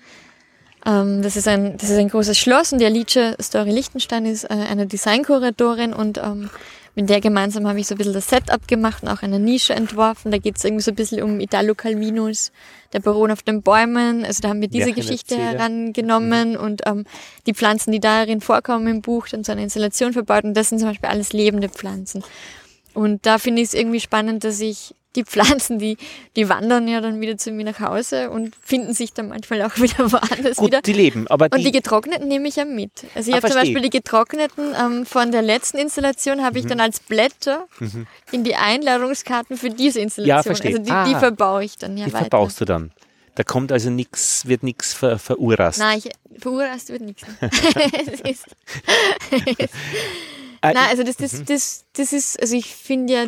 B: ähm, das, ist ein, das ist ein großes Schloss und die Alice Story Lichtenstein ist äh, eine Designkuratorin und ähm, mit der gemeinsam habe ich so ein bisschen das Setup gemacht und auch eine Nische entworfen. Da geht es irgendwie so ein bisschen um Italo Calvinus, der Baron auf den Bäumen. Also da haben wir diese Geschichte herangenommen mhm. und ähm, die Pflanzen, die darin vorkommen im Buch, dann so eine Installation verbaut. Und das sind zum Beispiel alles lebende Pflanzen. Und da finde ich es irgendwie spannend, dass ich die Pflanzen, die, die wandern ja dann wieder zu mir nach Hause und finden sich dann manchmal auch wieder woanders
A: Gut,
B: wieder.
A: die leben, aber
B: die Und die getrockneten nehme ich ja mit. Also ich ah, habe zum Beispiel die getrockneten ähm, von der letzten Installation habe ich mhm. dann als Blätter mhm. in die Einladungskarten für diese Installation. Ja,
A: verstehe.
B: Also die,
A: ah,
B: die verbaue ich dann ja
A: Die
B: weiter.
A: verbaust du dann. Da kommt also nichts, wird nichts ver, verurrast.
B: Nein, ich, verurrast wird nichts.
A: Äh,
B: Nein, also das, das, das, das ist, also ich finde ja,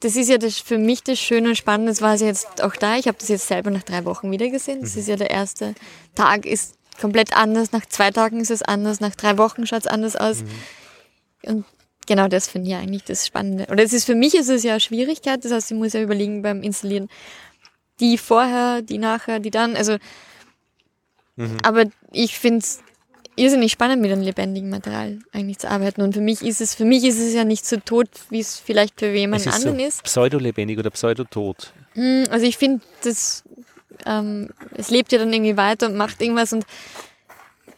B: das ist ja das für mich das Schöne und Spannende. Das war es jetzt auch da. Ich habe das jetzt selber nach drei Wochen wieder gesehen. Das ist ja der erste Tag, ist komplett anders. Nach zwei Tagen ist es anders. Nach drei Wochen schaut es anders aus. Und genau das finde ich eigentlich das Spannende. Oder es ist für mich ist es ja eine Schwierigkeit. Das heißt, ich muss ja überlegen beim Installieren, die vorher, die nachher, die dann. Also, aber ich finde es irrsinnig spannend, mit einem lebendigen Material eigentlich zu arbeiten. Und für mich ist es, für mich ist es ja nicht so tot, wie es vielleicht für jemand
A: ist so
B: anderen ist.
A: pseudolebendig oder pseudotot.
B: Mm, Also ich finde, das, ähm, es lebt ja dann irgendwie weiter und macht irgendwas und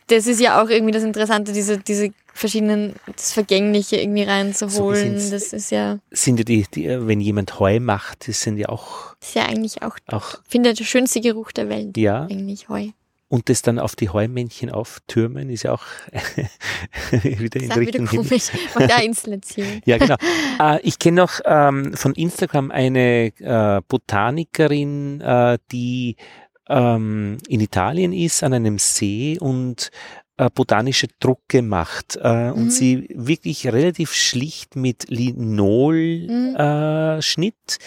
B: das ist ja auch irgendwie das Interessante, diese, diese verschiedenen, das Vergängliche irgendwie reinzuholen.
A: sind's.
B: das ist ja,
A: Sind ja die, die, wenn jemand Heu macht, das sind ja auch,
B: ist ja eigentlich auch,
A: auch
B: ich finde der schönste Geruch der Welt.
A: ja,
B: Eigentlich Heu.
A: Und das dann auf die Heumännchen auftürmen, ist ja auch wieder in
B: wieder
A: Richtung Himmel.
B: komisch. Macht auch Installation.
A: Ja, genau. äh, ich kenne noch ähm, von Instagram eine äh, Botanikerin, äh, die ähm, in Italien ist, an einem See und äh, botanische Drucke macht äh, und
B: Mhm.
A: sie wirklich relativ schlicht mit Linol
B: Mhm.
A: Schnitt äh,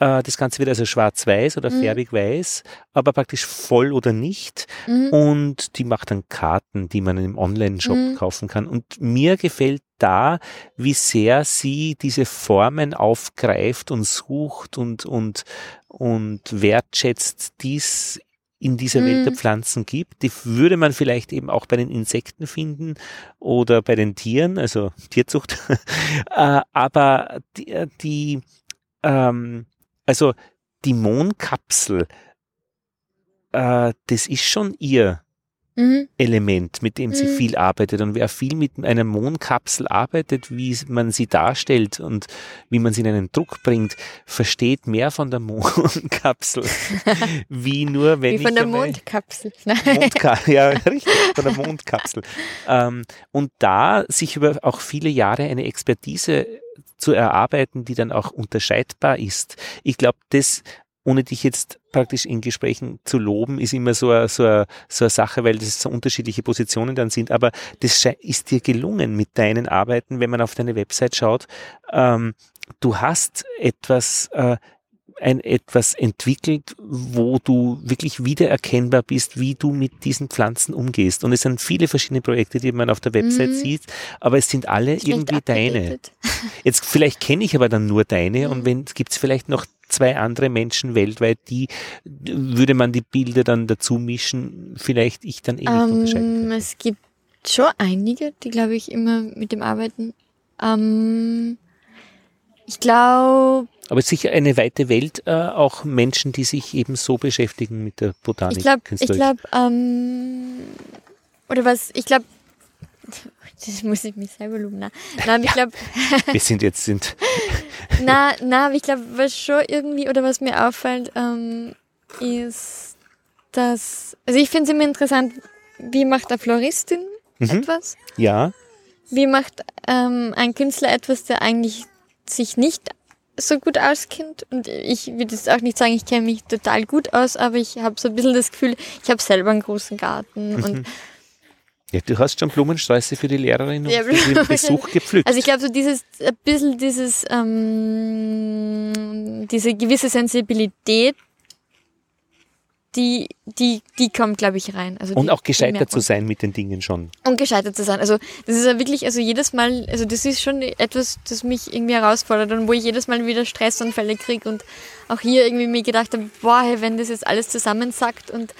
A: das Ganze wird also schwarz-weiß oder
B: Mhm.
A: färbig-weiß, aber praktisch voll oder nicht.
B: Mhm.
A: Und die macht dann Karten, die man im Online-Shop
B: Mhm.
A: kaufen kann. Und mir gefällt da, wie sehr sie diese Formen aufgreift und sucht und, und, und wertschätzt, die es in dieser Welt der
B: Mhm.
A: Pflanzen gibt. Die würde man vielleicht eben auch bei den Insekten finden oder bei den Tieren, also Tierzucht. Äh, Aber die, die ähm, also die Mondkapsel, äh, das ist schon ihr
B: Mhm.
A: Element, mit dem sie
B: Mhm.
A: viel arbeitet. Und wer viel mit einer Mondkapsel arbeitet, wie man sie darstellt und wie man sie in einen Druck bringt, versteht mehr von der Mondkapsel, wie nur wenn
B: Wie von
A: ich
B: der Mondkapsel.
A: Mondka ja, richtig, von der Mondkapsel. Ähm, und da sich über auch viele Jahre eine Expertise zu erarbeiten, die dann auch unterscheidbar ist. Ich glaube, das, ohne dich jetzt praktisch in Gesprächen zu loben, ist immer so eine, so eine, so eine Sache, weil das so unterschiedliche Positionen dann sind. Aber das ist dir gelungen mit deinen Arbeiten, wenn man auf deine Website schaut. Ähm, du hast etwas, äh, ein etwas entwickelt, wo du wirklich wiedererkennbar bist, wie du mit diesen Pflanzen umgehst. Und es sind viele verschiedene Projekte, die man auf der Website
B: Mhm.
A: sieht, aber es sind alle
B: Schlecht
A: irgendwie deine. Jetzt vielleicht kenne ich aber dann nur deine
B: Mhm.
A: und wenn gibt es vielleicht noch zwei andere Menschen weltweit, die würde man die Bilder dann dazu mischen, vielleicht ich dann eh nicht unterscheiden
B: Ähm,
A: könnte.
B: es gibt schon einige, die, glaube ich, immer mit dem arbeiten. Ähm, ich glaube,
A: Aber sicher eine weite Welt, äh, auch Menschen, die sich eben so beschäftigen mit der Botanik.
B: ich glaube, ich glaube, ähm, oder was, ich glaube, das muss ich mich selber loben, nein. Nein, aber ich glaube,
A: Wir sind jetzt sind
B: na, na, aber ich glaube, was schon irgendwie, oder was mir auffällt, ähm, ist, dass, also ich finde es immer interessant, wie macht eine Floristin
A: Mhm.
B: etwas?
A: ja,
B: Wie macht ähm, ein Künstler etwas, der eigentlich sich nicht so gut auskennt? Und ich würde jetzt auch nicht sagen, ich kenne mich total gut aus, aber ich habe so ein bisschen das Gefühl, ich habe selber einen großen Garten. Und
A: ja, du hast schon Blumensträuße für die Lehrerin und
B: Ja,
A: für den Besuch gepflückt.
B: also ich glaube, so dieses, ein bisschen dieses, ähm, diese gewisse Sensibilität, die, die, die kommt, glaube ich, rein. Also
A: und
B: die,
A: auch gescheitert zu sein mit den Dingen schon.
B: Und gescheitert zu sein. Also das ist ja wirklich, also jedes Mal, also das ist schon etwas, das mich irgendwie herausfordert und wo ich jedes Mal wieder Stressanfälle kriege und auch hier irgendwie mir gedacht habe, boah, hey, wenn das jetzt alles zusammensackt und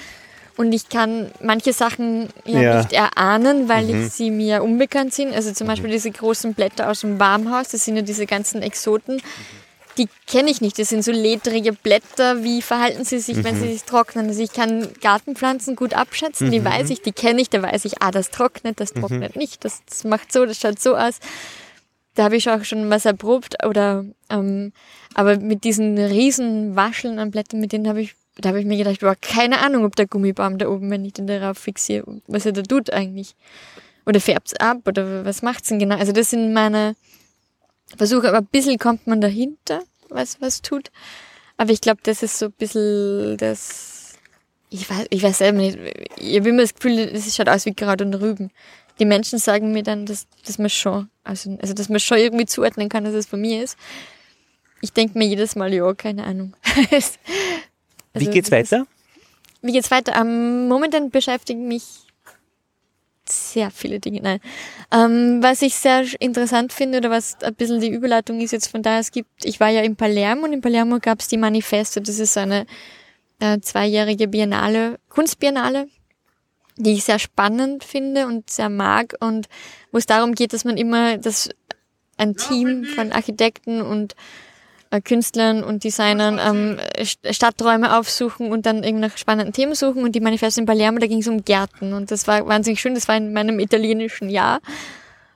B: und ich kann manche Sachen ja,
A: Ja.
B: nicht erahnen, weil
A: Mhm.
B: ich sie mir unbekannt sind. Also zum Beispiel diese großen Blätter aus dem Warmhaus, das sind ja diese ganzen Exoten. Die kenne ich nicht. Das sind so ledrige Blätter. Wie verhalten sie sich, wenn
A: Mhm.
B: sie sich trocknen? Also ich kann Gartenpflanzen gut abschätzen, die
A: Mhm.
B: weiß ich, die kenne ich, da weiß ich, ah, das trocknet, das trocknet nicht, das, das macht so, das schaut so aus. Da habe ich auch schon was erprobt. Oder ähm, aber mit diesen riesen Wascheln an Blättern, mit denen habe ich, da habe ich mir gedacht, boah, keine Ahnung, ob der Gummibaum da oben, wenn ich den darauf fixiere, was er da tut eigentlich. Oder färbt's ab oder was macht's denn genau? Also das sind meine Versuche, aber ein bisschen kommt man dahinter, was was tut. Aber ich glaube, das ist so ein bisschen das. Ich weiß, ich weiß selber nicht. Ich habe immer das Gefühl, es schaut aus wie Kraut und Rüben. die Menschen sagen mir dann, dass, dass man schon, also, also dass man schon irgendwie zuordnen kann, dass es von mir ist. Ich denke mir jedes Mal, ja, keine Ahnung.
A: also, wie geht's weiter?
B: Wie geht's weiter? Um, momentan beschäftigen mich sehr viele Dinge. Nein. Ähm, was ich sehr interessant finde oder was ein bisschen die Überleitung ist jetzt von da, es gibt, ich war ja in Palermo und in Palermo gab es die Manifesto, das ist eine äh, zweijährige Biennale, Kunstbiennale, die ich sehr spannend finde und sehr mag und wo es darum geht, dass man immer das ein Team von Architekten und Künstlern und Designern ähm, Stadträume aufsuchen und dann irgendwie nach spannenden Themen suchen. Und die Manifesto in Palermo, da ging es um Gärten. Und das war wahnsinnig schön. Das war in meinem italienischen Jahr.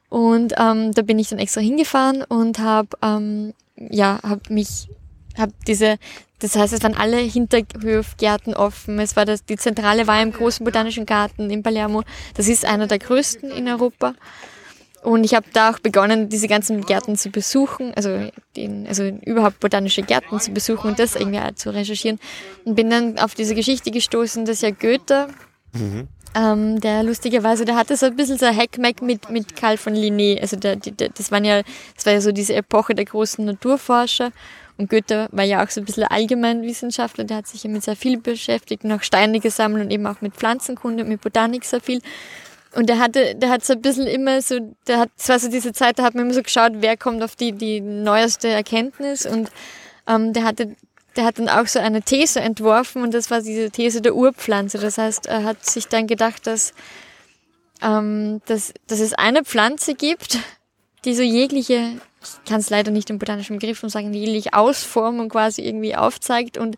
B: Und ähm, da bin ich dann extra hingefahren und habe ähm, ja, habe mich, habe diese, das heißt, es waren alle Hinterhofgärten offen. Es war das, die Zentrale war im großen botanischen Garten in Palermo. Das ist einer der größten in Europa. Und ich habe da auch begonnen, diese ganzen Gärten zu besuchen, also, den, also überhaupt botanische Gärten zu besuchen und das irgendwie auch zu recherchieren. Und bin dann auf diese Geschichte gestoßen, dass ja Goethe, mhm. ähm, der lustigerweise, der hatte so ein bisschen so ein Hackmack mit, mit Karl von Linné. Also der, der, das, waren ja, das war ja so diese Epoche der großen Naturforscher. Und Goethe war ja auch so ein bisschen Allgemeinwissenschaftler, der hat sich ja mit sehr viel beschäftigt, noch Steine gesammelt und eben auch mit Pflanzenkunde, mit Botanik sehr viel. Und der hatte, der hat so ein bisschen immer so, der hat, es war so diese Zeit, da hat man immer so geschaut, wer kommt auf die, die neueste Erkenntnis und ähm, der hatte, der hat dann auch so eine These entworfen und das war diese These der Urpflanze. Das heißt, er hat sich dann gedacht, dass, ähm, dass, dass es eine Pflanze gibt, die so jegliche ich kann es leider nicht im botanischen Begriff sagen, jegliche Ausformung quasi irgendwie aufzeigt und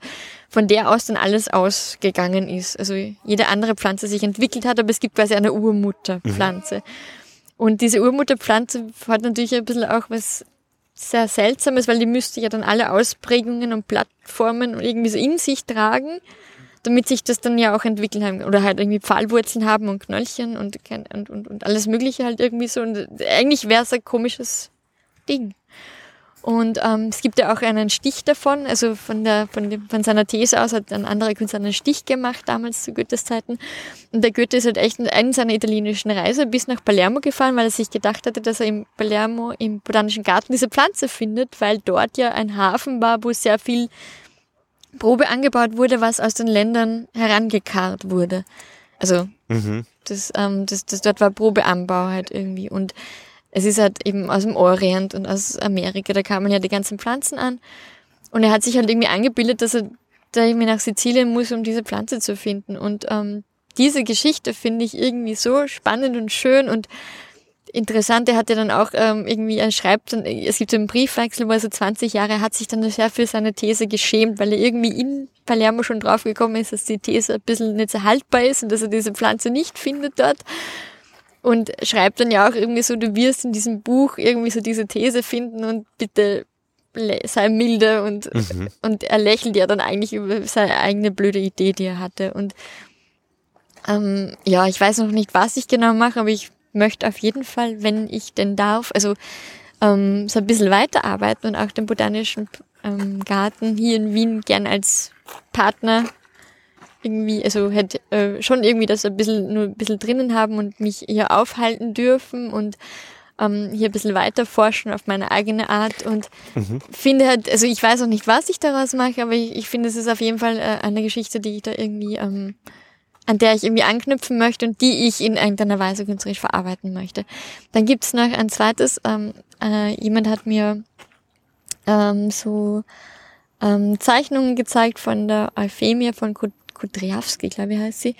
B: von der aus dann alles ausgegangen ist. Also jede andere Pflanze sich entwickelt hat, aber es gibt quasi eine Urmutterpflanze. Mhm. Und diese Urmutterpflanze hat natürlich ein bisschen auch was sehr Seltsames, weil die müsste ja dann alle Ausprägungen und Plattformen irgendwie so in sich tragen, damit sich das dann ja auch entwickeln haben oder halt irgendwie Pfahlwurzeln haben und Knöllchen und, und, und, und alles Mögliche halt irgendwie so. Und eigentlich wäre es ein komisches Ding. Und ähm, es gibt ja auch einen Stich davon, also von, der, von, dem, von seiner These aus hat ein anderer Künstler einen Stich gemacht, damals zu Goethes Zeiten. Und der Goethe ist halt echt in seiner italienischen Reise bis nach Palermo gefahren, weil er sich gedacht hatte, dass er im Palermo im Botanischen Garten diese Pflanze findet, weil dort ja ein Hafen war, wo sehr viel Probe angebaut wurde, was aus den Ländern herangekarrt wurde. Also mhm. das, ähm, das, das dort war Probeanbau halt irgendwie. Und es ist halt eben aus dem Orient und aus Amerika, da kamen ja die ganzen Pflanzen an. Und er hat sich halt irgendwie eingebildet, dass er da irgendwie nach Sizilien muss, um diese Pflanze zu finden. Und ähm, diese Geschichte finde ich irgendwie so spannend und schön und interessant. Er hat ja dann auch ähm, irgendwie, er schreibt, dann, es gibt so einen Briefwechsel, wo er so 20 Jahre, er hat sich dann sehr für seine These geschämt, weil er irgendwie in Palermo schon draufgekommen ist, dass die These ein bisschen nicht so haltbar ist und dass er diese Pflanze nicht findet dort und schreibt dann ja auch irgendwie so, du wirst in diesem Buch irgendwie so diese These finden und bitte sei milde und, mhm. und er lächelt ja dann eigentlich über seine eigene blöde Idee, die er hatte. Und ähm, ja, ich weiß noch nicht, was ich genau mache, aber ich möchte auf jeden Fall, wenn ich denn darf, also ähm, so ein bisschen weiterarbeiten und auch den Botanischen ähm, Garten hier in Wien gern als Partner irgendwie, also hätte äh, schon irgendwie das ein bisschen nur ein bisschen drinnen haben und mich hier aufhalten dürfen und ähm, hier ein bisschen weiter forschen auf meine eigene Art und mhm. finde halt, also ich weiß auch nicht, was ich daraus mache, aber ich, ich finde, es ist auf jeden Fall äh, eine Geschichte, die ich da irgendwie, ähm, an der ich irgendwie anknüpfen möchte und die ich in irgendeiner Weise künstlerisch verarbeiten möchte. Dann gibt's noch ein zweites, ähm, äh, jemand hat mir ähm, so ähm, Zeichnungen gezeigt von der Euphemia von Kudryawski, glaube ich heißt sie,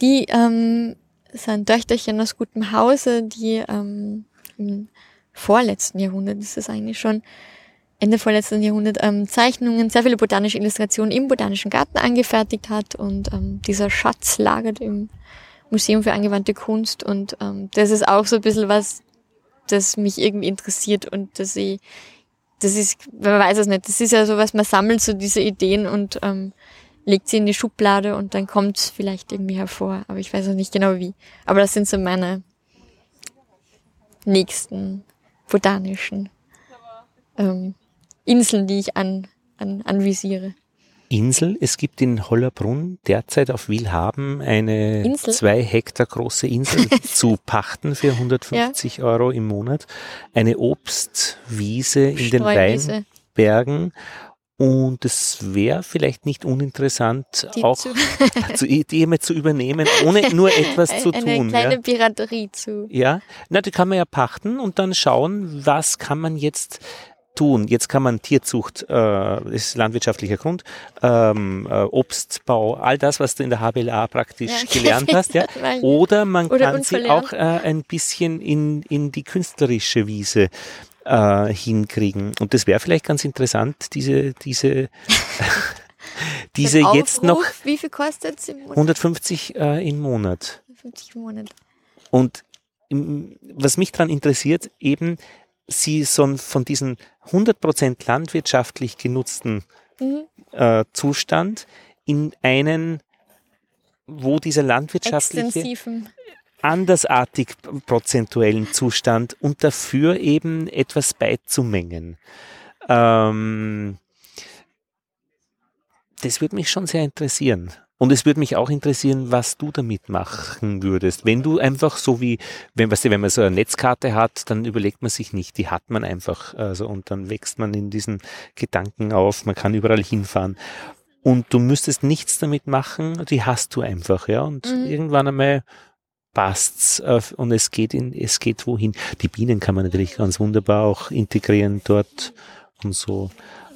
B: die ähm, sind Töchterchen aus gutem Hause, die ähm, im vorletzten Jahrhundert, ist eigentlich schon Ende vorletzten Jahrhundert, ähm, Zeichnungen, sehr viele botanische Illustrationen im Botanischen Garten angefertigt hat und ähm, dieser Schatz lagert im Museum für angewandte Kunst und ähm, das ist auch so ein bisschen was, das mich irgendwie interessiert und dass ich, das ist, man weiß es nicht, das ist ja so was, man sammelt so diese Ideen und ähm, legt sie in die Schublade und dann kommt es vielleicht irgendwie hervor. Aber ich weiß auch nicht genau wie. Aber das sind so meine nächsten botanischen ähm, Inseln, die ich an, an, anvisiere.
A: Insel. Es gibt in Hollerbrunn derzeit auf Wilhaben eine
B: Insel?
A: zwei Hektar große Insel zu pachten für 150 Euro im Monat. Eine Obstwiese in den. Weinbergen. Und es wäre vielleicht nicht uninteressant,
B: Die
A: auch
B: zu-
A: die mal zu übernehmen, ohne nur etwas zu
B: Eine
A: tun.
B: kleine
A: Ja.
B: Piraterie zu.
A: Ja, na, die kann man ja pachten und dann schauen, was kann man jetzt tun. Jetzt kann man Tierzucht, äh, das ist landwirtschaftlicher Grund, ähm, äh, Obstbau, all das, was du in der HBLA praktisch
B: Ja,
A: gelernt hast, ja. Oder man
B: Oder
A: kann sie auch äh, ein bisschen in, in die künstlerische Wiese äh, hinkriegen. Und das wäre vielleicht ganz interessant, diese, diese, diese
B: Den
A: jetzt noch
B: Aufruf, Wie viel kostet es im Monat?
A: 150 äh, im Monat.
B: 50 im Monat.
A: Und im- was mich daran interessiert, eben sie so von diesem 100% landwirtschaftlich genutzten
B: Mhm.
A: äh, Zustand in einen, wo dieser landwirtschaftliche
B: Extensiven.
A: andersartig prozentuellen Zustand und dafür eben etwas beizumengen. Ähm, das würde mich schon sehr interessieren. Und es würde mich auch interessieren, was du damit machen würdest. Wenn du einfach so wie, wenn, weißt du, wenn man so eine Netzkarte hat, dann überlegt man sich nicht, die hat man einfach. Also, und dann wächst man in diesen Gedanken auf, man kann überall hinfahren. Und du müsstest nichts damit machen, die hast du einfach, ja. Und
B: Mhm.
A: irgendwann einmal passt's und es geht in, es geht wohin. Die Bienen kann man natürlich ganz wunderbar auch integrieren dort und so.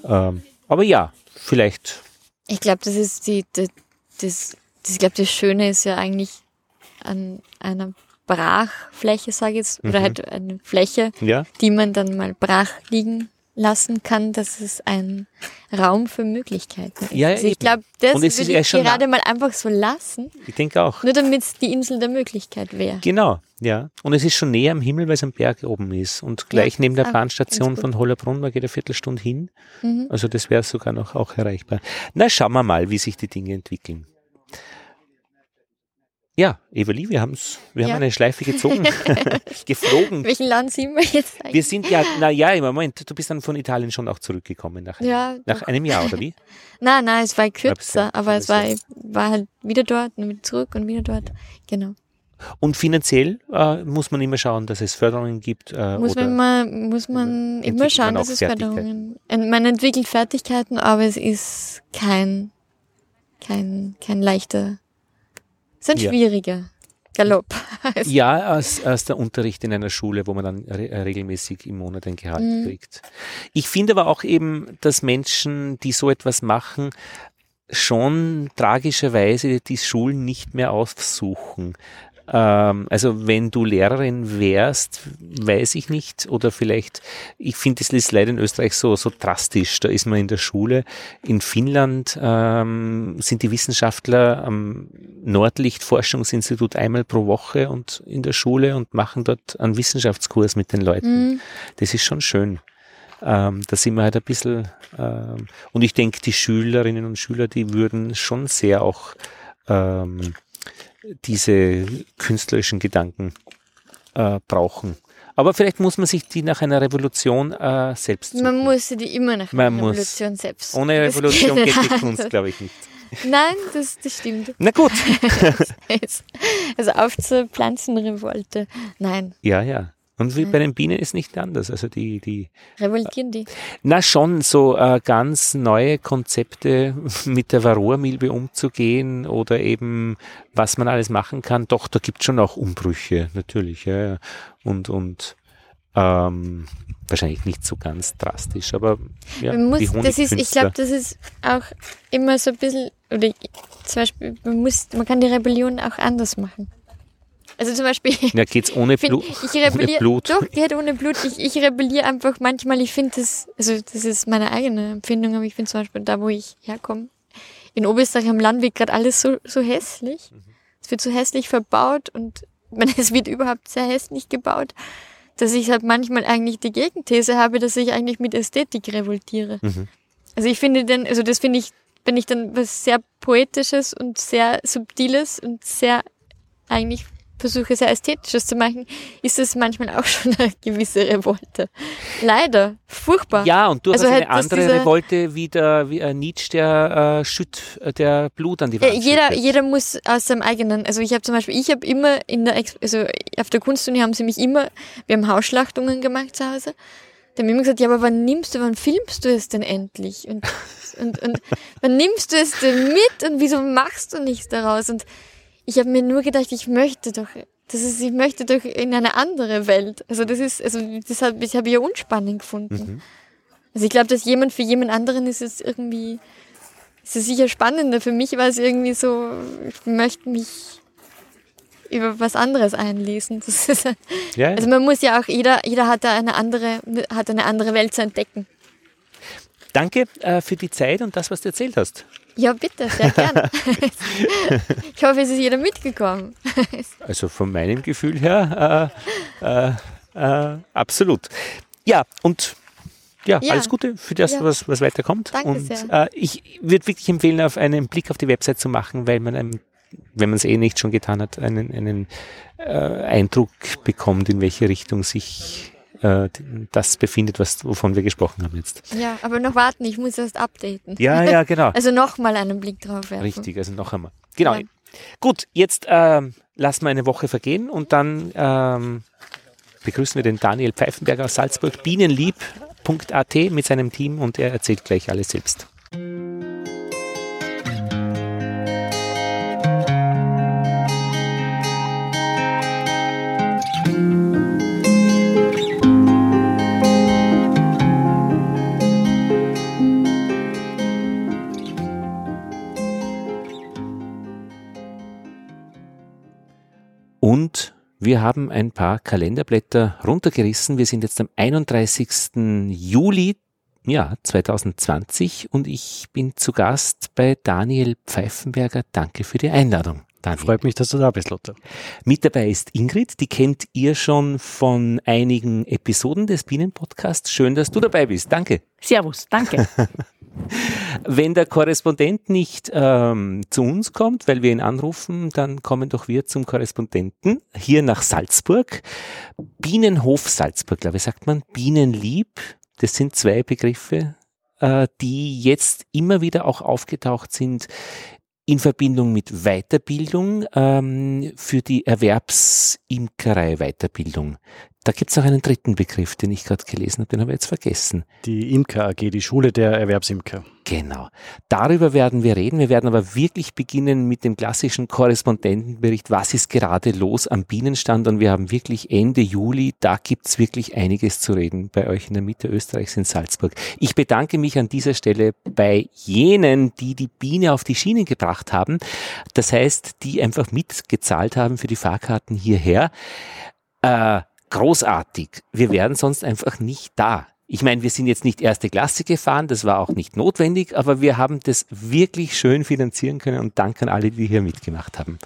A: Ähm, aber ja, vielleicht.
B: Ich glaube, das ist die, das, das, das, ich glaube, das Schöne ist ja eigentlich an einer Brachfläche, sage ich jetzt, oder
A: Mhm.
B: halt eine Fläche,
A: Ja,
B: die man dann mal brach liegen lassen kann, dass es ein Raum für Möglichkeiten ist.
A: Ja, ja,
B: also ich glaube, das würde ich gerade mal einfach so lassen,
A: ich denke auch.
B: nur damit es die Insel der Möglichkeit wäre.
A: Genau, ja. Und es ist schon näher am Himmel, weil es am Berg oben ist. Und gleich
B: Ja,
A: neben der
B: ah,
A: Bahnstation von Hollerbrunn, man geht eine Viertelstunde hin.
B: Mhm.
A: Also das wäre sogar noch auch erreichbar. Na, schauen wir mal, wie sich die Dinge entwickeln. Ja, Eveli, wir, haben's, wir
B: Ja.
A: haben eine Schleife gezogen, geflogen.
B: Welchen Land sind wir jetzt eigentlich?
A: Wir sind ja, na ja, im Moment, du bist dann von Italien schon auch zurückgekommen nach, einem-
B: Ja,
A: nach
B: doch.
A: einem Jahr, oder wie?
B: Nein, nein, es war kürzer, aber es war, war halt wieder dort und wieder zurück und wieder dort. Genau.
A: Und finanziell äh, muss man immer schauen, dass es Förderungen gibt. Äh,
B: Muss man immer, muss man immer schauen,
A: man
B: dass es? Förderungen. Und Man entwickelt Fertigkeiten, aber es ist kein, kein, kein leichter, ist ein
A: Ja.
B: schwieriger Galopp.
A: Ja, als, als der Unterricht in einer Schule, wo man dann re regelmäßig im Monat ein Gehalt
B: Mhm.
A: kriegt. Ich finde aber auch eben, dass Menschen, die so etwas machen, schon tragischerweise die Schulen nicht mehr aufsuchen. Ähm, also wenn du Lehrerin wärst, weiß ich nicht, oder vielleicht, ich finde, das ist leider in Österreich so, so drastisch. Da ist man in der Schule. In Finnland ähm, sind die Wissenschaftler am Nordlicht-Forschungsinstitut einmal pro Woche und in der Schule und machen dort einen Wissenschaftskurs mit den Leuten.
B: Mhm.
A: Das ist schon schön. Ähm, da sind wir halt ein bisschen, ähm, und ich denke, die Schülerinnen und Schüler, die würden schon sehr auch ähm, diese künstlerischen Gedanken äh, brauchen. Aber vielleicht muss man sich die nach einer Revolution äh, selbst suchen.
B: Man muss sie die immer nach
A: Man
B: einer
A: muss.
B: Revolution selbst.
A: Ohne Revolution
B: geht
A: geht die Kunst, glaube ich, nicht.
B: Nein, das, das stimmt.
A: Na gut.
B: Also auf zur Pflanzenrevolte. Nein,
A: Ja, ja. Und wie bei den Bienen ist nicht anders. Also die, die,
B: revoltieren die.
A: Na schon, so äh, ganz neue Konzepte mit der Varroa-Milbe umzugehen oder eben, was man alles machen kann. Doch, da gibt schon auch Umbrüche, natürlich. Ja. Und, und ähm, wahrscheinlich nicht so ganz drastisch, aber ja,
B: man muss, das ist, ich glaube, das ist auch immer so ein bisschen, oder zum Beispiel, man muss, man kann die Rebellion auch anders machen. Also zum Beispiel,
A: ja, geht's ohne,
B: find,
A: Blu
B: ich
A: ohne Blut.
B: doch, geht ohne Blut. Ich, ich rebelliere einfach manchmal, ich finde das, also das ist meine eigene Empfindung, aber ich finde zum Beispiel da, wo ich herkomme, in Oberösterreich am Land wird gerade alles so, so hässlich.
A: Mhm.
B: Es wird so hässlich verbaut und meine, es wird überhaupt sehr hässlich gebaut, dass ich halt manchmal eigentlich die Gegenthese habe, dass ich eigentlich mit Ästhetik revoltiere.
A: Mhm.
B: Also ich finde dann, also das finde ich, wenn ich dann was sehr Poetisches und sehr Subtiles und sehr eigentlich versuche sehr ästhetisches zu machen, ist es manchmal auch schon eine gewisse Revolte. Leider, furchtbar.
A: Ja, und du also hast eine andere Revolte wie der wie ein Nietzsche, der äh, schütt, äh, der Blut an die Wand
B: jeder, jeder muss aus seinem eigenen, also ich habe zum Beispiel, ich habe immer in der, also auf der Kunstuni haben sie mich immer, wir haben Hausschlachtungen gemacht zu Hause, da haben immer gesagt, ja, aber wann nimmst du, wann filmst du es denn endlich? Und, und, und wann nimmst du es denn mit und wieso machst du nichts daraus? Und ich habe mir nur gedacht, ich möchte doch, das ist, ich möchte doch in eine andere Welt. Also das ist, also das habe ich habe ja unspannend gefunden. Mhm. Also ich glaube, dass jemand für jemand anderen ist es irgendwie, ist es sicher spannender. Für mich war es irgendwie so, ich möchte mich über was anderes einlesen. ja, ja. Also man muss ja auch, jeder, jeder hat da eine andere, hat eine andere Welt zu entdecken.
A: Danke äh, für die Zeit und das, was du erzählt hast.
B: Ja, bitte, sehr gerne. ich hoffe, es ist jeder mitgekommen.
A: also von meinem Gefühl her äh, äh, äh absolut. Ja, und ja, ja, alles Gute für das, ja. was, was weiterkommt.
B: Danke
A: und
B: sehr.
A: Äh, ich würde wirklich empfehlen, auf einen Blick auf die Website zu machen, weil man einem wenn man es eh nicht schon getan hat, einen, einen äh, Eindruck bekommt, in welche Richtung sich äh, das befindet, was, wovon wir gesprochen haben jetzt.
B: Ja, aber noch warten, ich muss erst updaten.
A: Ja, ja, genau.
B: also nochmal einen Blick drauf werfen.
A: Richtig, also noch einmal. Genau. Ja. Gut, jetzt ähm, lassen wir eine Woche vergehen und dann ähm, begrüßen wir den Daniel Pfeifenberger aus Salzburg, bienenlieb.at mit seinem Team und er erzählt gleich alles selbst. Und wir haben ein paar Kalenderblätter runtergerissen. Wir sind jetzt am 31. Juli ja, 2020 und ich bin zu Gast bei Daniel Pfeifenberger. Danke für die Einladung.
C: Daniel. Freut mich, dass du da bist, Lotte.
A: Mit dabei ist Ingrid, die kennt ihr schon von einigen Episoden des Bienenpodcasts. Schön, dass du dabei bist. Danke.
D: Servus, danke.
A: Wenn der Korrespondent nicht ähm, zu uns kommt, weil wir ihn anrufen, dann kommen doch wir zum Korrespondenten hier nach Salzburg. Bienenhof Salzburg, glaube ich, sagt man. Bienenlieb, das sind zwei Begriffe, äh, die jetzt immer wieder auch aufgetaucht sind in Verbindung mit Weiterbildung ähm, für die Erwerbsimkerei Weiterbildung. Da gibt es noch einen dritten Begriff, den ich gerade gelesen habe, den habe ich jetzt vergessen.
C: Die Imker AG, die Schule der Erwerbsimker.
A: Genau. Darüber werden wir reden. Wir werden aber wirklich beginnen mit dem klassischen Korrespondentenbericht. Was ist gerade los am Bienenstand? Und wir haben wirklich Ende Juli, da gibt es wirklich einiges zu reden bei euch in der Mitte Österreichs in Salzburg. Ich bedanke mich an dieser Stelle bei jenen, die die Biene auf die Schienen gebracht haben. Das heißt, die einfach mitgezahlt haben für die Fahrkarten hierher. Äh, großartig. Wir wären sonst einfach nicht da. Ich meine, wir sind jetzt nicht erste Klasse gefahren, das war auch nicht notwendig, aber wir haben das wirklich schön finanzieren können und danke an alle, die hier mitgemacht haben.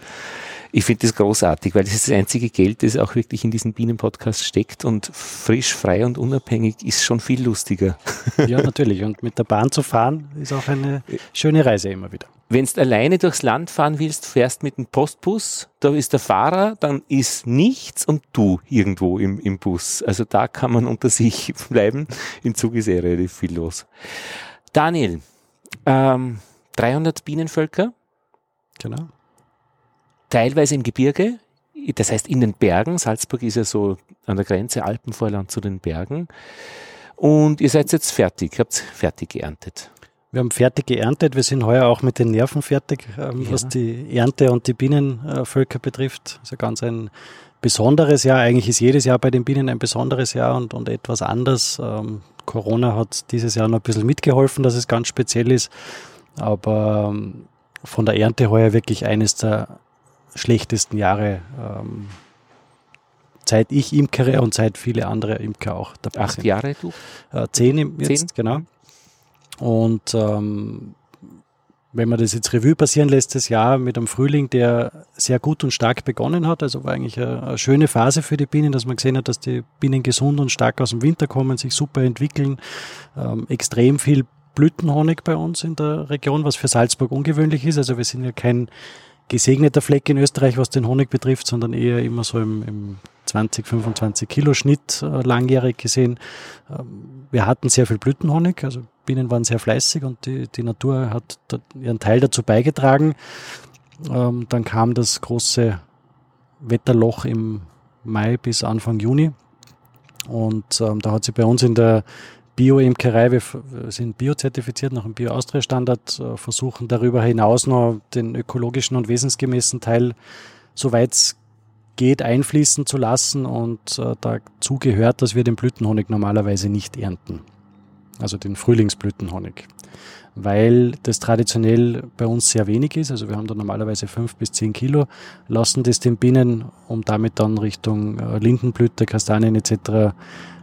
A: Ich finde das großartig, weil das ist das einzige Geld, das auch wirklich in diesen Bienenpodcast steckt und frisch, frei und unabhängig ist schon viel lustiger.
C: Ja, natürlich. Und mit der Bahn zu fahren ist auch eine schöne Reise immer wieder.
A: Wenn du alleine durchs Land fahren willst, fährst mit dem Postbus, da ist der Fahrer, dann ist nichts und du irgendwo im, im Bus. Also da kann man unter sich bleiben. Im Zug ist eh relativ viel los. Daniel, ähm, 300 Bienenvölker.
C: Genau.
A: Teilweise im Gebirge, das heißt in den Bergen. Salzburg ist ja so an der Grenze Alpenvorland zu den Bergen. Und ihr seid jetzt fertig, ihr habt fertig geerntet.
C: Wir haben fertig geerntet. Wir sind heuer auch mit den Nerven fertig, ähm, ja. was die Ernte und die Bienenvölker betrifft. Also ganz ein besonderes Jahr. Eigentlich ist jedes Jahr bei den Bienen ein besonderes Jahr und, und etwas anders. Ähm, Corona hat dieses Jahr noch ein bisschen mitgeholfen, dass es ganz speziell ist. Aber ähm, von der Ernte heuer wirklich eines der schlechtesten Jahre. Ähm, seit ich imkere und seit viele andere Imker auch
A: dabei Acht sind. Jahre, du?
C: Äh, zehn jetzt, Zehn? genau. Und ähm, wenn man das jetzt Revue passieren lässt, das Jahr mit einem Frühling, der sehr gut und stark begonnen hat, also war eigentlich eine, eine, schöne Phase für die Bienen, dass man gesehen hat, dass die Bienen gesund und stark aus dem Winter kommen, sich super entwickeln, ähm, extrem viel Blütenhonig bei uns in der Region, was für Salzburg ungewöhnlich ist. Also wir sind ja kein gesegneter Fleck in Österreich, was den Honig betrifft, sondern eher immer so im, im 20, 25 Kilo Schnitt äh, langjährig gesehen. Ähm, wir hatten sehr viel Blütenhonig, also Bienen waren sehr fleißig und die, die Natur hat ihren Teil dazu beigetragen. Ähm, dann kam das große Wetterloch im Mai bis Anfang Juni und ähm, da hat sie bei uns in der Bio-Imkerei, wir sind biozertifiziert nach dem Bio-Austria-Standard, äh, versuchen darüber hinaus noch den ökologischen und wesensgemäßen Teil, soweit es geht, einfließen zu lassen. Und äh, dazu gehört, dass wir den Blütenhonig normalerweise nicht ernten. Also den Frühlingsblütenhonig. Weil das traditionell bei uns sehr wenig ist. Also wir haben da normalerweise fünf bis zehn Kilo, lassen das den Bienen, um damit dann Richtung äh, Lindenblüte, Kastanien etc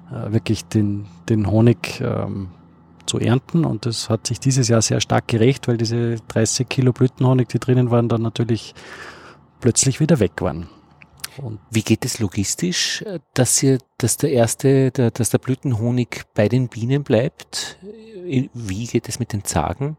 C: wirklich den, den Honig ähm, zu ernten. Und das hat sich dieses Jahr sehr stark gerecht, weil diese 30 Kilo Blütenhonig, die drinnen waren, dann natürlich plötzlich wieder weg waren.
A: Und Wie geht es logistisch, dass ihr, dass der erste, der, dass der Blütenhonig bei den Bienen bleibt? Wie geht es mit den Zagen?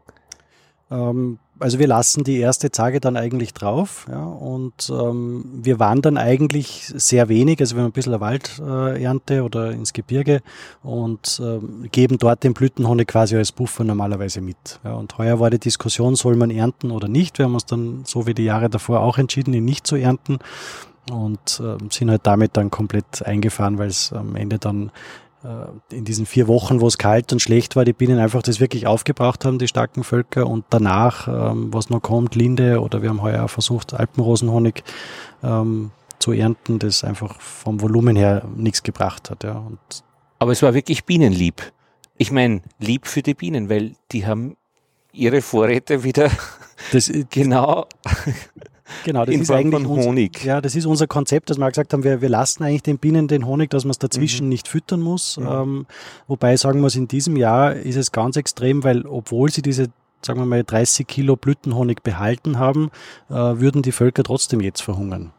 C: Ähm, also wir lassen die erste Tage dann eigentlich drauf ja, und ähm, wir wandern eigentlich sehr wenig, also wir haben ein bisschen eine Waldernte äh, oder ins Gebirge und ähm, geben dort den Blütenhonig quasi als Puffer normalerweise mit. Ja, und heuer war die Diskussion, soll man ernten oder nicht. Wir haben uns dann so wie die Jahre davor auch entschieden, ihn nicht zu ernten und äh, sind halt damit dann komplett eingefahren, weil es am Ende dann in diesen vier Wochen, wo es kalt und schlecht war, die Bienen einfach das wirklich aufgebraucht haben, die starken Völker. Und danach, ähm, was noch kommt, Linde oder wir haben heuer auch versucht, Alpenrosenhonig ähm, zu ernten, das einfach vom Volumen her nichts gebracht hat. Ja. Und
A: Aber es war wirklich bienenlieb. Ich meine, lieb für die Bienen, weil die haben ihre Vorräte wieder das, genau
C: Genau, das in ist Form eigentlich unser, Honig. Ja, das ist unser Konzept, dass wir gesagt haben, wir, wir lassen eigentlich den Bienen den Honig, dass man es dazwischen mhm. nicht füttern muss. Mhm. Ähm, wobei sagen wir es in diesem Jahr ist es ganz extrem, weil obwohl sie diese sagen wir mal 30 Kilo Blütenhonig behalten haben, äh, würden die Völker trotzdem jetzt verhungern.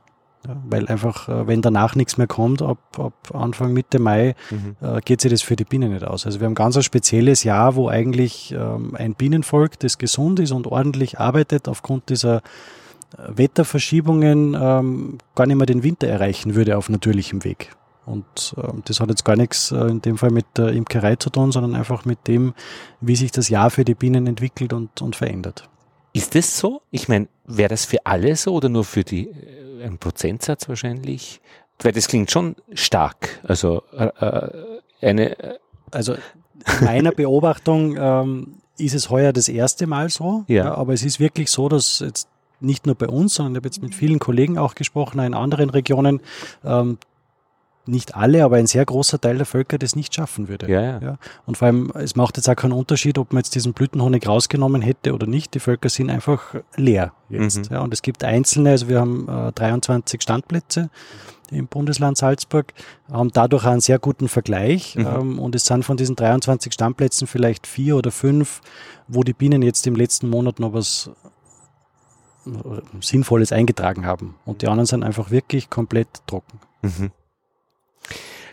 C: Ja, weil einfach, äh, wenn danach nichts mehr kommt, ab, ab Anfang Mitte Mai, mhm. äh, geht sich das für die Bienen nicht aus. Also wir haben ganz ein spezielles Jahr, wo eigentlich ähm, ein Bienenvolk, das gesund ist und ordentlich arbeitet, aufgrund dieser Wetterverschiebungen ähm, gar nicht mehr den Winter erreichen würde auf natürlichem Weg. Und ähm, das hat jetzt gar nichts äh, in dem Fall mit der Imkerei zu tun, sondern einfach mit dem, wie sich das Jahr für die Bienen entwickelt und, und verändert.
A: Ist das so? Ich meine, wäre das für alle so oder nur für die, äh, ein Prozentsatz wahrscheinlich? Weil das klingt schon stark. Also äh, äh eine. Äh,
C: also meiner Beobachtung ähm, ist es heuer das erste Mal so. Ja. ja. aber es ist wirklich so, dass jetzt nicht nur bei uns, sondern ich habe jetzt mit vielen Kollegen auch gesprochen, in anderen Regionen, ähm, nicht alle, aber ein sehr großer Teil der Völker das nicht schaffen würde. Ja, ja. ja, Und vor allem, es macht jetzt auch keinen Unterschied, ob man jetzt diesen Blütenhonig rausgenommen hätte oder nicht. Die Völker sind einfach leer jetzt. Mhm. Ja, und es gibt einzelne, also wir haben äh, 23 Standplätze im Bundesland Salzburg, haben dadurch einen sehr guten Vergleich. Mhm. Ähm, und es sind von diesen 23 Standplätzen vielleicht vier oder fünf, wo die Bienen jetzt im letzten Monat noch was Sinnvolles eingetragen haben. Und die anderen sind einfach wirklich komplett trocken. Mhm.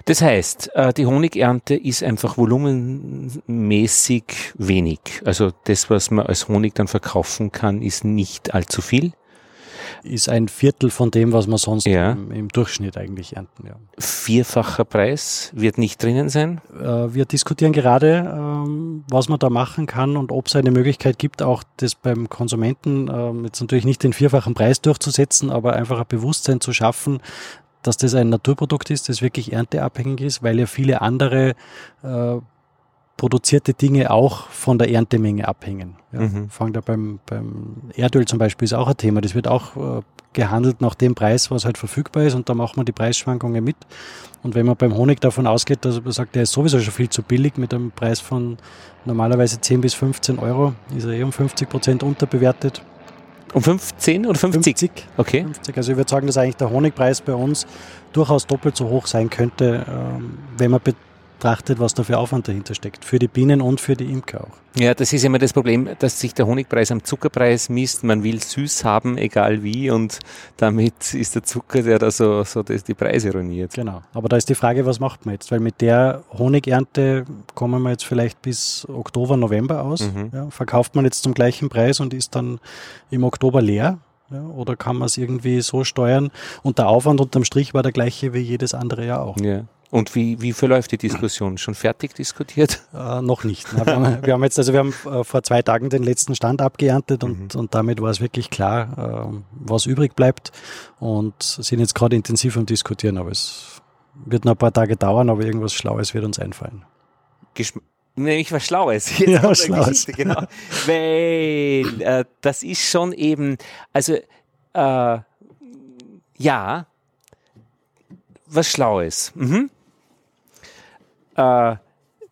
A: Das heißt, äh, die Honigernte ist einfach volumenmäßig wenig. Also das, was man als Honig dann verkaufen kann, ist nicht allzu viel
C: ist ein Viertel von dem, was wir sonst ja. im, im, Durchschnitt eigentlich ernten. Ja.
A: Vierfacher Preis wird nicht drinnen sein?
C: Äh, wir diskutieren gerade, ähm, was man da machen kann und ob es eine Möglichkeit gibt, auch das beim Konsumenten ähm, jetzt natürlich nicht den vierfachen Preis durchzusetzen, aber einfach ein Bewusstsein zu schaffen, dass das ein Naturprodukt ist, das wirklich ernteabhängig ist, weil ja viele andere äh, produzierte Dinge auch von der Erntemenge abhängen. Ja, mhm. Fangen da beim, beim Erdöl zum Beispiel ist auch ein Thema. Das wird auch äh, gehandelt nach dem Preis, was halt verfügbar ist und da macht man die Preisschwankungen mit. Und wenn man beim Honig davon ausgeht, dass man sagt, der ist sowieso schon viel zu billig mit einem Preis von normalerweise 10 bis 15 Euro, ist er eh um 50 Prozent unterbewertet.
A: Um 15 oder 50? 50.
C: Okay. 50. Also ich würde sagen, dass eigentlich der Honigpreis bei uns durchaus doppelt so hoch sein könnte, ähm, wenn man betrachtet, was da für Aufwand dahinter steckt, für die Bienen und für die Imker auch.
A: Ja, das ist immer das Problem, dass sich der Honigpreis am Zuckerpreis misst. Man will süß haben, egal wie, und damit ist der Zucker, der da so, so die Preise ruiniert.
C: Genau. Aber da ist die Frage, was macht man jetzt? Weil mit der Honigernte kommen wir jetzt vielleicht bis Oktober, November aus. Mhm. Ja, verkauft man jetzt zum gleichen Preis und ist dann im Oktober leer Ja, oder kann man es irgendwie so steuern? Und der Aufwand unterm Strich war der gleiche wie jedes andere Jahr auch.
A: Ja. Und wie, wie verläuft die Diskussion? Schon fertig diskutiert?
C: Äh, noch nicht. Na, wir, haben, wir, haben, jetzt, also wir haben äh, vor zwei Tagen den letzten Stand abgeerntet und, mhm. und damit war es wirklich klar, äh, was übrig bleibt und sind jetzt gerade intensiv am Diskutieren, aber es wird noch ein paar Tage dauern, aber irgendwas Schlaues wird uns einfallen.
A: Geschm Nämlich was Schlaues. Jetzt ja, Schlaues. Genau. Weil äh, das ist schon eben, also äh, ja, was Schlaues. Mhm. Äh,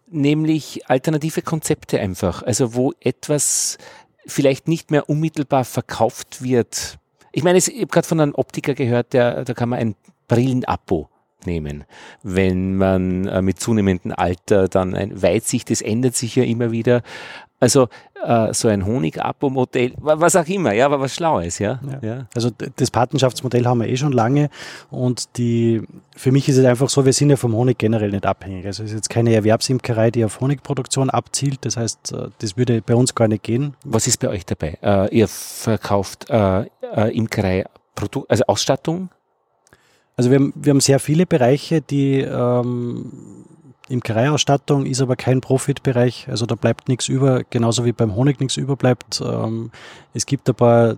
A: nämlich alternative Konzepte einfach. Also wo etwas vielleicht nicht mehr unmittelbar verkauft wird. Ich meine, ich habe gerade von einem Optiker gehört, der, da kann man ein Brillenabo nehmen. Wenn man äh, mit zunehmendem Alter dann ein Weitsicht, das ändert sich ja immer wieder. Also äh, so ein Honig-Abo-Modell, was auch immer, ja, aber was Schlaues, ja?
C: ja. ja. Also das Patenschaftsmodell haben wir eh schon lange und die, für mich ist es einfach so, wir sind ja vom Honig generell nicht abhängig. Also es ist jetzt keine Erwerbsimkerei, die auf Honigproduktion abzielt, das heißt, äh, das würde bei uns gar nicht gehen.
A: Was ist bei euch dabei? Äh, ihr verkauft äh, äh Imkerei, Produ also Ausstattung?
C: Also wir haben, wir haben sehr viele Bereiche, die ähm, Imkereiausstattung ist aber kein Profitbereich, also da bleibt nichts über, genauso wie beim Honig nichts überbleibt. Ähm, es gibt ein paar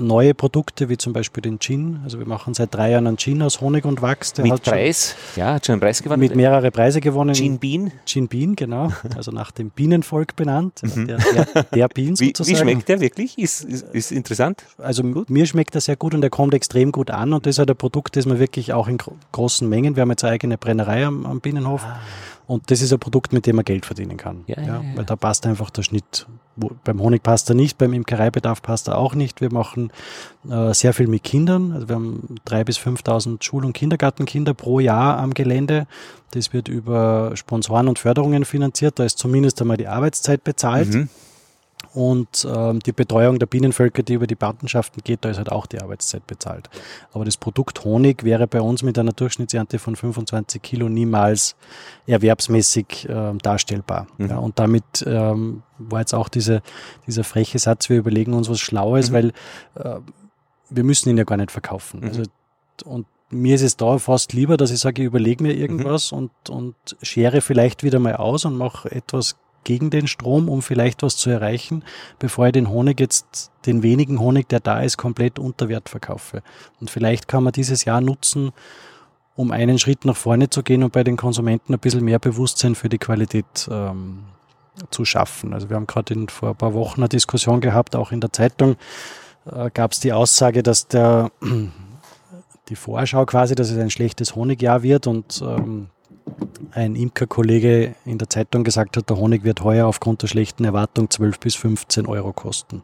C: neue Produkte, wie zum Beispiel den Gin. Also wir machen seit drei Jahren einen Gin aus Honig und Wachs.
A: Der mit Preis, schon, ja, hat schon einen Preis gewonnen.
C: Mit mehrere Preise gewonnen.
A: Gin Bean.
C: Gin Bean, genau. Also nach dem Bienenvolk benannt. Mhm. Der, der, der Bean
A: wie, sozusagen. Wie schmeckt der wirklich? Ist, ist, ist interessant.
C: Also gut. mir schmeckt er sehr gut und er kommt extrem gut an und das ist halt ein Produkt, das man wirklich auch in großen Mengen, wir haben jetzt eine eigene Brennerei am, am Bienenhof. Ah. Und das ist ein Produkt, mit dem man Geld verdienen kann. Ja, ja, ja, Weil da passt einfach der Schnitt. Beim Honig passt er nicht, beim Imkereibedarf passt er auch nicht. Wir machen äh, sehr viel mit Kindern. Also wir haben drei bis 5.000 Schul- und Kindergartenkinder pro Jahr am Gelände. Das wird über Sponsoren und Förderungen finanziert. Da ist zumindest einmal die Arbeitszeit bezahlt. Mhm. Und ähm, die Betreuung der Bienenvölker, die über die Patenschaften geht, da ist halt auch die Arbeitszeit bezahlt. Aber das Produkt Honig wäre bei uns mit einer Durchschnittsernte von 25 Kilo niemals erwerbsmäßig äh, darstellbar. Mhm. Ja, und damit ähm, war jetzt auch diese, dieser freche Satz, wir überlegen uns was Schlaues, mhm. weil äh, wir müssen ihn ja gar nicht verkaufen. Mhm. Also, und mir ist es da fast lieber, dass ich sage, ich überlege mir irgendwas mhm. und, und schere vielleicht wieder mal aus und mache etwas gegen den Strom, um vielleicht was zu erreichen, bevor ich den Honig jetzt, den wenigen Honig, der da ist, komplett unter Wert verkaufe. Und vielleicht kann man dieses Jahr nutzen, um einen Schritt nach vorne zu gehen und bei den Konsumenten ein bisschen mehr Bewusstsein für die Qualität ähm, zu schaffen. Also wir haben gerade vor ein paar Wochen eine Diskussion gehabt, auch in der Zeitung äh, gab es die Aussage, dass der die Vorschau quasi, dass es ein schlechtes Honigjahr wird und ähm, ein Imkerkollege in der Zeitung gesagt hat, der Honig wird heuer aufgrund der schlechten Erwartung 12 bis 15 Euro kosten.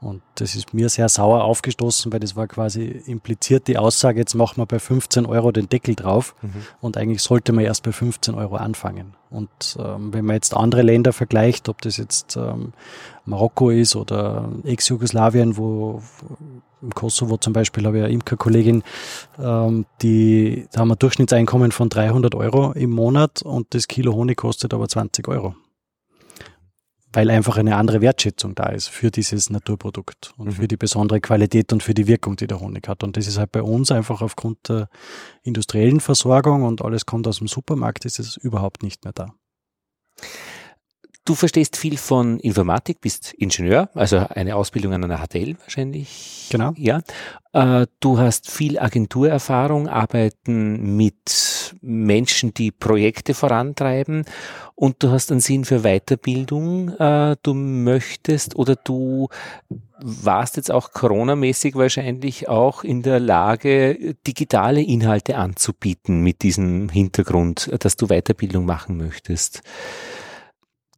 C: Und das ist mir sehr sauer aufgestoßen, weil das war quasi impliziert die Aussage, jetzt machen wir bei 15 Euro den Deckel drauf mhm. und eigentlich sollte man erst bei 15 Euro anfangen. Und ähm, wenn man jetzt andere Länder vergleicht, ob das jetzt ähm, Marokko ist oder Ex-Jugoslawien, wo im Kosovo zum Beispiel habe ich eine Imkerkollegin, ähm, die, da haben wir ein Durchschnittseinkommen von 300 Euro im Monat und das Kilo Honig kostet aber 20 Euro weil einfach eine andere Wertschätzung da ist für dieses Naturprodukt und mhm. für die besondere Qualität und für die Wirkung, die der Honig hat. Und das ist halt bei uns einfach aufgrund der industriellen Versorgung und alles kommt aus dem Supermarkt, ist es überhaupt nicht mehr da.
A: Du verstehst viel von Informatik, bist Ingenieur, also eine Ausbildung an einer HTL wahrscheinlich.
C: Genau.
A: Ja. Äh, du hast viel Agenturerfahrung, arbeiten mit Menschen, die Projekte vorantreiben und du hast einen Sinn für Weiterbildung. Äh, du möchtest oder du warst jetzt auch coronamäßig wahrscheinlich auch in der Lage, digitale Inhalte anzubieten mit diesem Hintergrund, dass du Weiterbildung machen möchtest.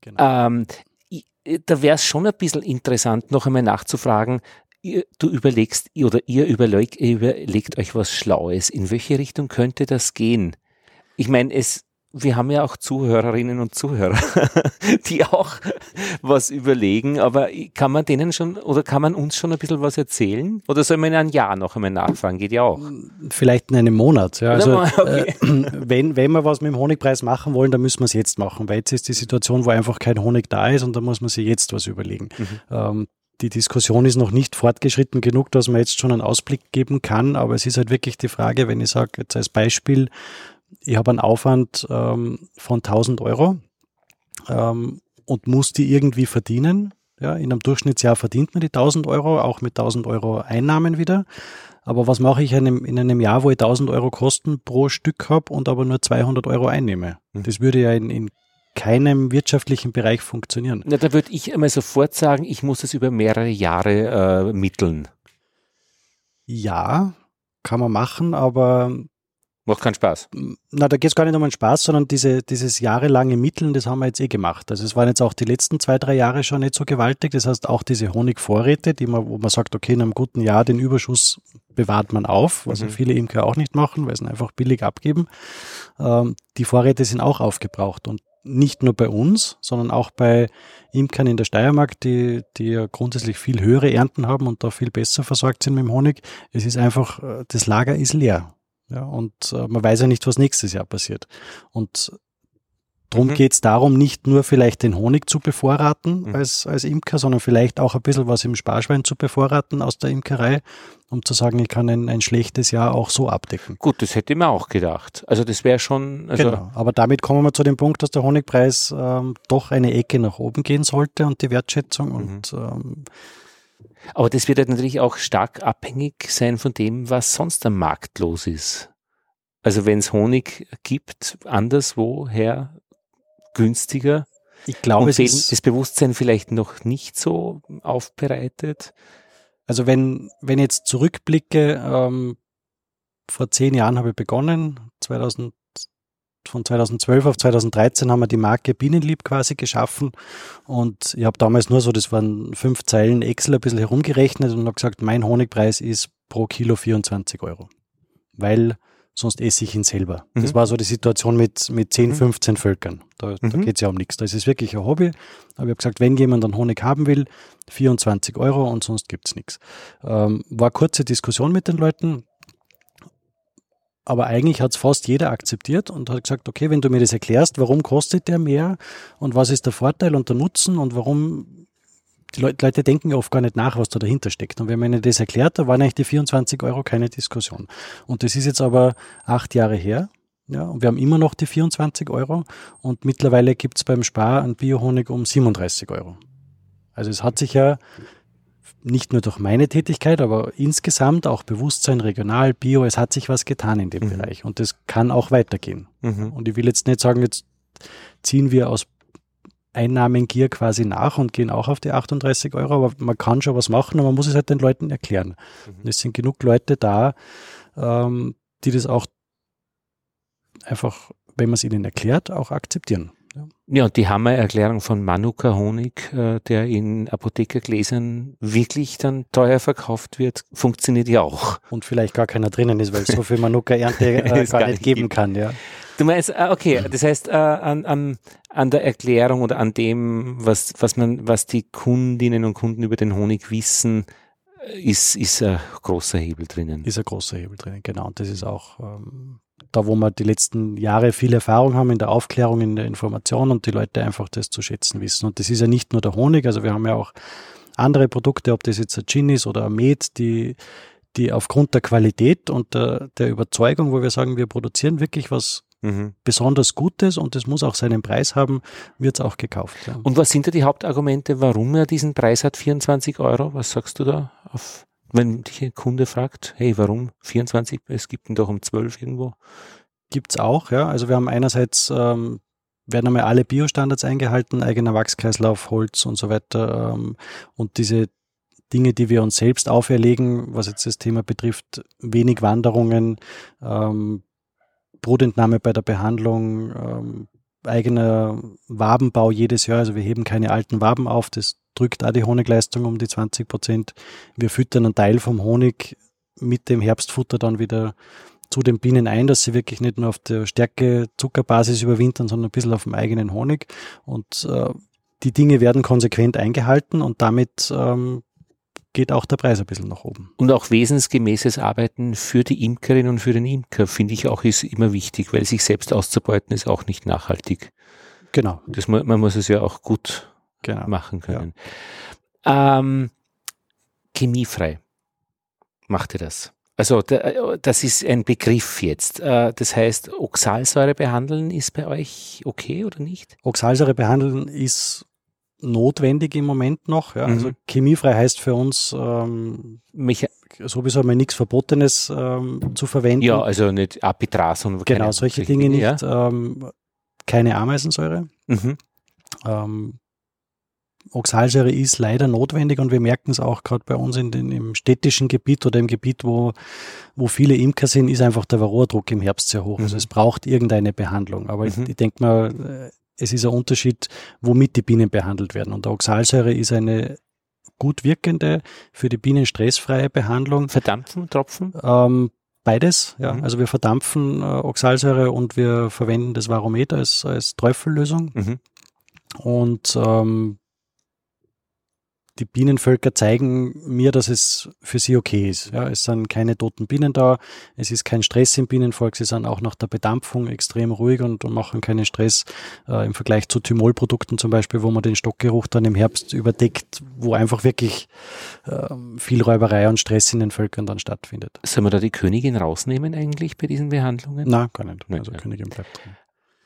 A: Genau. Ähm, da wäre es schon ein bisschen interessant, noch einmal nachzufragen, du überlegst oder ihr überlegt, überlegt euch was Schlaues. In welche Richtung könnte das gehen? Ich meine, es wir haben ja auch Zuhörerinnen und Zuhörer, die auch was überlegen, aber kann man denen schon oder kann man uns schon ein bisschen was erzählen? Oder soll man in einem Jahr noch einmal nachfragen? Geht ja auch.
C: Vielleicht in einem Monat. Ja. Also, okay. äh, wenn, wenn wir was mit dem Honigpreis machen wollen, dann müssen wir es jetzt machen, weil jetzt ist die Situation, wo einfach kein Honig da ist und da muss man sich jetzt was überlegen. Mhm. Ähm, die Diskussion ist noch nicht fortgeschritten genug, dass man jetzt schon einen Ausblick geben kann, aber es ist halt wirklich die Frage, wenn ich sage, jetzt als Beispiel, ich habe einen Aufwand ähm, von 1000 Euro ähm, und muss die irgendwie verdienen. Ja, in einem Durchschnittsjahr verdient man die 1000 Euro, auch mit 1000 Euro Einnahmen wieder. Aber was mache ich in einem, in einem Jahr, wo ich 1000 Euro Kosten pro Stück habe und aber nur 200 Euro einnehme? Mhm. Das würde ja in, in keinem wirtschaftlichen Bereich funktionieren.
A: Na, da würde ich einmal sofort sagen, ich muss es über mehrere Jahre äh, mitteln.
C: Ja, kann man machen, aber
A: Macht keinen Spaß.
C: Na, da geht es gar nicht um einen Spaß, sondern diese, dieses jahrelange Mitteln, das haben wir jetzt eh gemacht. Also es waren jetzt auch die letzten zwei, drei Jahre schon nicht so gewaltig. Das heißt, auch diese Honigvorräte, die man, wo man sagt, okay, in einem guten Jahr den Überschuss bewahrt man auf, was mhm. viele Imker auch nicht machen, weil sie ihn einfach billig abgeben. Ähm, die Vorräte sind auch aufgebraucht und nicht nur bei uns, sondern auch bei Imkern in der Steiermark, die, die ja grundsätzlich viel höhere Ernten haben und da viel besser versorgt sind mit dem Honig. Es ist einfach, äh, das Lager ist leer. Ja, und äh, man weiß ja nicht, was nächstes Jahr passiert. Und darum mhm. geht es darum, nicht nur vielleicht den Honig zu bevorraten mhm. als, als Imker, sondern vielleicht auch ein bisschen was im Sparschwein zu bevorraten aus der Imkerei, um zu sagen, ich kann ein, ein schlechtes Jahr auch so abdecken.
A: Gut, das hätte ich mir auch gedacht. Also das wäre schon. Also
C: genau, aber damit kommen wir zu dem Punkt, dass der Honigpreis ähm, doch eine Ecke nach oben gehen sollte und die Wertschätzung mhm. und ähm,
A: aber das wird halt natürlich auch stark abhängig sein von dem, was sonst am Markt los ist. Also wenn es Honig gibt, anderswoher günstiger.
C: Ich glaube,
A: es ist das Bewusstsein vielleicht noch nicht so aufbereitet.
C: Also wenn, wenn ich jetzt zurückblicke, ähm, vor zehn Jahren habe ich begonnen, 2000, von 2012 auf 2013 haben wir die Marke Bienenlieb quasi geschaffen und ich habe damals nur so, das waren fünf Zeilen Excel ein bisschen herumgerechnet und habe gesagt, mein Honigpreis ist pro Kilo 24 Euro, weil sonst esse ich ihn selber. Mhm. Das war so die Situation mit, mit 10, 15 mhm. Völkern. Da, mhm. da geht es ja um nichts. Da ist es wirklich ein Hobby. Aber ich habe gesagt, wenn jemand einen Honig haben will, 24 Euro und sonst gibt es nichts. Ähm, war kurze Diskussion mit den Leuten aber eigentlich hat es fast jeder akzeptiert und hat gesagt, okay, wenn du mir das erklärst, warum kostet der mehr und was ist der Vorteil und der Nutzen und warum die Leute, denken ja oft gar nicht nach, was da dahinter steckt. Und wenn man ihnen das erklärt, da waren eigentlich die 24 Euro keine Diskussion. Und das ist jetzt aber acht Jahre her. Ja, und wir haben immer noch die 24 Euro und mittlerweile gibt es beim Spar einen Biohonig um 37 Euro. Also es hat sich ja nicht nur durch meine Tätigkeit, aber insgesamt auch Bewusstsein, regional, Bio, es hat sich was getan in dem mhm. Bereich und das kann auch weitergehen. Mhm. Und ich will jetzt nicht sagen, jetzt ziehen wir aus Einnahmengier quasi nach und gehen auch auf die 38 Euro, aber man kann schon was machen und man muss es halt den Leuten erklären. Mhm. Es sind genug Leute da, ähm, die das auch einfach, wenn man es ihnen erklärt, auch akzeptieren.
A: Ja, und die Hammererklärung von Manuka Honig, äh, der in Apothekergläsern wirklich dann teuer verkauft wird, funktioniert ja auch.
C: Und vielleicht gar keiner drinnen ist, weil es so viel Manuka-Ernte äh, gar, gar, nicht geben gibt. kann, ja.
A: Du meinst, äh, okay, das heißt, äh, an, an, an der Erklärung oder an dem, was, was man, was die Kundinnen und Kunden über den Honig wissen, äh, ist, ist ein großer Hebel drinnen.
C: Ist ein großer Hebel drinnen, genau. Und das ist auch ähm, da wo wir die letzten Jahre viel Erfahrung haben in der Aufklärung, in der Information und die Leute einfach das zu schätzen wissen. Und das ist ja nicht nur der Honig, also wir haben ja auch andere Produkte, ob das jetzt ein Gin ist oder ein Met, die, die aufgrund der Qualität und der, der Überzeugung, wo wir sagen, wir produzieren wirklich was mhm. besonders Gutes und es muss auch seinen Preis haben, wird es auch gekauft.
A: Ja. Und was sind da die Hauptargumente, warum er diesen Preis hat, 24 Euro? Was sagst du da auf wenn dich ein Kunde fragt, hey, warum 24? Es gibt ihn doch um 12 irgendwo.
C: Gibt's auch, ja. Also wir haben einerseits ähm, werden einmal alle Biostandards eingehalten, eigener Wachskreislauf, Holz und so weiter. Ähm, und diese Dinge, die wir uns selbst auferlegen, was jetzt das Thema betrifft, wenig Wanderungen, ähm, Brutentnahme bei der Behandlung, ähm, eigener Wabenbau jedes Jahr. Also wir heben keine alten Waben auf. Das drückt auch die Honigleistung um die 20 Prozent. Wir füttern einen Teil vom Honig mit dem Herbstfutter dann wieder zu den Bienen ein, dass sie wirklich nicht nur auf der Stärke Zuckerbasis überwintern, sondern ein bisschen auf dem eigenen Honig. Und äh, die Dinge werden konsequent eingehalten und damit ähm, geht auch der Preis ein bisschen nach oben.
A: Und auch wesensgemäßes Arbeiten für die Imkerin und für den Imker, finde ich auch, ist immer wichtig, weil sich selbst auszubeuten ist auch nicht nachhaltig.
C: Genau.
A: Das, man muss es ja auch gut genau. machen können. Ja. Ähm, chemiefrei macht ihr das? Also das ist ein Begriff jetzt. Äh, das heißt, Oxalsäure behandeln ist bei euch okay oder nicht?
C: Oxalsäure behandeln ist notwendig im Moment noch. Ja. Also mhm. chemiefrei heißt für uns ähm, Mecha sowieso mal nichts Verbotenes ähm, zu verwenden.
A: Ja, also nicht Apitras und
C: Genau, solche Dinge nicht. Ja. Ähm, keine Ameisensäure. Mhm. Oxalsäure ist leider notwendig und wir merken es auch gerade bei uns in den, im städtischen Gebiet oder im Gebiet, wo, wo viele Imker sind, ist einfach der Varroadruck im Herbst sehr hoch. Also mhm. Also es braucht irgendeine Behandlung. Aber mhm. ich, ich denke mal, es ist ein Unterschied, womit die Bienen behandelt werden. Und der Oxalsäure ist eine gut wirkende, für die Bienen stressfreie Behandlung.
A: Verdampfen, Tropfen?
C: Ähm, beides, ja. Mhm. Also wir verdampfen äh, Oxalsäure und wir verwenden das Varometer als, als Träufellösung. Mhm. Und ähm, die Bienenvölker zeigen mir, dass es für sie okay ist. Ja, es sind keine toten Bienen da, es ist kein Stress im Bienenvolk, sie sind auch nach der Bedampfung extrem ruhig und, und machen keinen Stress äh, im Vergleich zu Thymolprodukten zum Beispiel, wo man den Stockgeruch dann im Herbst überdeckt, wo einfach wirklich äh, viel Räuberei und Stress in den Völkern dann stattfindet.
A: Sollen wir da die Königin rausnehmen eigentlich bei diesen Behandlungen?
C: Nein, gar nicht. Also Königin bleibt drin.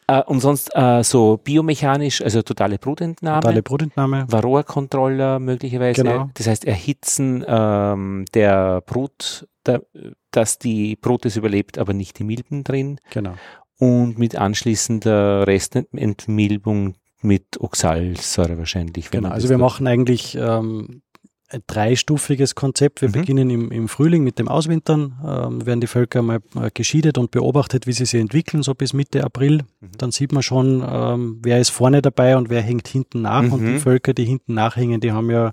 A: Äh, und sonst äh, so biomechanisch, also totale Brutentnahme.
C: Totale Brutentnahme.
A: Varroa-Controller möglicherweise. Genau. Das heißt, Erhitzen ähm, der Brut, der, dass die Brut es überlebt, aber nicht die Milben drin.
C: Genau.
A: Und mit anschließender Restentmilbung mit Oxalsäure wahrscheinlich.
C: Genau, also wir machen eigentlich ähm, ein dreistufiges Konzept. Wir mhm. beginnen im, im, Frühling mit dem Auswintern, ähm, werden die Völker mal äh, geschiedet und beobachtet, wie sie sich entwickeln, so bis Mitte April. Mhm. Dann sieht man schon, ähm, wer ist vorne dabei und wer hängt hinten nach. Mhm. Und die. Völker, die hinten nachhängen, die haben ja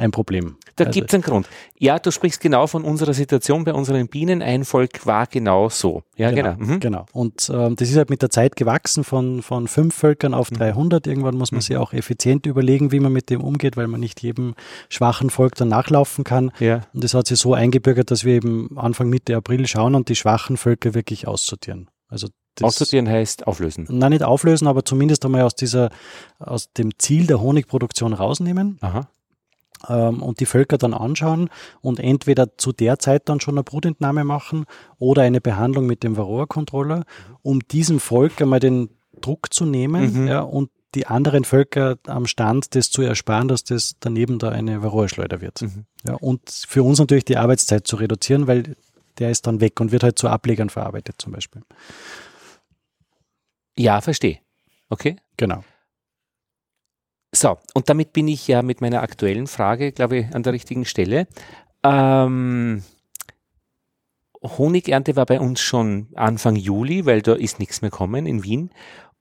C: ein Problem.
A: Da also, gibt es einen Grund. Ja, du sprichst genau von unserer Situation bei unseren Bienen. Ein Volk war genau so. Ja,
C: genau. Genau. Mhm. genau. Und ähm, das ist halt mit der Zeit gewachsen von, von fünf Völkern auf 300. Mhm. Irgendwann muss man mhm. sich auch effizient überlegen, wie man mit dem umgeht, weil man nicht jedem schwachen Volk dann nachlaufen kann. Ja. Und das hat sich so eingebürgert, dass wir eben Anfang Mitte April schauen und die schwachen Völker wirklich aussortieren.
A: Also Aussortieren heißt auflösen.
C: Nein, nicht auflösen, aber zumindest einmal aus dieser, aus dem Ziel der Honigproduktion rausnehmen. Aha ähm, und die Völker dann anschauen und entweder zu der Zeit dann schon eine Brutentnahme machen oder eine Behandlung mit dem Varroa-Controller, um diesem Volk einmal den Druck zu nehmen mhm. ja, und die anderen Völker am Stand, das zu ersparen, dass das daneben da eine Varroa-Schleuder wird. Mhm. Ja, und für uns natürlich die Arbeitszeit zu reduzieren, weil der ist dann weg und wird halt zu Ablegern verarbeitet zum Beispiel.
A: Ja, verstehe. Okay.
C: Genau.
A: So, und damit bin ich ja mit meiner aktuellen Frage, glaube ich, an der richtigen Stelle. Ähm, Honigernte war bei uns schon Anfang Juli, weil da ist nichts mehr kommen in Wien.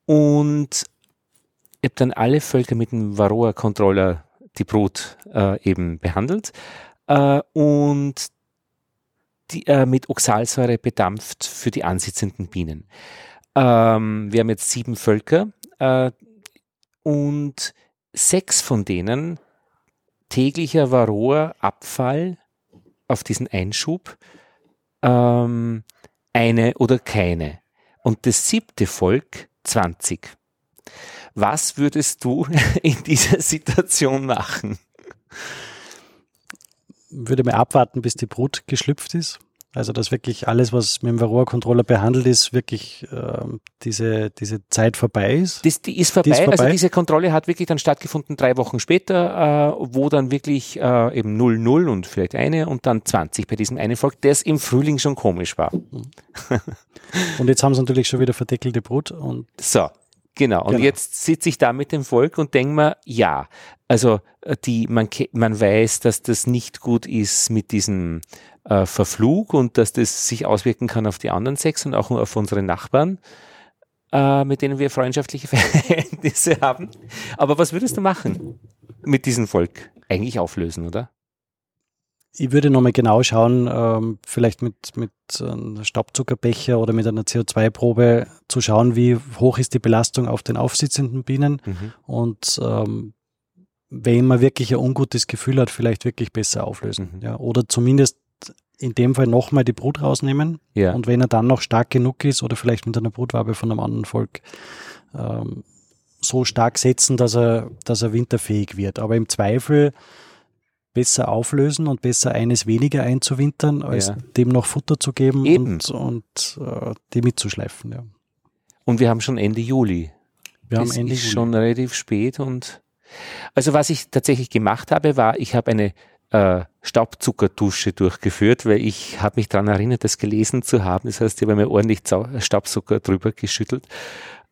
A: Und habe dann alle Völker mit dem Varroa-Controller die Brut äh, eben behandelt äh, und die, äh, mit Oxalsäure bedampft für die ansitzenden Bienen. Ähm, wir haben jetzt sieben Völker äh, und sechs von denen täglicher Varroa-Abfall auf diesen Einschub, ähm, eine oder keine. Und das siebte Volk 20. Was würdest du in dieser Situation machen?
C: Würde mir abwarten, bis die Brut geschlüpft ist. Also dass wirklich alles, was mit dem Varroa-Controller behandelt ist, wirklich äh, diese, diese Zeit vorbei ist.
A: Das, die, ist vorbei. die ist vorbei. Also diese Kontrolle hat wirklich dann stattgefunden drei Wochen später, äh, wo dann wirklich äh, eben 0, 0 und vielleicht eine und dann 20 bei diesem einen Volk, das im Frühling schon komisch war.
C: und jetzt haben sie natürlich schon wieder verdeckelte Brut. Und
A: so, Genau, und genau. jetzt sitze ich da mit dem Volk und denke mir, ja, also äh, die, man, man weiß, dass das nicht gut ist mit diesem äh, Verflug und dass das sich auswirken kann auf die anderen sechs und auch auf unsere Nachbarn, äh, mit denen wir freundschaftliche Verhältnisse haben. Aber was würdest du machen mit diesem Volk? Eigentlich auflösen, oder?
C: Ich würde nochmal genau schauen, ähm, vielleicht mit, mit einem Staubzuckerbecher oder mit einer CO2-Probe zu schauen, wie hoch ist die Belastung auf den aufsitzenden Bienen mhm. und ähm, wenn man wirklich ein ungutes Gefühl hat, vielleicht wirklich besser auflösen. Mhm. Ja, oder zumindest in dem Fall nochmal die Brut rausnehmen. Ja. Und wenn er dann noch stark genug ist oder vielleicht mit einer Brutwabe von einem anderen Volk ähm, so stark setzen, dass er, dass er winterfähig wird. Aber im Zweifel besser auflösen und besser eines weniger einzuwintern, als
A: Ja.
C: dem noch Futter zu geben
A: Eben.
C: und, und äh, die mitzuschleifen. Ja.
A: Und wir haben schon Ende Juli.
C: Wir
A: das
C: haben Ende
A: ist
C: Juli.
A: schon relativ spät und also was ich tatsächlich gemacht habe, war, ich habe eine äh, Staubzuckerdusche durchgeführt, weil ich habe mich daran erinnert, das gelesen zu haben. Das heißt, ich habe mir ordentlich Staubzucker drüber geschüttelt,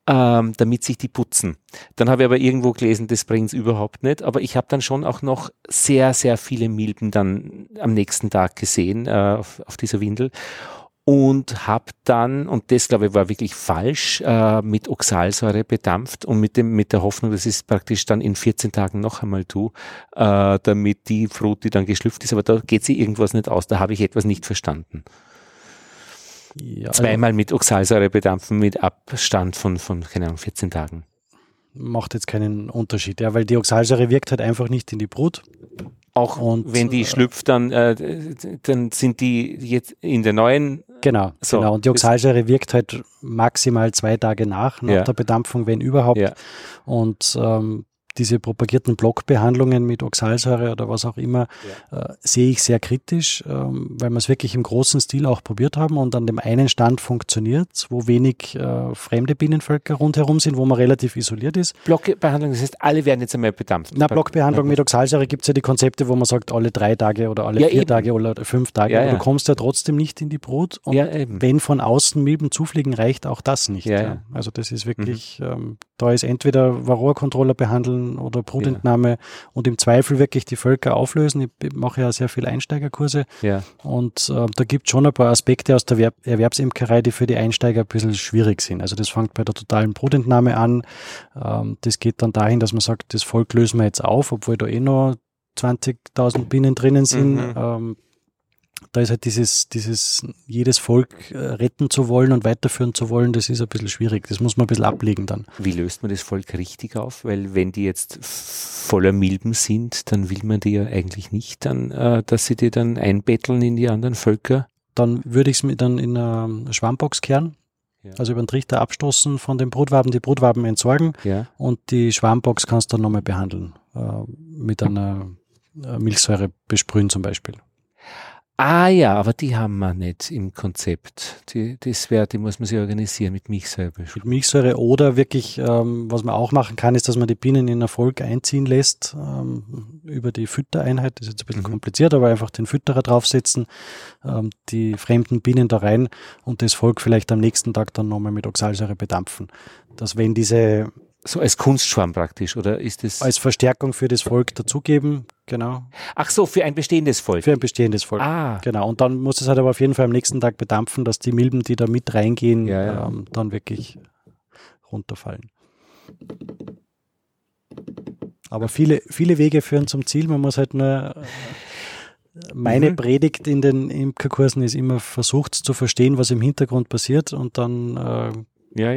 A: ähm, damit sich die putzen. Dann habe ich aber irgendwo gelesen, das bringt's überhaupt nicht. Aber ich habe dann schon auch noch sehr, sehr viele Milben dann am nächsten Tag gesehen äh, auf, auf dieser Windel und habe dann, und das glaube ich war wirklich falsch, äh, mit Oxalsäure bedampft und mit, dem, mit der Hoffnung, dass ich es praktisch dann in 14 Tagen noch einmal tue, äh, damit die Brut, die dann geschlüpft ist, aber da geht sie irgendwas nicht aus, da habe ich etwas nicht verstanden.
C: Ja, also
A: Zweimal mit Oxalsäure bedampfen mit Abstand von, von keine Ahnung, 14 Tagen.
C: macht jetzt keinen Unterschied, ja, weil die Oxalsäure wirkt halt einfach nicht in die Brut.
A: Auch
C: Und,
A: wenn die
C: äh,
A: schlüpft, dann, äh, dann sind die jetzt in der neuen,
C: Genau,
A: So,
C: genau. Und die Oxalsäure wirkt halt maximal zwei Tage nach, nach
A: Ja.
C: der Bedampfung, wenn überhaupt.
A: Ja.
C: Und ähm, diese propagierten Blockbehandlungen mit Oxalsäure oder was auch immer, äh, sehe ich sehr kritisch, ähm, weil wir es wirklich im großen Stil auch probiert haben und an dem einen Stand funktioniert, wo wenig äh, fremde Bienenvölker rundherum sind, wo man relativ isoliert ist.
A: Blockbehandlung, das heißt, alle werden jetzt einmal bedampft.
C: Na, Blockbehandlung mit Oxalsäure gibt es ja die Konzepte, wo man sagt, alle drei Tage oder alle
A: Ja,
C: vier
A: eben.
C: Tage oder fünf Tage.
A: Ja, ja.
C: du kommst ja trotzdem nicht in die Brut. Und
A: Ja,
C: wenn von außen Milben zufliegen, reicht auch das nicht.
A: Ja,
C: Ja,
A: ja. Mhm.
C: Also das ist wirklich, ähm, da ist entweder Varroa-Controller behandeln oder Brutentnahme und im Zweifel wirklich die Völker auflösen. Ich mache ja sehr viele Einsteigerkurse
A: Ja.
C: und äh, da gibt es schon ein paar Aspekte aus der Erwerb Erwerbsimkerei, die für die Einsteiger ein bisschen schwierig sind. Also das fängt bei der totalen Brutentnahme an. Ähm, das geht dann dahin, dass man sagt, das Volk lösen wir jetzt auf, obwohl da eh noch 20.000 Bienen drinnen sind.
A: Mhm.
C: Ähm, da ist halt dieses, dieses, jedes Volk äh, retten zu wollen und weiterführen zu wollen, das ist ein bisschen schwierig. Das muss man ein bisschen ablegen dann.
A: Wie löst man das Volk richtig auf? Weil wenn die jetzt voller Milben sind, dann will man die ja eigentlich nicht dann, äh, dass sie die dann einbetteln in die anderen Völker.
C: Dann würde ich es mir dann in eine Schwammbox kehren,
A: Ja.
C: also über den Trichter abstoßen von den Brutwaben, die Brutwaben entsorgen
A: Ja.
C: und die Schwammbox kannst du dann nochmal behandeln. Äh, mit einer äh, Milchsäure besprühen zum Beispiel.
A: Ah ja, aber die haben wir nicht im Konzept. Die, das wäre, die muss man sich organisieren mit Milchsäure.
C: Mit Milchsäure oder wirklich, ähm, was man auch machen kann, ist, dass man die Bienen in Erfolg einziehen lässt ähm, über die Füttereinheit. Das ist jetzt ein bisschen
A: Mhm.
C: kompliziert, aber einfach den Fütterer draufsetzen, ähm, die fremden Bienen da rein und das Volk vielleicht am nächsten Tag dann nochmal mit Oxalsäure bedampfen. Dass wenn diese
A: So als Kunstschwamm praktisch, oder ist das?
C: als Verstärkung für das Volk dazugeben, genau,
A: Ach so, für ein bestehendes Volk.
C: für ein bestehendes Volk.
A: ah,
C: Genau, und dann muss es halt aber auf jeden Fall am nächsten Tag bedampfen, dass die Milben, die da mit reingehen,
A: Ja, ja.
C: Ähm, dann wirklich runterfallen. Aber viele, viele Wege führen zum Ziel. Man muss halt nur. äh, Meine
A: Mhm.
C: Predigt in den Imkerkursen ist immer versucht zu verstehen, was im Hintergrund passiert und dann äh,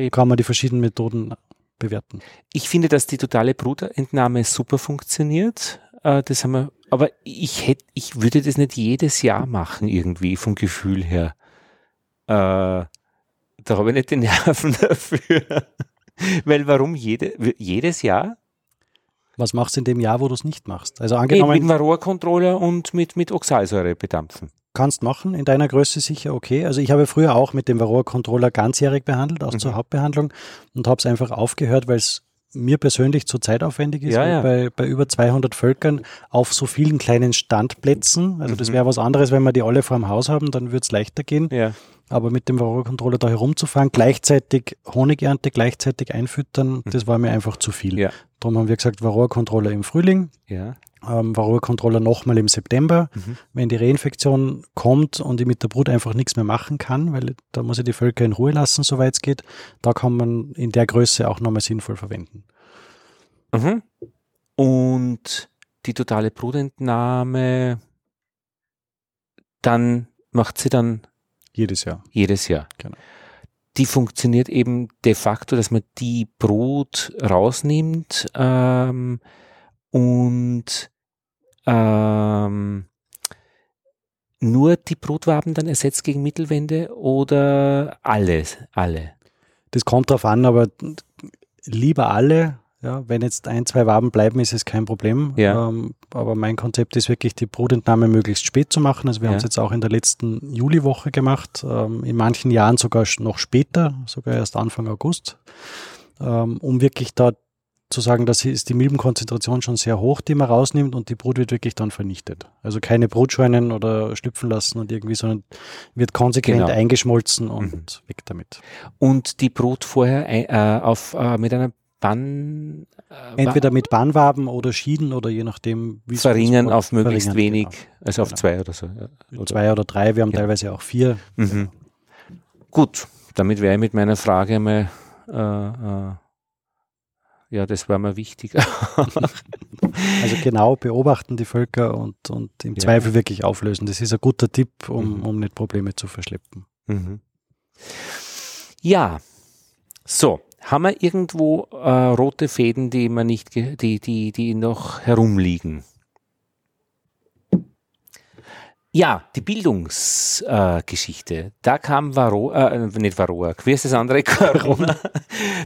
A: ja,
C: kann man die verschiedenen Methoden bewerten.
A: Ich finde, dass die totale Brutentnahme super funktioniert. Äh, das haben wir, aber ich hätte, ich würde das nicht jedes Jahr machen irgendwie vom Gefühl her. Äh, da habe ich nicht die Nerven dafür. Weil warum jede, jedes Jahr?
C: Was machst du in dem Jahr, wo du es nicht machst? Also
A: Eben
C: angenommen,
A: mit dem Varroa-Controller und mit, mit Oxalsäure bedampfen.
C: kannst machen, in deiner Größe sicher okay. Also ich habe früher auch mit dem Varroa-Controller ganzjährig behandelt, auch
A: Mhm.
C: zur Hauptbehandlung und habe es einfach aufgehört, weil es mir persönlich zu zeitaufwendig ist,
A: Ja, ja.
C: Bei, bei über 200 Völkern auf so vielen kleinen Standplätzen. Also das
A: Mhm.
C: wäre was anderes, wenn wir die alle vor dem Haus haben, dann würde es leichter gehen.
A: Ja.
C: Aber mit dem Varroa-Controller da herumzufahren, gleichzeitig Honigernte, gleichzeitig einfüttern, das war mir einfach zu viel.
A: Mhm. Ja.
C: Darum haben wir gesagt, Varroa-Controller im Frühling,
A: Ja.
C: Ähm, Varroa-Controller nochmal im September.
A: Mhm.
C: Wenn die Reinfektion kommt und ich mit der Brut einfach nichts mehr machen kann, weil da muss ich die Völker in Ruhe lassen, soweit es geht, da kann man in der Größe auch nochmal sinnvoll verwenden.
A: Mhm. Und die totale Brutentnahme, dann macht sie dann
C: Jedes Jahr.
A: jedes Jahr.
C: Genau.
A: Die funktioniert eben de facto, dass man die Brut rausnimmt ähm, und ähm, nur die Brutwaben dann ersetzt gegen Mittelwände oder alles, alle?
C: Das kommt drauf an, aber lieber alle, Ja, wenn jetzt ein, zwei Waben bleiben, ist es kein Problem.
A: Ja.
C: Ähm, aber mein Konzept ist wirklich, die Brutentnahme möglichst spät zu machen. Also wir
A: Ja.
C: haben es jetzt auch in der letzten Juliwoche gemacht, ähm, in manchen Jahren sogar noch später, sogar erst Anfang August, ähm, um wirklich da zu sagen, dass ist die Milbenkonzentration schon sehr hoch, die man rausnimmt und die Brut wird wirklich dann vernichtet. Also keine Brutscheunen oder schlüpfen lassen und irgendwie, sondern wird konsequent
A: Genau.
C: eingeschmolzen und
A: Mhm.
C: weg damit.
A: Und die Brut vorher ein, äh, auf, äh, mit einer Bann... Äh,
C: Entweder mit Bannwaben oder Schieden oder je nachdem, wie
A: verringern auf möglichst
C: verringern,
A: wenig,
C: genau.
A: also auf
C: Genau.
A: zwei oder so. Ja. Oder,
C: Zwei oder drei, wir haben
A: Ja.
C: teilweise auch vier.
A: Mhm. Gut, damit wäre ich mit meiner Frage mal, ja, das war mir wichtig.
C: Also genau beobachten die Völker und, und im
A: Ja.
C: Zweifel wirklich auflösen. Das ist ein guter Tipp, um,
A: Mhm.
C: um nicht Probleme zu verschleppen.
A: Mhm. Ja, so. Haben wir irgendwo äh, rote Fäden, die man nicht, die, die, die noch herumliegen? Ja, die Bildungsgeschichte. Äh, da kam Varroa, äh, nicht Varroa, wie ist das andere? Corona.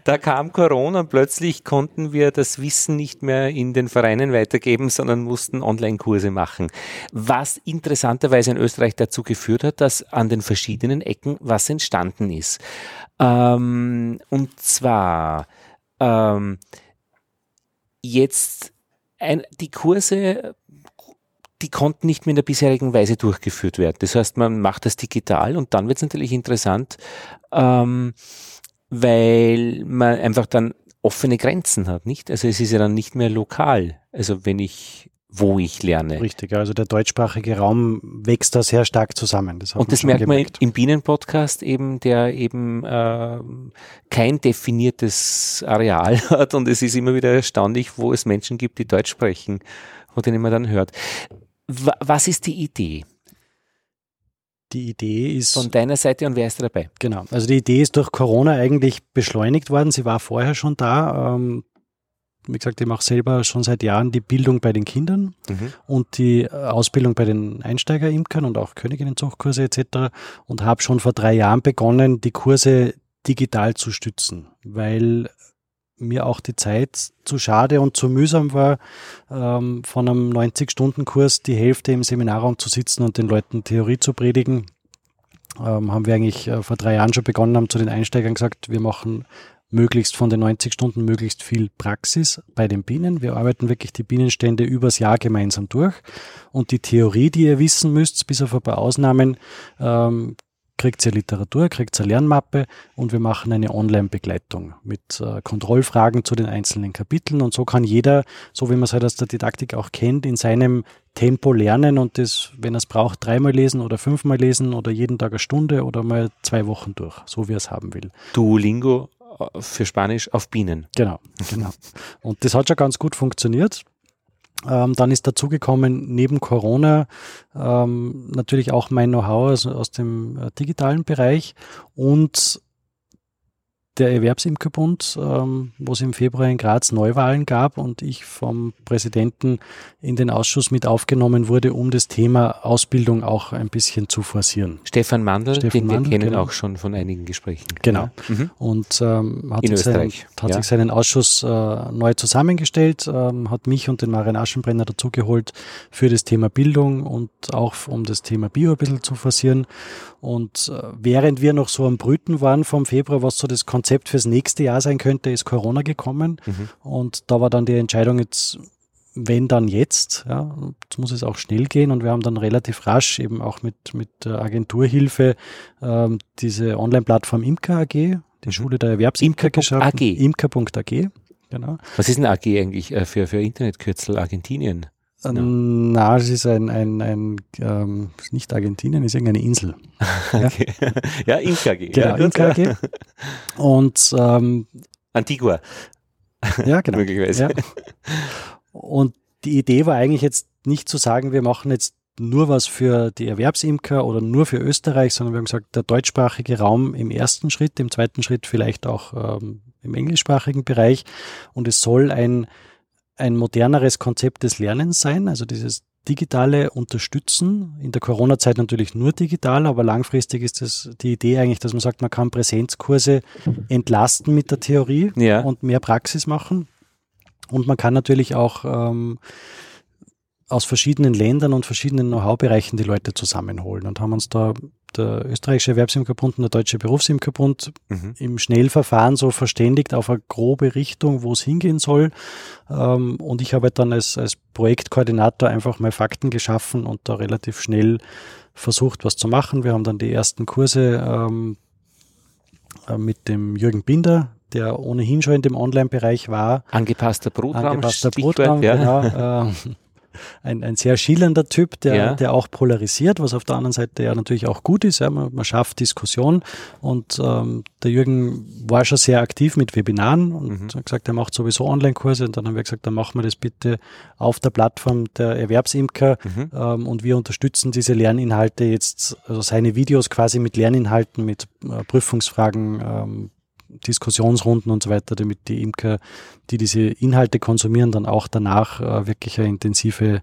A: da kam Corona und plötzlich konnten wir das Wissen nicht mehr in den Vereinen weitergeben, sondern mussten Online-Kurse machen. Was interessanterweise in Österreich dazu geführt hat, dass an den verschiedenen Ecken was entstanden ist. Ähm, und zwar ähm, jetzt ein, die Kurse die konnten nicht mehr in der bisherigen Weise durchgeführt werden. Das heißt, man macht das digital und dann wird es natürlich interessant, ähm, weil man einfach dann offene Grenzen hat, nicht? Also es ist ja dann nicht mehr lokal. Also wenn ich, wo ich lerne.
C: Richtig, also der deutschsprachige Raum wächst da sehr stark zusammen. Das
A: Und das merkt man
C: gemerkt.
A: im Bienenpodcast eben, der eben äh, kein definiertes Areal hat und es ist immer wieder erstaunlich, wo es Menschen gibt, die Deutsch sprechen, wo den man dann hört. Wa- Was ist die Idee
C: Die Idee ist,
A: von deiner Seite und wer ist dabei?
C: genau, also die Idee ist durch Corona eigentlich beschleunigt worden. Sie war vorher schon da. Ähm, wie gesagt, ich mache selber schon seit Jahren die Bildung bei den Kindern. und die äh, Ausbildung bei den Einsteigerimkern und auch Königinnenzuchtkurse etc. und habe schon vor drei Jahren begonnen, die Kurse digital zu stützen, weil mir auch die Zeit zu schade und zu mühsam war, ähm, von einem 90-Stunden-Kurs die Hälfte im Seminarraum zu sitzen und den Leuten Theorie zu predigen. Ähm, haben wir eigentlich äh, vor drei Jahren schon begonnen, haben zu den Einsteigern gesagt, wir machen möglichst von den 90 Stunden möglichst viel Praxis bei den Bienen. Wir arbeiten wirklich die Bienenstände übers Jahr gemeinsam durch. Und die Theorie, die ihr wissen müsst, bis auf ein paar Ausnahmen, ähm, kriegt ihr Literatur, kriegt ihr Lernmappe und wir machen eine Online-Begleitung mit äh, Kontrollfragen zu den einzelnen Kapiteln. Und so kann jeder, so wie man es halt aus der Didaktik auch kennt, in seinem Tempo lernen und das, wenn er es braucht, dreimal lesen oder fünfmal lesen oder jeden Tag eine Stunde oder mal zwei Wochen durch, so wie er es haben will.
A: Duolingo äh, für Spanisch auf Bienen.
C: Genau, genau. Und das hat schon ganz gut funktioniert. Ähm, dann ist dazugekommen, neben Corona ähm, natürlich auch mein Know-how aus, aus dem äh, digitalen Bereich und der Erwerbsimkerbund, ähm, wo es im Februar in Graz Neuwahlen gab und ich vom Präsidenten in den Ausschuss mit aufgenommen wurde, um das Thema Ausbildung auch ein bisschen zu forcieren.
A: Stefan Mandl,
C: Stefan
A: den wir
C: Mandl,
A: kennen
C: genau.
A: auch schon von einigen Gesprächen.
C: Genau.
A: Ja. Mhm.
C: und ähm, hat, sich seinen, hat
A: ja.
C: sich seinen Ausschuss äh, neu zusammengestellt, ähm, hat mich und den Marian Aschenbrenner dazugeholt für das Thema Bildung und auch um das Thema Bio ein bisschen zu forcieren. Und äh, während wir noch so am Brüten waren vom Februar, was so das Konzept fürs nächste Jahr sein könnte, ist Corona gekommen.
A: Mhm.
C: Und da war dann die Entscheidung jetzt, wenn dann jetzt, ja, jetzt muss es auch schnell gehen und wir haben dann relativ rasch eben auch mit, mit Agenturhilfe ähm, diese Online-Plattform Imker AG, die
A: Mhm.
C: Schule der Erwerbsimker geschaffen.
A: AG.
C: Imker.ag, genau.
A: Was ist ein AG eigentlich äh, für, für Internetkürzel Argentinien? Ja.
C: Na, es ist ein, ein, ein ähm, nicht Argentinien, es ist irgendeine Insel.
A: Okay. ja, Inka AG.
C: Genau,
A: ja, ja.
C: AG. Und ähm,
A: Antigua,
C: ja, genau.
A: möglicherweise.
C: Ja. Und die Idee war eigentlich jetzt nicht zu sagen, wir machen jetzt nur was für die Erwerbsimker oder nur für Österreich, sondern wir haben gesagt, der deutschsprachige Raum im ersten Schritt, im zweiten Schritt vielleicht auch ähm, im englischsprachigen Bereich. Und es soll ein, ein moderneres Konzept des Lernens sein, also dieses digitale Unterstützen. In der Corona-Zeit natürlich nur digital, aber langfristig ist das die Idee eigentlich, dass man sagt, man kann Präsenzkurse entlasten mit der Theorie
A: Ja.
C: und mehr Praxis machen. Und man kann natürlich auch ähm, aus verschiedenen Ländern und verschiedenen Know-how-Bereichen die Leute zusammenholen und haben uns da der österreichische Erwerbsimkerbund und der deutsche Berufsimkerbund mhm. im Schnellverfahren so verständigt auf eine grobe Richtung, wo es hingehen soll. Ähm, und ich habe dann als, als Projektkoordinator einfach mal Fakten geschaffen und da relativ schnell versucht, was zu machen. Wir haben dann die ersten Kurse ähm, äh, mit dem Jürgen Binder, der ohnehin schon in dem Online-Bereich war.
A: Angepasster Brotraum.
C: Angepasster Brotraum, ja. genau. Ein, ein sehr schillernder Typ, der, ja. der auch polarisiert, was auf der anderen Seite ja natürlich auch gut ist. Ja, man, man schafft Diskussion und ähm, der Jürgen war schon sehr aktiv mit Webinaren und mhm. hat gesagt, er macht sowieso Online-Kurse und dann haben wir gesagt, dann machen wir das bitte auf der Plattform der Erwerbsimker mhm. ähm, und wir unterstützen diese Lerninhalte jetzt, also seine Videos quasi mit Lerninhalten, mit äh, Prüfungsfragen, ähm, Diskussionsrunden und so weiter, damit die Imker, die diese Inhalte konsumieren, dann auch danach äh, wirklich ein intensives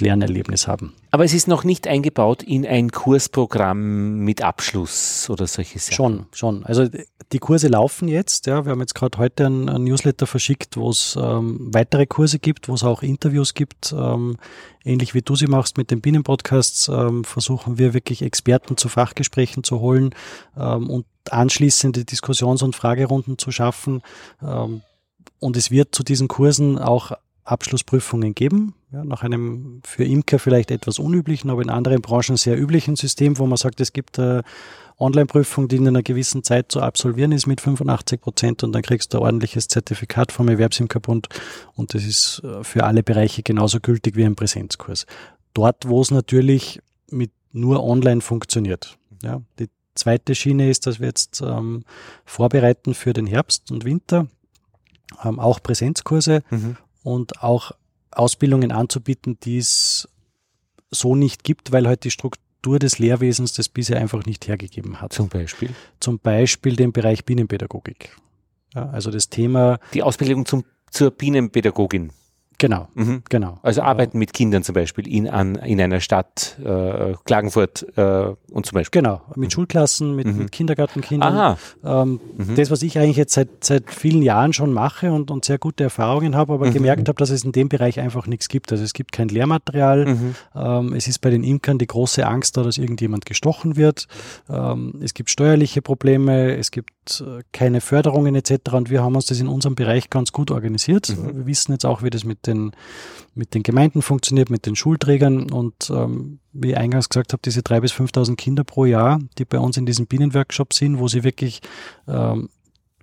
C: Lernerlebnis haben.
A: Aber es ist noch nicht eingebaut in ein Kursprogramm mit Abschluss oder solche Sachen?
C: Schon, schon. Also die Kurse laufen jetzt. Ja, wir haben jetzt gerade heute ein, ein, Newsletter verschickt, wo es ähm, weitere Kurse gibt, wo es auch Interviews gibt. Ähm, ähnlich wie du sie machst mit den Bienenpodcasts, ähm, versuchen wir wirklich Experten zu Fachgesprächen zu holen ähm, und anschließende Diskussions- und Fragerunden zu schaffen. Ähm, und es wird zu diesen Kursen auch Abschlussprüfungen geben, ja, nach einem für Imker vielleicht etwas unüblichen, aber in anderen Branchen sehr üblichen System, wo man sagt, es gibt eine Online-Prüfung, die in einer gewissen Zeit zu absolvieren ist mit 85 Prozent und dann kriegst du ein ordentliches Zertifikat vom Erwerbsimkerbund und das ist äh, für alle Bereiche genauso gültig wie ein Präsenzkurs. Dort, wo es natürlich mit nur online funktioniert. Ja, die zweite Schiene ist, dass wir jetzt ähm, vorbereiten für den Herbst und Winter, ähm, auch Präsenzkurse mhm. und auch Ausbildungen anzubieten, die es so nicht gibt, weil halt die Struktur des Lehrwesens das bisher einfach nicht hergegeben hat.
A: Zum Beispiel?
C: Zum Beispiel den Bereich Bienenpädagogik. Ja, also das Thema.
A: Die Ausbildung zum, zur Bienenpädagogin.
C: Genau, mhm. genau.
A: Also arbeiten mit Kindern zum Beispiel in, an, in einer Stadt, äh, Klagenfurt äh, und zum Beispiel.
C: Genau, mit mhm. Schulklassen, mit, mhm. mit Kindergartenkindern.
A: Aha.
C: Ähm, mhm. Das, was ich eigentlich jetzt seit, seit vielen Jahren schon mache und, und sehr gute Erfahrungen habe, aber mhm. gemerkt habe, dass es in dem Bereich einfach nichts gibt. Also es gibt kein Lehrmaterial. Mhm. Ähm, es ist bei den Imkern die große Angst da, dass irgendjemand gestochen wird. Ähm, es gibt steuerliche Probleme, es gibt keine Förderungen etc. Und wir haben uns das in unserem Bereich ganz gut organisiert. Mhm. Wir wissen jetzt auch, wie das mit den, mit den Gemeinden funktioniert, mit den Schulträgern. Und ähm, wie ich eingangs gesagt habe, diese 3.000 bis 5.000 Kinder pro Jahr, die bei uns in diesen Bienenworkshops sind, wo sie wirklich ähm,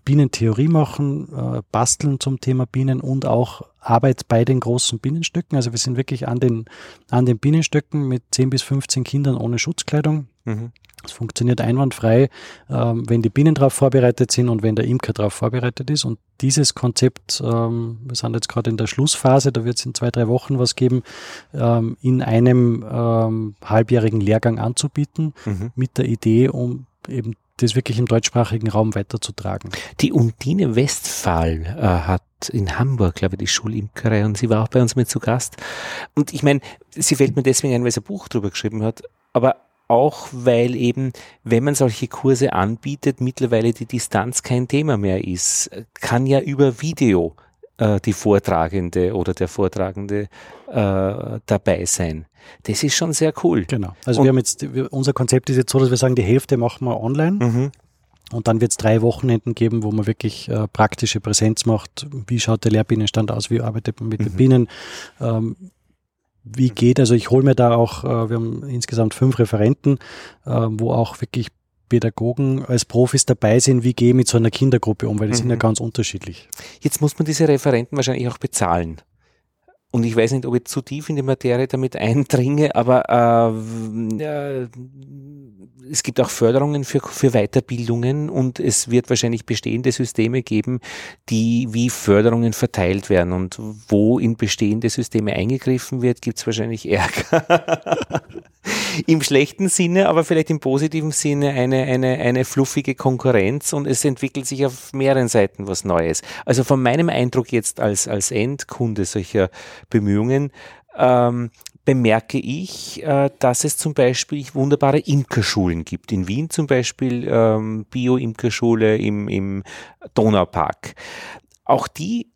C: Bienentheorie machen, äh, basteln zum Thema Bienen und auch Arbeit bei den großen Bienenstöcken. Also wir sind wirklich an den, an den Bienenstöcken mit 10 bis 15 Kindern ohne Schutzkleidung. Mhm. Es funktioniert einwandfrei, ähm, wenn die Bienen darauf vorbereitet sind und wenn der Imker darauf vorbereitet ist. Und dieses Konzept, ähm, wir sind jetzt gerade in der Schlussphase, da wird es in zwei, drei Wochen was geben, ähm, in einem ähm, halbjährigen Lehrgang anzubieten, mhm. mit der Idee, um eben das wirklich im deutschsprachigen Raum weiterzutragen.
A: Die Undine Westphal äh, hat in Hamburg, glaube ich, die Schulimkerei und sie war auch bei uns mit zu Gast. Und ich meine, sie fällt mir deswegen ein, weil sie ein Buch drüber geschrieben hat, aber auch weil eben, wenn man solche Kurse anbietet, mittlerweile die Distanz kein Thema mehr ist. Kann ja über Video äh, die Vortragende oder der Vortragende äh, dabei sein. Das ist schon sehr cool.
C: Genau. Also Und wir haben jetzt, unser Konzept ist jetzt so, dass wir sagen, die Hälfte machen wir online. Mhm. Und dann wird es drei Wochenenden geben, wo man wirklich äh, praktische Präsenz macht. Wie schaut der Lehrbienenstand aus? Wie arbeitet man mit mhm. den Bienen? Ähm, wie geht. Also ich hole mir da auch, äh, wir haben insgesamt fünf Referenten, äh, wo auch wirklich Pädagogen als Profis dabei sind, wie gehe ich mit so einer Kindergruppe um, weil die mhm. sind ja mhm. ganz unterschiedlich.
A: Jetzt muss man diese Referenten wahrscheinlich auch bezahlen. Und ich weiß nicht, ob ich zu tief in die Materie damit eindringe, aber äh, äh, es gibt auch Förderungen für, für Weiterbildungen und es wird wahrscheinlich bestehende Systeme geben, die wie Förderungen verteilt werden. Und wo in bestehende Systeme eingegriffen wird, gibt es wahrscheinlich Ärger. Im schlechten Sinne, aber vielleicht im positiven Sinne eine, eine, eine fluffige Konkurrenz und es entwickelt sich auf mehreren Seiten was Neues. Also von meinem Eindruck jetzt als, als Endkunde solcher Bemühungen ähm, bemerke ich, äh, dass es zum Beispiel wunderbare Imkerschulen gibt. In Wien zum Beispiel ähm, Bio-Imkerschule im, im Donaupark. Auch die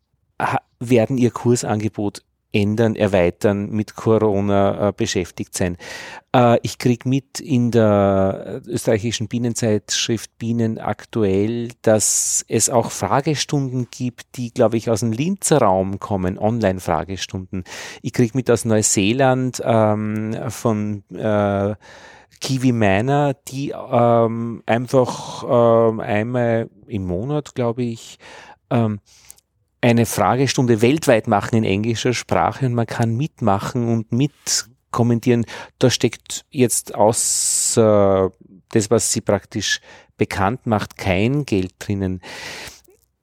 A: werden ihr Kursangebot ändern, erweitern, mit Corona äh, beschäftigt sein. Äh, ich kriege mit in der österreichischen Bienenzeitschrift Bienen aktuell, dass es auch Fragestunden gibt, die, glaube ich, aus dem Linzer Raum kommen, Online-Fragestunden. Ich kriege mit aus Neuseeland ähm, von äh, Kiwi Miner, die ähm, einfach ähm, einmal im Monat, glaube ich, ähm, eine Fragestunde weltweit machen in englischer Sprache und man kann mitmachen und mitkommentieren. Da steckt jetzt außer das, was sie praktisch bekannt macht, kein Geld drinnen.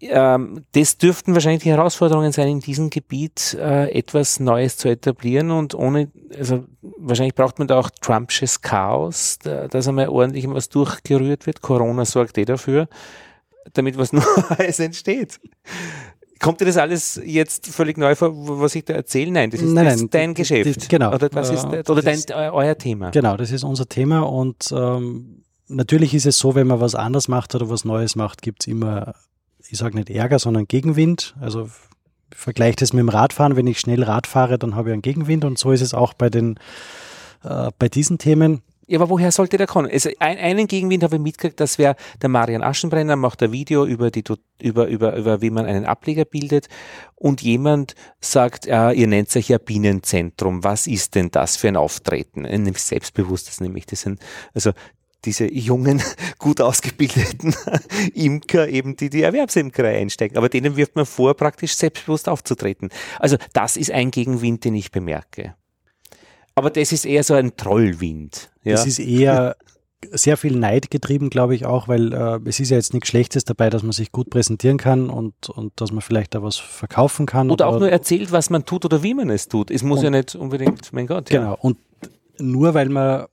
A: Ähm, das dürften wahrscheinlich die Herausforderungen sein, in diesem Gebiet äh, etwas Neues zu etablieren und ohne, also wahrscheinlich braucht man da auch Trumpsches Chaos, da, dass einmal ordentlich was durchgerührt wird. Corona sorgt eh dafür, damit was Neues entsteht. Kommt dir das alles jetzt völlig neu vor, was ich da erzähle? Nein, das ist
C: nein,
A: das
C: nein,
A: dein Geschäft.
C: Die, genau.
A: Oder, was ist, oder dein, ist, euer Thema.
C: Genau, das ist unser Thema und ähm, natürlich ist es so, wenn man was anders macht oder was Neues macht, gibt es immer, ich sage nicht Ärger, sondern Gegenwind. Also ich vergleiche das mit dem Radfahren. Wenn ich schnell Rad fahre, dann habe ich einen Gegenwind und so ist es auch bei den äh, bei diesen Themen.
A: Ja, aber woher sollte der kommen? Also ein, einen Gegenwind habe ich mitgekriegt, das wäre der Marian Aschenbrenner, macht ein Video über, die, über, über, über wie man einen Ableger bildet und jemand sagt, ja, ihr nennt euch ja Bienenzentrum, was ist denn das für ein Auftreten? Ein selbstbewusstes nämlich, das sind, also diese jungen, gut ausgebildeten Imker eben, die die Erwerbsimkerei einsteigen. Aber denen wirft man vor, praktisch selbstbewusst aufzutreten. Also das ist ein Gegenwind, den ich bemerke. Aber das ist eher so ein Trollwind.
C: Ja? Das ist eher sehr viel Neid getrieben, glaube ich auch, weil äh, es ist ja jetzt nichts Schlechtes dabei, dass man sich gut präsentieren kann und, und dass man vielleicht da was verkaufen kann.
A: Oder, oder auch nur erzählt, was man tut oder wie man es tut. Es muss ja nicht unbedingt, mein Gott.
C: Genau. Ja. Und nur weil man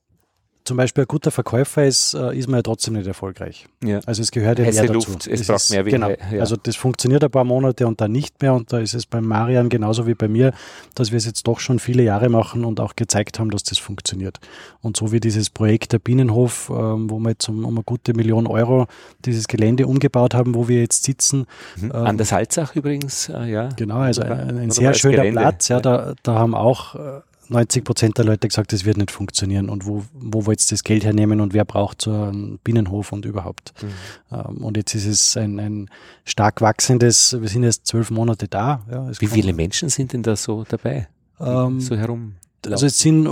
C: zum Beispiel ein guter Verkäufer ist, äh, ist man ja trotzdem nicht erfolgreich. Ja. Also es gehört ja
A: Heiße
C: mehr
A: Luft,
C: dazu.
A: es, es braucht ist, mehr
C: Genau. Ja. Also das funktioniert ein paar Monate und dann nicht mehr und da ist es beim Marian genauso wie bei mir, dass wir es jetzt doch schon viele Jahre machen und auch gezeigt haben, dass das funktioniert. Und so wie dieses Projekt der Bienenhof, ähm, wo wir jetzt um, um, eine gute Million Euro dieses Gelände umgebaut haben, wo wir jetzt sitzen.
A: Mhm. Ähm, An der Salzach übrigens, äh, ja.
C: Genau, also ein, ein sehr schöner Gelände. Platz. Ja, Da, da haben auch äh, 90 Prozent der Leute gesagt, das wird nicht funktionieren und wo, wo wollt ihr das Geld hernehmen und wer braucht so einen Binnenhof und überhaupt. Mhm. Ähm, und jetzt ist es ein, ein stark wachsendes, wir sind jetzt zwölf Monate da.
A: Ja, Wie viele Menschen sind denn da so dabei? Ähm, so herum?
C: Also es sind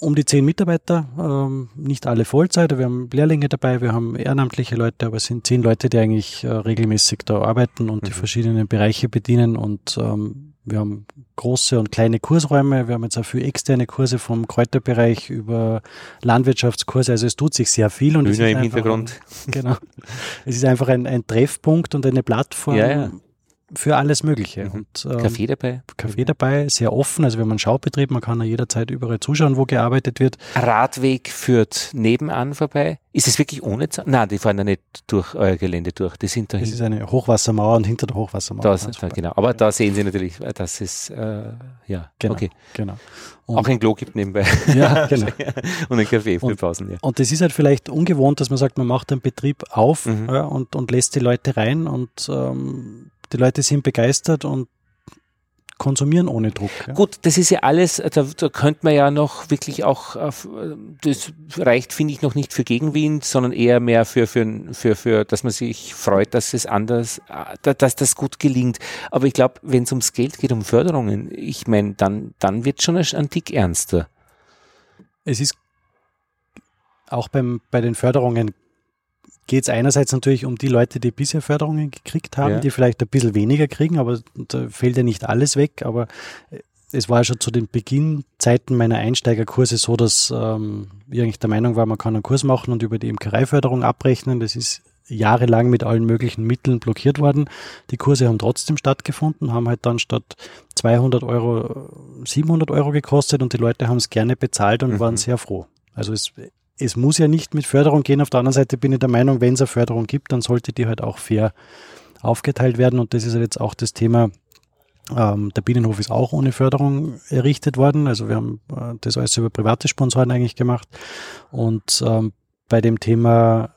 C: um die zehn Mitarbeiter, ähm, nicht alle Vollzeit, wir haben Lehrlinge dabei, wir haben ehrenamtliche Leute, aber es sind zehn Leute, die eigentlich äh, regelmäßig da arbeiten und mhm. die verschiedenen Bereiche bedienen und ähm, wir haben große und kleine Kursräume. Wir haben jetzt auch viele externe Kurse vom Kräuterbereich über Landwirtschaftskurse. Also es tut sich sehr viel. Und
A: Hühner im Hintergrund.
C: Ein, genau. Es ist einfach ein, ein Treffpunkt und eine Plattform, ja, ja für alles Mögliche. Mhm. Und,
A: ähm, Kaffee dabei?
C: Kaffee dabei, sehr offen. Also wir haben einen Schaubetrieb, man kann ja jederzeit überall zuschauen, wo gearbeitet wird.
A: Radweg führt nebenan vorbei. Ist es wirklich ohne Zaun? Nein, die fahren ja nicht durch euer Gelände durch. Die sind.
C: Das ist eine Hochwassermauer und hinter der Hochwassermauer.
A: Das, da, genau. Aber da sehen Sie natürlich, das ist, äh, ja,
C: genau,
A: okay.
C: Genau.
A: Und Auch ein Klo gibt nebenbei.
C: Ja, genau.
A: und ein Kaffee für und, Pausen. Ja.
C: Und das ist halt vielleicht ungewohnt, dass man sagt, man macht einen Betrieb auf mhm. ja, und, und lässt die Leute rein und ähm, die Leute sind begeistert und konsumieren ohne Druck.
A: Ja. Gut, das ist ja alles, da, da könnte man ja noch wirklich auch, das reicht, finde ich, noch nicht für Gegenwind, sondern eher mehr für, für, für, für, dass man sich freut, dass es anders, dass das gut gelingt. Aber ich glaube, wenn es ums Geld geht, um Förderungen, ich meine, dann, dann wird schon ein Tick ernster.
C: Es ist auch beim, bei den Förderungen geht es einerseits natürlich um die Leute, die bisher Förderungen gekriegt haben, ja. die vielleicht ein bisschen weniger kriegen, aber da fällt ja nicht alles weg. Aber äh, es war ja schon zu den Beginnzeiten meiner Einsteigerkurse so, dass ähm, ich eigentlich der Meinung war, man kann einen Kurs machen und über die Imkereiförderung abrechnen. Das ist jahrelang mit allen möglichen Mitteln blockiert worden. Die Kurse haben trotzdem stattgefunden, haben halt dann statt 200 Euro 700 Euro gekostet und die Leute haben es gerne bezahlt und mhm. waren sehr froh. Also es es muss ja nicht mit Förderung gehen. Auf der anderen Seite bin ich der Meinung, wenn es eine Förderung gibt, dann sollte die halt auch fair aufgeteilt werden. Und das ist halt jetzt auch das Thema. Ähm, der Bienenhof ist auch ohne Förderung errichtet worden. Also wir haben äh, das alles über private Sponsoren eigentlich gemacht. Und ähm, bei dem Thema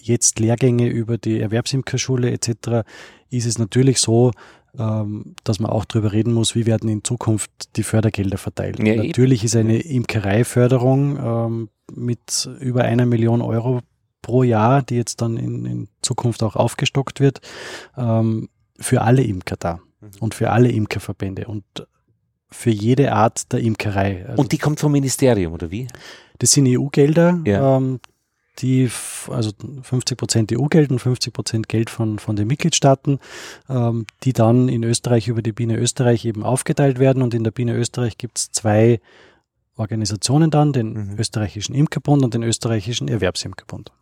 C: jetzt Lehrgänge über die Erwerbsimkerschule etc. ist es natürlich so, ähm, dass man auch darüber reden muss, wie werden in Zukunft die Fördergelder verteilt. Ja, Natürlich ist eine Imkereiförderung ähm, mit über einer Million Euro pro Jahr, die jetzt dann in, in Zukunft auch aufgestockt wird, ähm, für alle Imker da mhm. und für alle Imkerverbände und für jede Art der Imkerei.
A: Also und die kommt vom Ministerium, oder wie?
C: Das sind EU-Gelder, ja. ähm, die, also 50 Prozent EU-Geld und 50 Prozent Geld von, von den Mitgliedstaaten, ähm, die dann in Österreich über die Biene Österreich eben aufgeteilt werden. Und in der Biene Österreich gibt es zwei Organisationen dann, den mhm. österreichischen Imkerbund und den österreichischen Erwerbsimkerbund.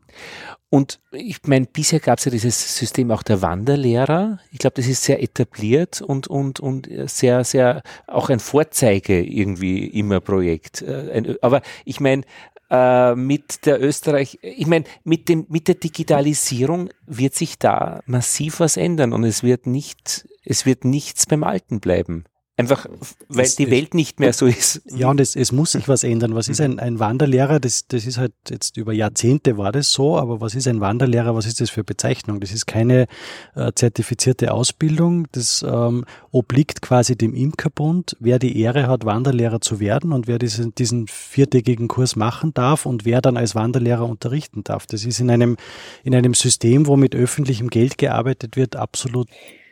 A: Und ich meine, bisher gab es ja dieses System auch der Wanderlehrer. Ich glaube, das ist sehr etabliert und, und, und sehr, sehr auch ein Vorzeige irgendwie immer Projekt. Äh, aber ich meine, äh, mit der Österreich, ich meine, mit dem, mit der Digitalisierung wird sich da massiv was ändern und es wird nicht, es wird nichts beim Alten bleiben. Einfach, weil das, die Welt nicht mehr so ist.
C: Ja, und es, es muss sich was ändern. Was ist ein, ein Wanderlehrer? Das, das ist halt jetzt über Jahrzehnte war das so, aber was ist ein Wanderlehrer? Was ist das für Bezeichnung? Das ist keine äh, zertifizierte Ausbildung. Das ähm, obliegt quasi dem Imkerbund, wer die Ehre hat, Wanderlehrer zu werden und wer diesen, diesen viertägigen Kurs machen darf und wer dann als Wanderlehrer unterrichten darf. Das ist in einem, in einem System, wo mit öffentlichem Geld gearbeitet wird, absolut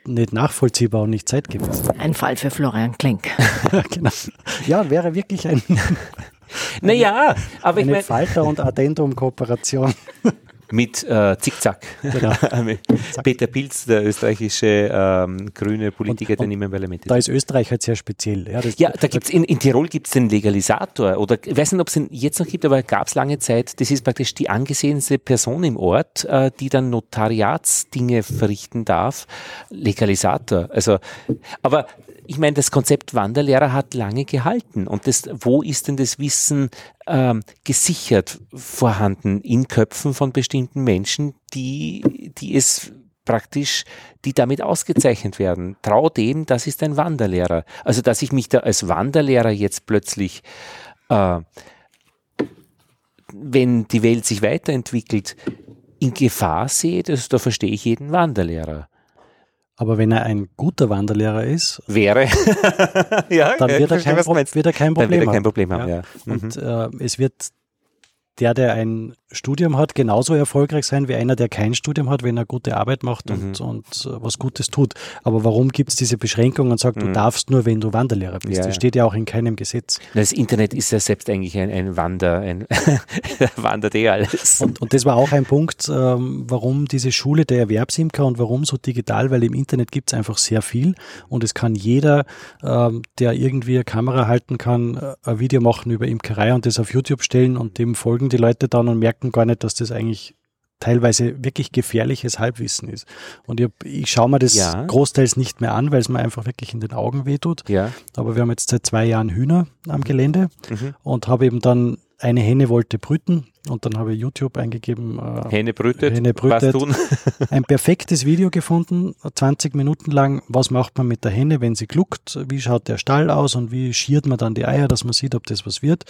C: nicht nachvollziehbar und nicht zeitgemäß.
D: Ein Fall für Florian Klenk.
C: genau. Ja, wäre wirklich ein.
A: naja, aber
C: ich
A: meine.
C: Falter- und Addendum-Kooperation
A: mit äh, Zickzack. Genau. Peter Pilz, der österreichische ähm, grüne Politiker, und, der nicht mehr im Parlament
C: ist. Da ist Österreich halt sehr speziell.
A: Ja, ja da gibt's in, in Tirol gibt es den Legalisator oder ich weiß nicht, ob es ihn jetzt noch gibt, aber gab es lange Zeit. Das ist praktisch die angesehenste Person im Ort, äh, die dann Notariatsdinge verrichten darf. Legalisator. Also, aber ich meine, das Konzept Wanderlehrer hat lange gehalten. Und das, wo ist denn das Wissen ähm, gesichert vorhanden in Köpfen von bestimmten Menschen, die, die es praktisch, die damit ausgezeichnet werden. Trau dem, das ist ein Wanderlehrer. Also, dass ich mich da als Wanderlehrer jetzt plötzlich, äh, wenn die Welt sich weiterentwickelt, in Gefahr sehe, das, da verstehe ich jeden Wanderlehrer.
C: Aber wenn er ein guter Wanderlehrer ist,
A: wäre,
C: ja, dann wird er, kein, wird er kein Problem,
A: dann wird er kein Problem haben. Ja.
C: Ja. Und mhm. äh, es wird der, der ein Studium hat, genauso erfolgreich sein wie einer, der kein Studium hat, wenn er gute Arbeit macht und, mhm. und äh, was Gutes tut. Aber warum gibt es diese Beschränkung und sagt, mhm. du darfst nur, wenn du Wanderlehrer bist? Ja. Das steht ja auch in keinem Gesetz.
A: Das Internet ist ja selbst eigentlich ein, ein Wander, ein wandert eh alles.
C: Und, und das war auch ein Punkt, ähm, warum diese Schule der Erwerbsimker und warum so digital, weil im Internet gibt es einfach sehr viel und es kann jeder, ähm, der irgendwie eine Kamera halten kann, äh, ein Video machen über Imkerei und das auf YouTube stellen und dem folgen die Leute dann und merken, merken gar nicht, dass das eigentlich teilweise wirklich gefährliches Halbwissen ist. Und ich, ich schaue mir das ja. großteils nicht mehr an, weil es mir einfach wirklich in den Augen wehtut.
A: Ja.
C: Aber wir haben jetzt seit zwei Jahren Hühner am Gelände mhm. und habe eben dann eine Henne wollte brüten und dann habe ich YouTube eingegeben.
A: Äh, Henne brütet.
C: Henne brütet. Was tun? ein perfektes Video gefunden, 20 Minuten lang. Was macht man mit der Henne, wenn sie gluckt? Wie schaut der Stall aus und wie schiert man dann die Eier, dass man sieht, ob das was wird?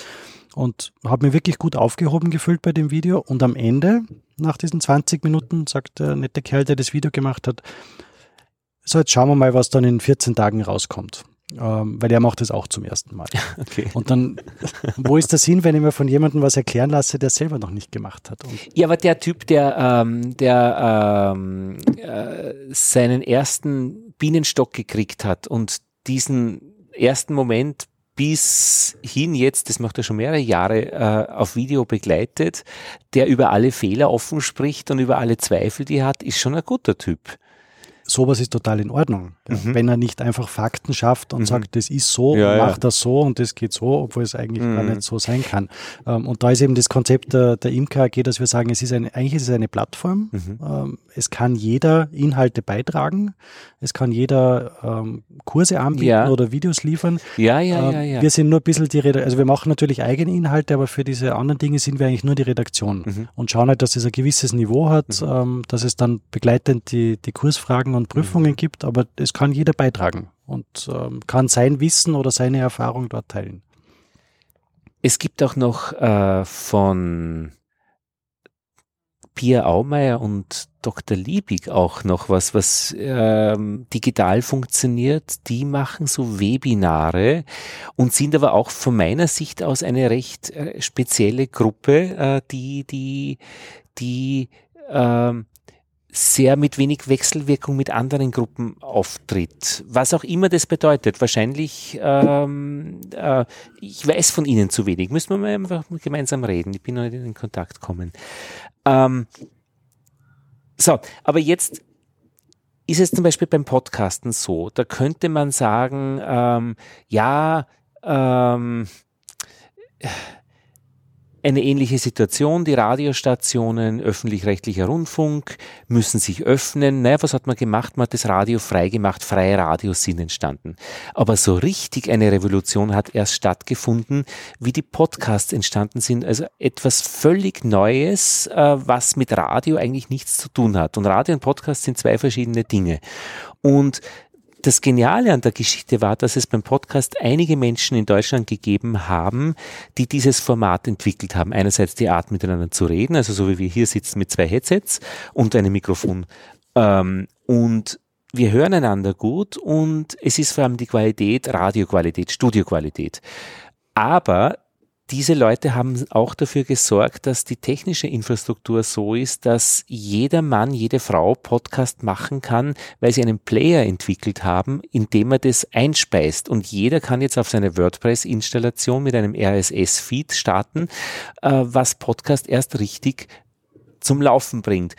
C: Und habe mir wirklich gut aufgehoben gefühlt bei dem Video. Und am Ende, nach diesen 20 Minuten, sagt der nette Kerl, der das Video gemacht hat, so jetzt schauen wir mal, was dann in 14 Tagen rauskommt ähm, weil er macht das auch zum ersten Mal. Okay. Und dann, wo ist der Sinn, wenn ich mir von jemandem was erklären lasse, der selber noch nicht gemacht hat? Und
A: ja, aber der Typ, der, ähm, der ähm, äh, seinen ersten Bienenstock gekriegt hat und diesen ersten Moment bis hin jetzt, das macht er schon mehrere Jahre, äh, auf Video begleitet, der über alle Fehler offen spricht und über alle Zweifel, die er hat, ist schon ein guter Typ
C: sowas ist total in Ordnung. Mhm. Wenn er nicht einfach Fakten schafft und mhm. sagt, das ist so, ja, macht ja. das so und das geht so, obwohl es eigentlich mhm. gar nicht so sein kann. Ähm, und da ist eben das Konzept der, der Imker AG, dass wir sagen, es ist eine, eigentlich ist es eine Plattform. Mhm. Ähm, es kann jeder Inhalte beitragen. Es kann jeder ähm, Kurse anbieten ja. oder Videos liefern.
A: Ja, ja, ja, ja.
C: Wir sind nur ein bisschen die Redaktion, also wir machen natürlich eigene Inhalte, aber für diese anderen Dinge sind wir eigentlich nur die Redaktion mhm. und schauen halt, dass es ein gewisses Niveau hat, mhm. dass es dann begleitend die, die Kursfragen und Prüfungen mhm. gibt, aber es kann jeder beitragen und ähm, kann sein Wissen oder seine Erfahrung dort teilen.
A: Es gibt auch noch äh, von Pia Aumeier und Dr. Liebig auch noch was, was ähm, digital funktioniert. Die machen so Webinare und sind aber auch von meiner Sicht aus eine recht äh, spezielle Gruppe, äh, die, die, die ähm, sehr mit wenig Wechselwirkung mit anderen Gruppen auftritt. Was auch immer das bedeutet. Wahrscheinlich, ähm, äh, ich weiß von Ihnen zu wenig. Müssen wir mal einfach gemeinsam reden. Ich bin noch nicht in Kontakt gekommen. Ähm, so, aber jetzt ist es zum Beispiel beim Podcasten so. Da könnte man sagen, ähm, ja, ähm, eine ähnliche Situation. Die Radiostationen, öffentlich-rechtlicher Rundfunk müssen sich öffnen. Naja, was hat man gemacht? Man hat das Radio freigemacht. Freie Radios sind entstanden. Aber so richtig eine Revolution hat erst stattgefunden, wie die Podcasts entstanden sind. Also etwas völlig Neues, äh, was mit Radio eigentlich nichts zu tun hat. Und Radio und Podcast sind zwei verschiedene Dinge. Und das Geniale an der Geschichte war, dass es beim Podcast einige Menschen in Deutschland gegeben haben, die dieses Format entwickelt haben. Einerseits die Art miteinander zu reden, also so wie wir hier sitzen mit zwei Headsets und einem Mikrofon. Ähm, und wir hören einander gut und es ist vor allem die Qualität, Radioqualität, Studioqualität. Aber diese Leute haben auch dafür gesorgt, dass die technische Infrastruktur so ist, dass jeder Mann, jede Frau Podcast machen kann, weil sie einen Player entwickelt haben, in dem er das einspeist. Und jeder kann jetzt auf seine WordPress-Installation mit einem RSS-Feed starten, äh, was Podcast erst richtig zum Laufen bringt.